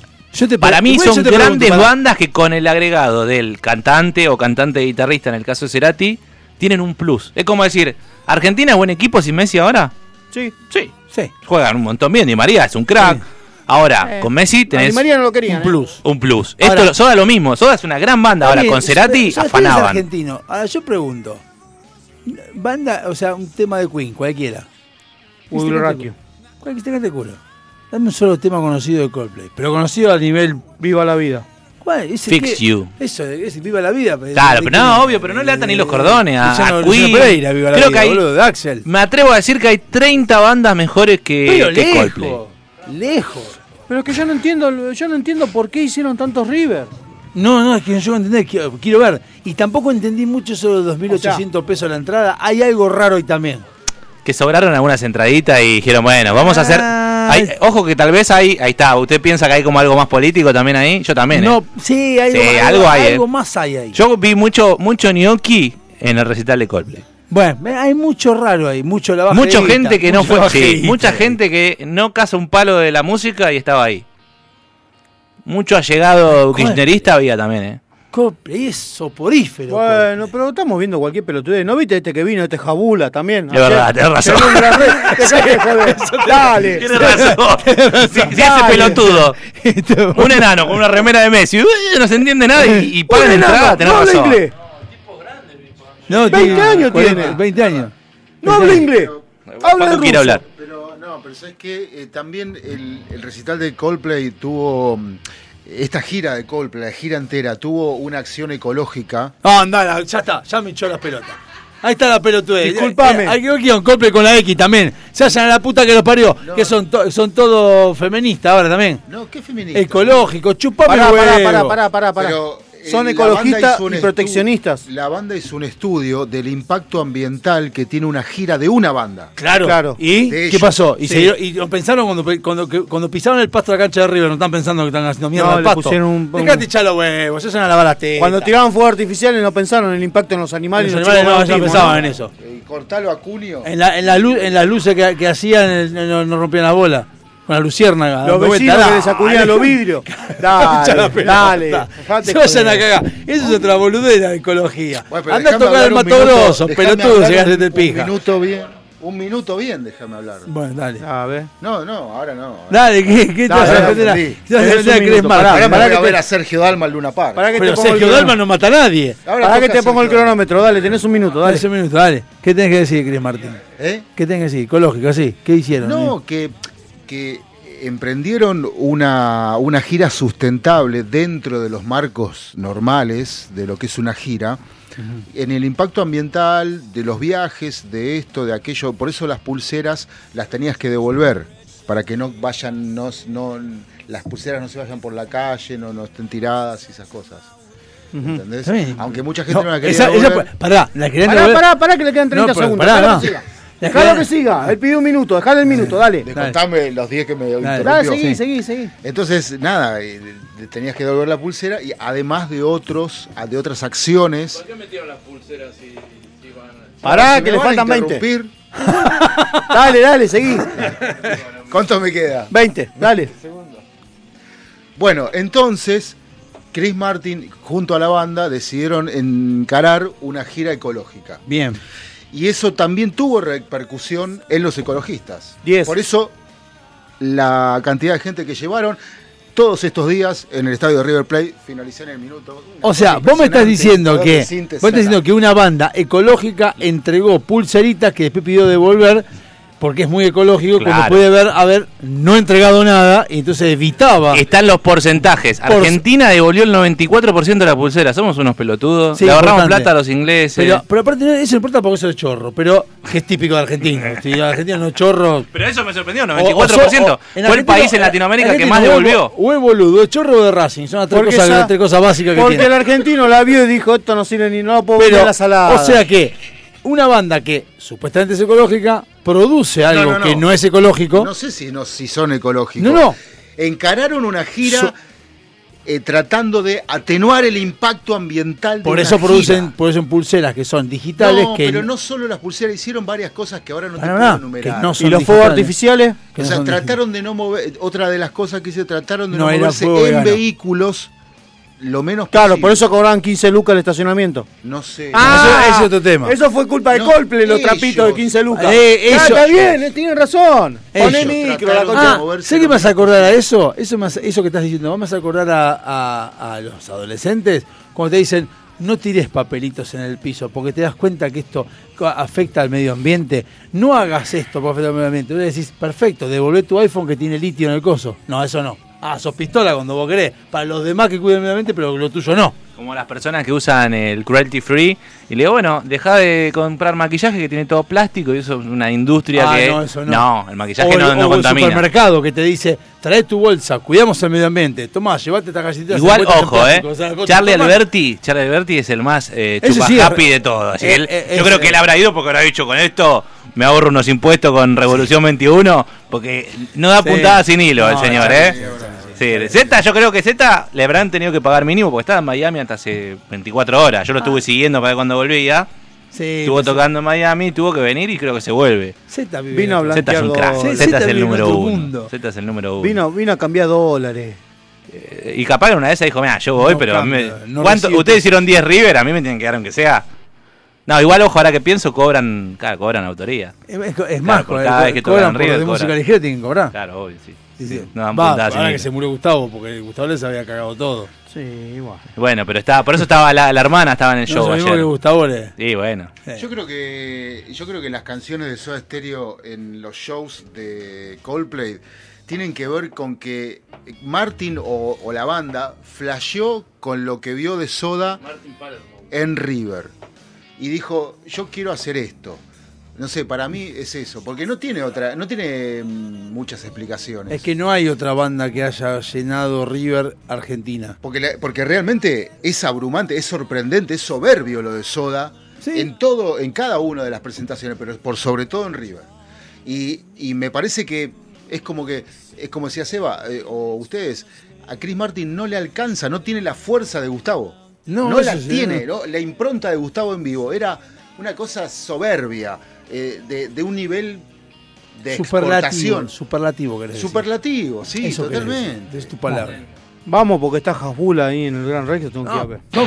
Para mí son yo te pregunto, grandes para- bandas que con el agregado del cantante o cantante guitarrista, en el caso de Cerati, tienen un plus. Es como decir, ¿Argentina es buen equipo sin Messi ahora? Sí. Sí. Sí. Juegan un montón bien. Di María es un crack. Ahora, Eh, con Messi tenés Di María no lo querían, un ¿eh? plus. Un plus. Ahora- Esto, Soda lo mismo. Soda es una gran banda. Ahora, con Cerati Soda Stereo es afanaban. argentino. Ahora yo pregunto. Banda, o sea, un tema de Queen, cualquiera. ¿Qué Will te Rock cante- You. ¿Cuál que te cante culo? Dame un solo tema conocido de Coldplay. Pero conocido a nivel. Viva la vida. Fix que- You. Eso, ese Viva la Vida. pero- Claro, ¿de pero no, es? obvio, pero no le atan ni los cordones a, Luciano- a Queen. Pereira, Viva la Creo Vida, que hay, boludo, de Axel. me atrevo a decir que hay 30 bandas mejores que, Pero que lejos, Coldplay. lejos. Pero es que yo no entiendo, yo no entiendo por qué hicieron tantos River. No, no, es que yo entender, quiero, quiero ver. Y tampoco entendí mucho eso de los 2.800 pesos la entrada. Hay algo raro ahí también. Que sobraron algunas entraditas y dijeron, bueno, vamos a hacer... Ah. hay- ojo que tal vez hay, ahí está, usted piensa que hay como algo más político también ahí, yo también. no, ¿eh? sí, algo, Sí, algo, algo hay, algo eh. más hay ahí. Yo vi mucho, mucho gnocchi en el recital de Coldplay. Bueno, hay mucho raro ahí, mucho la Mucha gente que no fue, sí, mucha gente que no caza un palo de la música y estaba ahí. Mucho allegado kirchnerista había también, ¿eh? Coldplay es soporífero. Bueno, pero estamos viendo cualquier pelotudez. ¿No viste este que vino, este Jabula también? Es verdad, tenés razón. De. Dale. Tienes razón. Si, Dale. pelotudo, un enano con una remera de Messi, uy, no se entiende nada y, y Un enano, entrada, tenés no habla razón. inglés. No, 20 años 40, tiene. 20 años. No habla inglés. Habla Paco quiere ruso. hablar. Pero no, pero sabes que también el, el recital de Coldplay tuvo mm, esta gira de Coldplay, la gira entera, tuvo una acción ecológica. No, andá, ya está, ya me echó las pelotas. Ahí está la pelotudez. Disculpame. Eh, Hay que ver Coldplay con la X también. Se hacen a la puta que los parió. Que son, to- son todos feministas ahora también. No, qué feminista. Ecológico, chupame Pará, pará, pará, pará, pará, pará. Pero, Son la ecologistas y proteccionistas. La banda hizo un estudio del impacto ambiental que tiene una gira de una banda. Claro. Claro. ¿Y De qué ellos. pasó? Y, Sí. se dieron- y lo pensaron cuando, cuando, pisaron el pasto de la cancha de River, no están pensando que están haciendo mierda No, al pasto. pusieron un- un- Dejate echar los huevos, se a lavar las tetas. Cuando tiraban fuegos artificiales no pensaron en el impacto en los animales. Los y los animales no, pensaban en eso. Eh, cortalo a Cunio. En, la, en, la luz, en las luces que, que hacían eh, no, no rompían la bola. Con la luciérnaga. Los vecinos vuelta, que le sacudían dale. los vidrios. Dale, dale. dejate Se vayan a cagar. Eso es otra boludera de ecología. Bueno, Anda a tocar el un Mato Grosso, pelotudo, llegaste un- de pija. Un minuto bien. Un minuto bien, déjame hablar. Bueno, dale. A ver. No, no, ahora no. Dale, ¿qué, qué te Dale, vas a dale, defender te vas a Tenés defender un pará, pará que a ver a Sergio Dalma al Luna Park. Pará que Pero te pongo el Sergio Dalma no mata a nadie. Ahora Pará que te pongo el cronómetro, dale, tenés un minuto, Dale dale. ese minuto, dale. ¿Qué tenés que decir, Cris Martín? ¿Eh? ¿Qué tenés que decir? Ecológico, así. ¿Qué hicieron? No, que, que emprendieron una, una gira sustentable dentro de los marcos normales de lo que es una gira, en el impacto ambiental, de los viajes, de esto, de aquello. Por eso las pulseras las tenías que devolver, para que no vayan, no, no- las pulseras no se vayan por la calle, no, no estén tiradas y esas cosas. ¿Entendés? Aunque mucha gente no, la quería esa, esa- devolver. pará, la Pará, devolver. pará, pará que le quedan 30 No, pero segundos. pará, Pará, no. Que. Dejalo que siga. Él pidió un minuto. Dejale el minuto, dale. De contarme los 10 que me interrumpió. Dale, seguí, seguí, seguí. Entonces, nada, eh, le tenías que devolver la pulsera y además de otros, de otras acciones. qué metieron las pulseras si, Pará, Si que me le van a faltan 20. interrumpir, Dale, dale, seguí. ¿Cuánto me queda? 20, dale. Bueno, entonces Chris Martin junto a la banda decidieron encarar una gira ecológica. Bien. Y eso también tuvo repercusión en los ecologistas. Por eso la cantidad de gente que llevaron todos estos días en el estadio de River Plate finalizó en el minuto. O sea, vos me estás diciendo que vos estás diciendo que una banda ecológica entregó pulseritas que después pidió devolver porque es muy ecológico cuando Claro. puede haber haber no entregado nada y entonces evitaba. Están los porcentajes. Por- Argentina devolvió el 94% de la pulsera. Somos unos pelotudos. Sí, Le ahorramos importante. plata a los ingleses. Pero, pero aparte no, eso no importa porque eso es chorro, pero que es típico de Argentina. Si Argentina no es chorro. Pero eso me sorprendió, O- 94%. o- o- en Fue el país en Latinoamérica que más o devolvió. O es boludo, es chorro de Racing. Son las tres Porque cosas, esa- las tres cosas básicas que Porque tiene. el argentino la vio y dijo, esto no sirve ni no puedo vender Pero, la salada. o sea que una banda que supuestamente es ecológica produce algo No, no, no. que no es ecológico. No sé si, no, si son ecológicos. No, no. Encararon una gira So- eh, tratando de atenuar el impacto ambiental de por una eso gira. producen, producen pulseras que son digitales No, que pero no solo las pulseras, hicieron varias cosas que ahora no te Ah, no, puedo enumerar. que no ¿Y son los fuegos artificiales? Que o no sea, trataron de no mover, otra de las cosas que hice, trataron de No moverse en vegano. vehículos lo menos Claro, posible. por eso cobraban 15 lucas el estacionamiento. No sé. Ah, Eso- ese es otro tema. Eso fue culpa de No, Coldplay, los ellos. trapitos de 15 lucas. Eh, Ah, está bien, eh, tienen razón. Poné micro, la concha. Ah, moverse ¿sé qué me hace menos acordar a eso? Eso, me hace- eso que estás diciendo, ¿vos me hace acordar a, a- a los adolescentes cuando te dicen no tires papelitos en el piso porque te das cuenta que esto afecta al medio ambiente. No hagas esto porque afecta al medio ambiente. Vos decís, perfecto, devolvé tu iPhone que tiene litio en el coso. No, eso no. Ah, sos pistola cuando vos querés. Para los demás que cuiden el medio ambiente, pero lo tuyo no. Como las personas que usan el cruelty free. Y le digo, bueno, deja de comprar maquillaje que tiene todo plástico y eso es una industria Ah, que. no, eso no. el maquillaje o no, no o el contamina. supermercado que te dice, trae tu bolsa, cuidamos el medio ambiente. Tomá, llevate esta galletita. Igual, ojo, eh. o sea, Charlie. Alberti, Charlie Alberti es el más eh, chupa sí happy de todos. Así eh, él- eh, yo creo que él habrá ido porque habrá dicho con esto me ahorro unos impuestos con Revolución 21 porque no da Sí. puntada sin hilo el No, señor, ¿eh? Sí, Z, yo creo que Z le habrán tenido que pagar mínimo porque estaba en Miami hasta hace 24 horas. Yo lo estuve siguiendo para ver cuando volvía. Sí, Estuvo pues, tocando en Miami, tuvo que venir y creo que se vuelve. Z Vino a Z es un crack. Z es Zeta el número uno. Z es el número uno. Vino, vino a cambiar dólares. Eh, Y capaz que una de esas dijo, mira, yo voy, No pero a mí me- no ¿cuánto- recibe ustedes hicieron 10 River, a mí me tienen que dar aunque sea. No, igual, ojo, ahora que pienso, cobran, claro, cobran autoría. Es, más, cada vez que cobran por River, de música ligera tienen que cobrar. Claro, obvio, sí. Sí, Sí, sí. no dan Va, puntadas sin ahora que hilo. se murió Gustavo, porque Gustavo les había cagado todo. Sí, igual. Bueno, pero estaba, por eso estaba la, la hermana, estaba en el show ayer. que Gustavo le- Sí, bueno. Yo creo que yo creo que las canciones de Soda Stereo en los shows de Coldplay tienen que ver con que Martin o, o la banda flasheó con lo que vio de Soda en River y dijo yo quiero hacer esto. No sé, para mí es eso, porque no tiene otra, no tiene mm, muchas explicaciones. Es que no hay otra banda que haya llenado River Argentina. Porque, la- porque realmente es abrumante, es sorprendente, es soberbio lo de Soda en todo, en cada una de las presentaciones, pero por sobre todo en River. Y, y me parece que es como que, es como decía Seba, eh, o ustedes, a Chris Martin no le alcanza, no tiene la fuerza de Gustavo. No, No, la sí, tiene, no. ¿no? La impronta de Gustavo en vivo era una cosa soberbia, eh, de, de un nivel de Superlativo, exportación. superlativo querés decir. Superlativo, sí, Eso totalmente. decir, Es tu palabra. Vamos, porque está Hasbula ahí en el Gran Rex, tengo que ir a ver. No